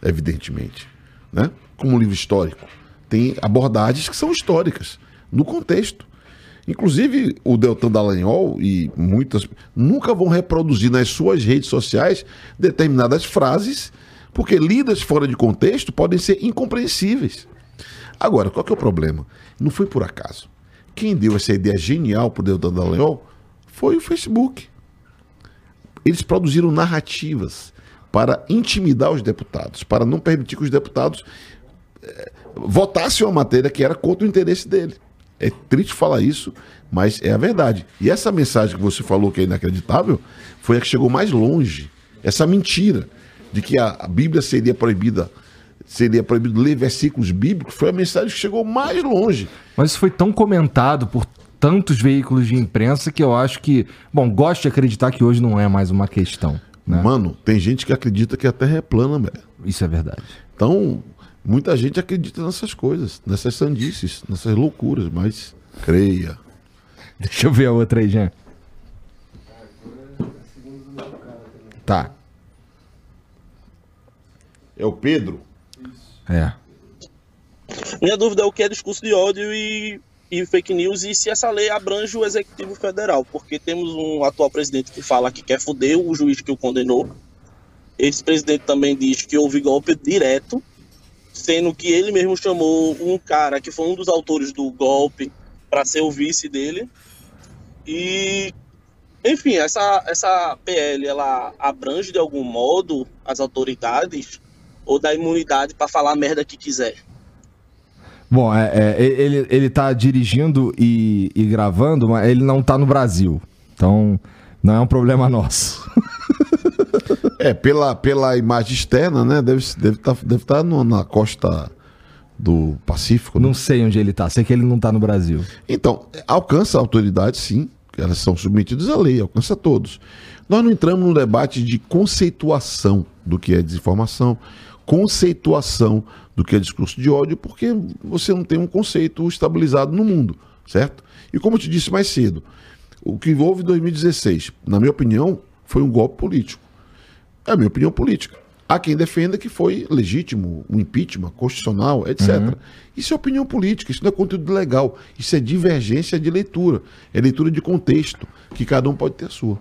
evidentemente. Né? Como um livro histórico. Tem abordagens que são históricas, no contexto. Inclusive, o Deltan Dallagnol e muitas nunca vão reproduzir nas suas redes sociais determinadas frases, porque lidas fora de contexto podem ser incompreensíveis. Agora, qual que é o problema? Não foi por acaso. Quem deu essa ideia genial para o Deltan Dallagnol foi o Facebook. Eles produziram narrativas para intimidar os deputados, para não permitir que os deputados eh, votassem uma matéria que era contra o interesse dele. É triste falar isso, mas é a verdade. E essa mensagem que você falou que é inacreditável foi a que chegou mais longe. Essa mentira de que a, a Bíblia seria proibida, seria proibido ler versículos bíblicos, foi a mensagem que chegou mais longe. Mas isso foi tão comentado por tantos veículos de imprensa que eu acho que. Bom, gosto de acreditar que hoje não é mais uma questão. Né? Mano, tem gente que acredita que a Terra é plana, velho. Isso é verdade. Então, muita gente acredita nessas coisas, nessas sandices, nessas loucuras, mas creia. Deixa eu ver a outra aí, Jean. Tá. É o Pedro? É. Minha dúvida é o que é discurso de ódio e, e fake news e se essa lei abrange o Executivo Federal, porque temos um atual presidente que fala que quer foder o juiz que o condenou. Esse presidente também diz que houve golpe direto, sendo que ele mesmo chamou um cara que foi um dos autores do golpe para ser o vice dele. E enfim, essa, essa PL ela abrange de algum modo as autoridades ou dá imunidade para falar a merda que quiser. Bom, é, é, ele, ele tá dirigindo e, e gravando, mas ele não tá no Brasil. Então, não é um problema nosso. É, pela, pela imagem externa, né? Deve estar deve tá, deve tá no- na costa do Pacífico. né? Não sei onde ele tá. Sei que ele não tá no Brasil. Então, alcança a autoridade, sim, elas são submetidas à lei, alcança todos. Nós não entramos num debate de conceituação do que é desinformação, conceituação do que é discurso de ódio, porque você não tem um conceito estabilizado no mundo, certo? E como eu te disse mais cedo, o que houve em 2016, na minha opinião, foi um golpe político. É a minha opinião política. Há quem defenda que foi legítimo, um impeachment constitucional, etc. Isso é opinião política, isso não é conteúdo legal. Isso é divergência de leitura. É leitura de contexto, que cada um pode ter a sua.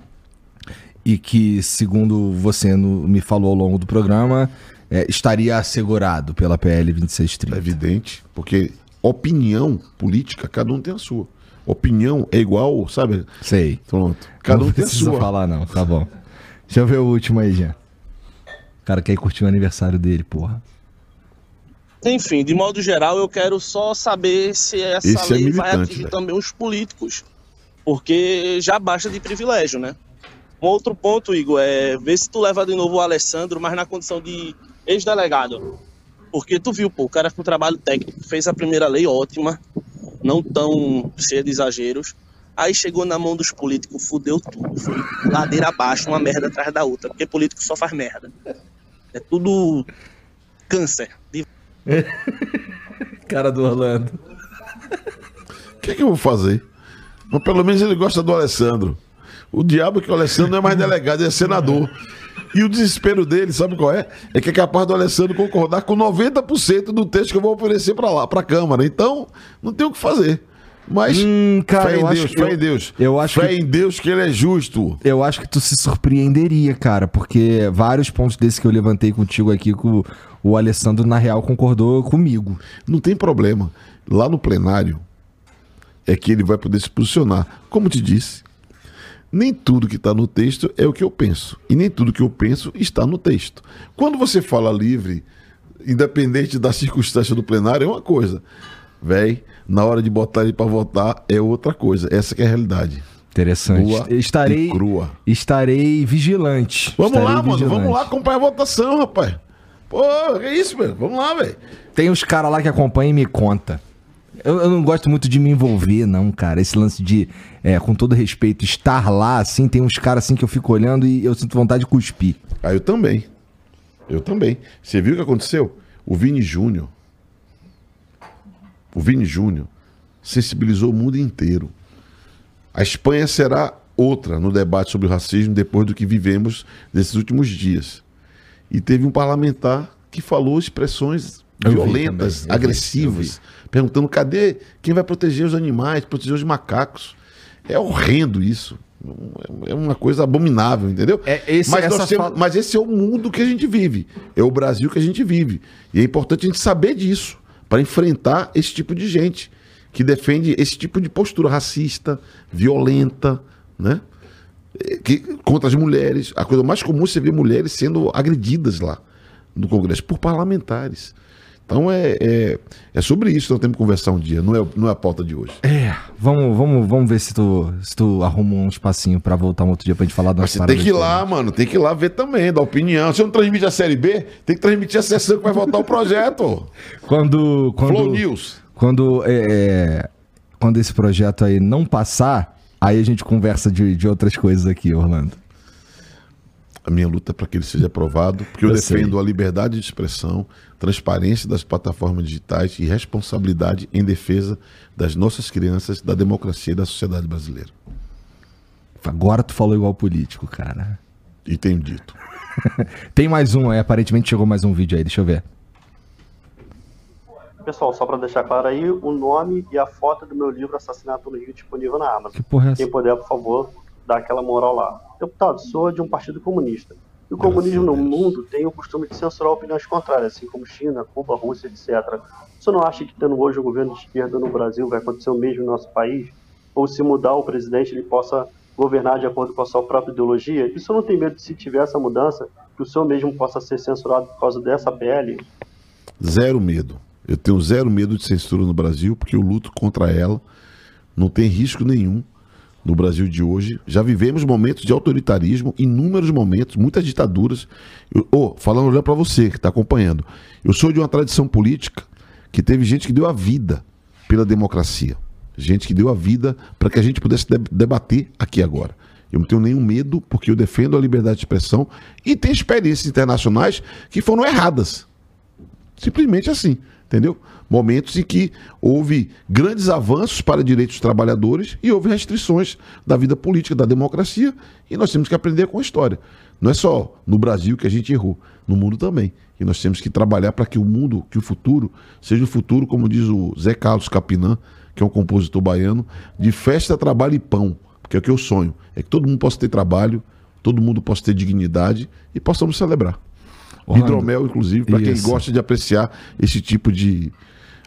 E que, segundo você me falou ao longo do programa, é, estaria assegurado pela PL É 2630. evidente, porque opinião política, cada um tem a sua. Opinião é igual, sabe? Sei. Pronto. Cada não um tem a precisa sua. falar, não. Tá bom. Deixa eu ver o último aí, Jean. O cara quer ir curtir o aniversário dele, porra. Enfim, de modo geral, eu quero só saber se essa Esse é lei vai militante, atingir também os políticos. Porque já basta de privilégio, né? Um outro ponto, Igor, é ver se tu leva de novo o Alessandro, mas na condição de ex-delegado. Porque tu viu, pô, o cara com trabalho técnico, fez a primeira lei ótima, não tão cheia de exageros. Aí chegou na mão dos políticos, fudeu tudo. Foi ladeira abaixo, uma merda atrás da outra. Porque político só faz merda. É tudo câncer. De Cara do Orlando. O que, é que eu vou fazer? Mas pelo menos ele gosta do Alessandro. O diabo é que o Alessandro não é mais delegado, ele é senador. E o desespero dele, sabe qual é? É que é capaz do Alessandro concordar com 90% do texto que eu vou oferecer para lá, para a Câmara. Então, não tem o que fazer. Mas Hum, cara, fé em Deus, fé eu- em Deus. eu acho fé que- em Deus que ele é justo. Eu acho que tu se surpreenderia, cara, porque vários pontos desses que eu levantei contigo aqui, o, o Alessandro, na real, concordou comigo. Não tem problema. Lá no plenário é que ele vai poder se posicionar. Como te disse, nem tudo que está no texto é o que eu penso. E nem tudo que eu penso está no texto. Quando você fala livre, independente da circunstância do plenário, é uma coisa. Véi, na hora de botar ele para votar é outra coisa. Essa que é a realidade. Interessante. Nua estarei, crua. estarei vigilante. Vamos Estarei lá, mano. vigilante. Vamos lá acompanhar a votação, rapaz. Pô, que isso, velho? Vamos lá, velho. Tem uns caras lá que acompanham e me conta. Eu, eu não gosto muito de me envolver, não, cara. Esse lance de, é, com todo respeito, estar lá, assim, tem uns caras assim que eu fico olhando e eu sinto vontade de cuspir. Ah, eu também. Eu também. Você viu o que aconteceu? O Vini Júnior. O Vini Júnior sensibilizou o mundo inteiro. A Espanha será outra no debate sobre o racismo depois do que vivemos nesses últimos dias. E teve um parlamentar que falou expressões violentas, agressivas, perguntando cadê quem vai proteger os animais, proteger os macacos. É horrendo isso. É uma coisa abominável, entendeu? É, esse- mas, temos- fala- mas esse é o mundo que a gente vive. É o Brasil que a gente vive. E é importante a gente saber disso para enfrentar esse tipo de gente que defende esse tipo de postura racista, violenta, né? Que, contra as mulheres. A coisa mais comum é você ver mulheres sendo agredidas lá no Congresso por parlamentares. Então é, é, é sobre isso que nós temos que conversar um dia, não é, não é a pauta de hoje. É, vamos, vamos, vamos ver se tu, se tu arruma um espacinho pra voltar um outro dia pra gente falar das Mas você tem que ir lá, mano, tem que ir lá ver também, dar opinião. Se não transmite a Série B, tem que transmitir a sessão que vai votar o projeto. Quando, quando, Flow News. Quando, é, é, quando esse projeto aí não passar, aí a gente conversa de, de outras coisas aqui, Orlando. A minha luta é para que ele seja aprovado, porque eu, Eu defendo sei. a liberdade de expressão, transparência das plataformas digitais e responsabilidade em defesa das nossas crianças, da democracia e da sociedade brasileira. Agora tu falou igual político, cara. E tenho dito. Tem mais um aí, aparentemente chegou mais um vídeo aí, deixa eu ver. Pessoal, só para deixar claro aí, o nome e a foto do meu livro Assassinato no Rio disponível na Amazon. Que porra é essa? Quem puder, por favor, dá aquela moral lá. Deputado, sou de um partido comunista. E o comunismo no mundo tem o costume de censurar opiniões contrárias, assim como China, Cuba, Rússia, etc. Você não acha que tendo hoje um governo de esquerda no Brasil vai acontecer o mesmo no nosso país? Ou se mudar o presidente, ele possa governar de acordo com a sua própria ideologia? Isso não tem medo de se tiver essa mudança, que o senhor mesmo possa ser censurado por causa dessa PL? Zero medo. Eu tenho zero medo de censura no Brasil, porque eu luto contra ela. Não tem risco nenhum. No Brasil de hoje. Já vivemos momentos de autoritarismo, inúmeros momentos, muitas ditaduras. Eu, oh, falando olhando para você que está acompanhando, eu sou de uma tradição política que teve gente que deu a vida pela democracia, gente que deu a vida para que a gente pudesse deb- debater aqui agora. Eu não tenho nenhum medo, porque eu defendo a liberdade de expressão e tem experiências internacionais que foram erradas. Simplesmente assim, entendeu? Momentos em que houve grandes avanços para direitos dos trabalhadores e houve restrições da vida política, da democracia, e nós temos que aprender com a história. Não é só no Brasil que a gente errou, no mundo também. E nós temos que trabalhar para que o mundo, que o futuro, seja o futuro, como diz o Zé Carlos Capinã, que é um compositor baiano, de festa, trabalho e pão. Porque é o que eu sonho. É que todo mundo possa ter trabalho, todo mundo possa ter dignidade e possamos celebrar. Orlando. Hidromel, inclusive, para quem gosta de apreciar esse tipo de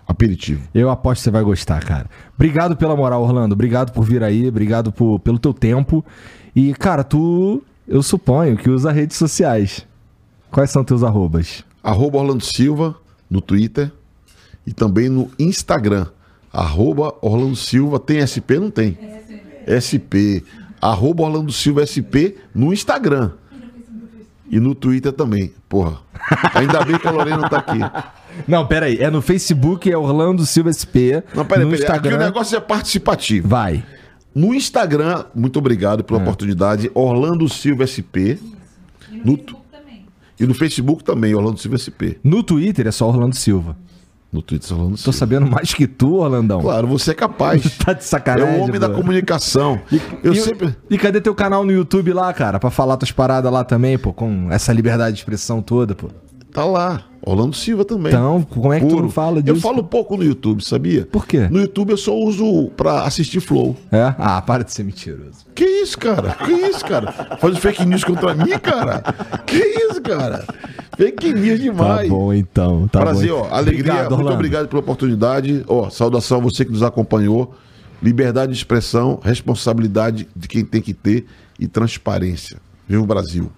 aperitivo. Eu aposto que você vai gostar, cara. Obrigado pela moral, Orlando. Obrigado por vir aí. Obrigado por, pelo teu tempo. E, cara, tu, eu suponho que usa redes sociais. Quais são teus arrobas? Arroba Orlando Silva no Twitter e também no Instagram. Arroba Orlando Silva. Tem SP? Não tem. SP. Arroba Orlando Silva SP no Instagram. E no Twitter também. Porra. Ainda bem que a Lorena não tá aqui. Não, pera aí. É no Facebook, é Orlando Silva SP. Não, peraí, no peraí. Aqui o Instagram. negócio é participativo. Vai. No Instagram, muito obrigado É. pela oportunidade. Orlando Silva SP. E no No Facebook também. E no Facebook também, Orlando Silva SP. No Twitter é só Orlando Silva. No Twitter, Orlando Tô Silva. sabendo mais que tu, Orlandão. Claro, você é capaz. Tá de É sacanagem. o homem da comunicação. Eu e, sempre. e cadê teu canal no YouTube lá, cara? Pra falar tuas paradas lá também, pô, com essa liberdade de expressão toda, pô. Tá lá. Orlando Silva também. Então, como é que tu Puro. não fala Eu disso? falo pouco no YouTube, sabia? Por quê? No YouTube eu só uso pra assistir Flow. É? Ah, para de ser mentiroso. Que isso, cara? Que isso, cara? Faz fake news contra mim, cara? Que isso, cara? Fake news demais. Tá bom então, tá Prazer, bom. ó. Alegria. Obrigado, muito Orlando. obrigado pela oportunidade. Ó, saudação a você que nos acompanhou. Liberdade de expressão, responsabilidade de quem tem que ter e transparência. Viva o Brasil.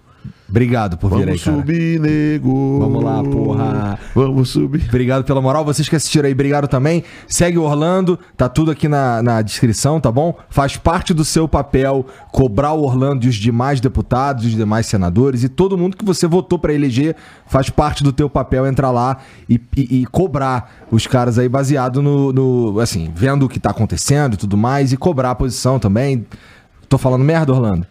Obrigado por vir aí, Vamos cara. subir, nego. Vamos lá, porra. Vamos subir. Obrigado pela moral. Vocês que assistiram aí, obrigado também. Segue o Orlando, tá tudo aqui na, na descrição, tá bom? Faz parte do seu papel cobrar o Orlando e os demais deputados, os demais senadores e todo mundo que você votou pra eleger. Faz parte do teu papel entrar lá e, e- e cobrar os caras aí baseado no, no- Assim, vendo o que tá acontecendo e tudo mais e cobrar a posição também. Tô falando merda, Orlando?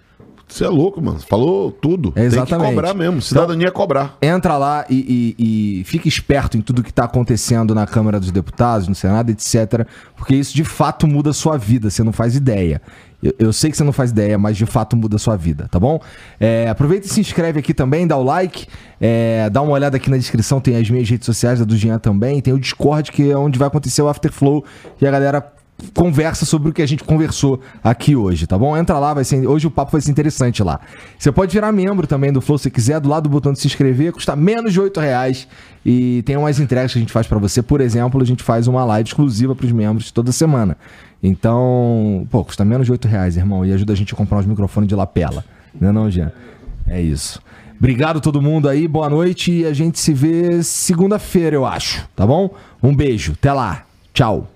Você é louco, mano. Falou tudo. Tem Exatamente. que cobrar mesmo. Cidadania é cobrar. entra lá e, e, e fica esperto em tudo que está acontecendo na Câmara dos Deputados, no Senado, etc. Porque isso de fato muda a sua vida, você não faz ideia. Eu, eu sei que você não faz ideia, mas de fato muda a sua vida, tá bom? É, aproveita e se inscreve aqui também, dá o like, é, dá uma olhada aqui na descrição, tem as minhas redes sociais, a do Jean também, tem o Discord, que é onde vai acontecer o Afterflow, e a galera conversa sobre o que a gente conversou aqui hoje, tá bom? Entra lá, vai ser, hoje o papo vai ser interessante lá. Você pode virar membro também do Flow se quiser, do lado do botão de se inscrever, custa menos de 8 reais e tem umas entregas que a gente faz pra você. Por exemplo, a gente faz uma live exclusiva pros membros toda semana. Então, pô, custa menos de 8 reais, irmão, e ajuda a gente a comprar uns microfones de lapela. Não é não, Jean? É isso. Obrigado todo mundo aí, boa noite e a gente se vê segunda-feira, eu acho, tá bom? Um beijo, até lá. Tchau.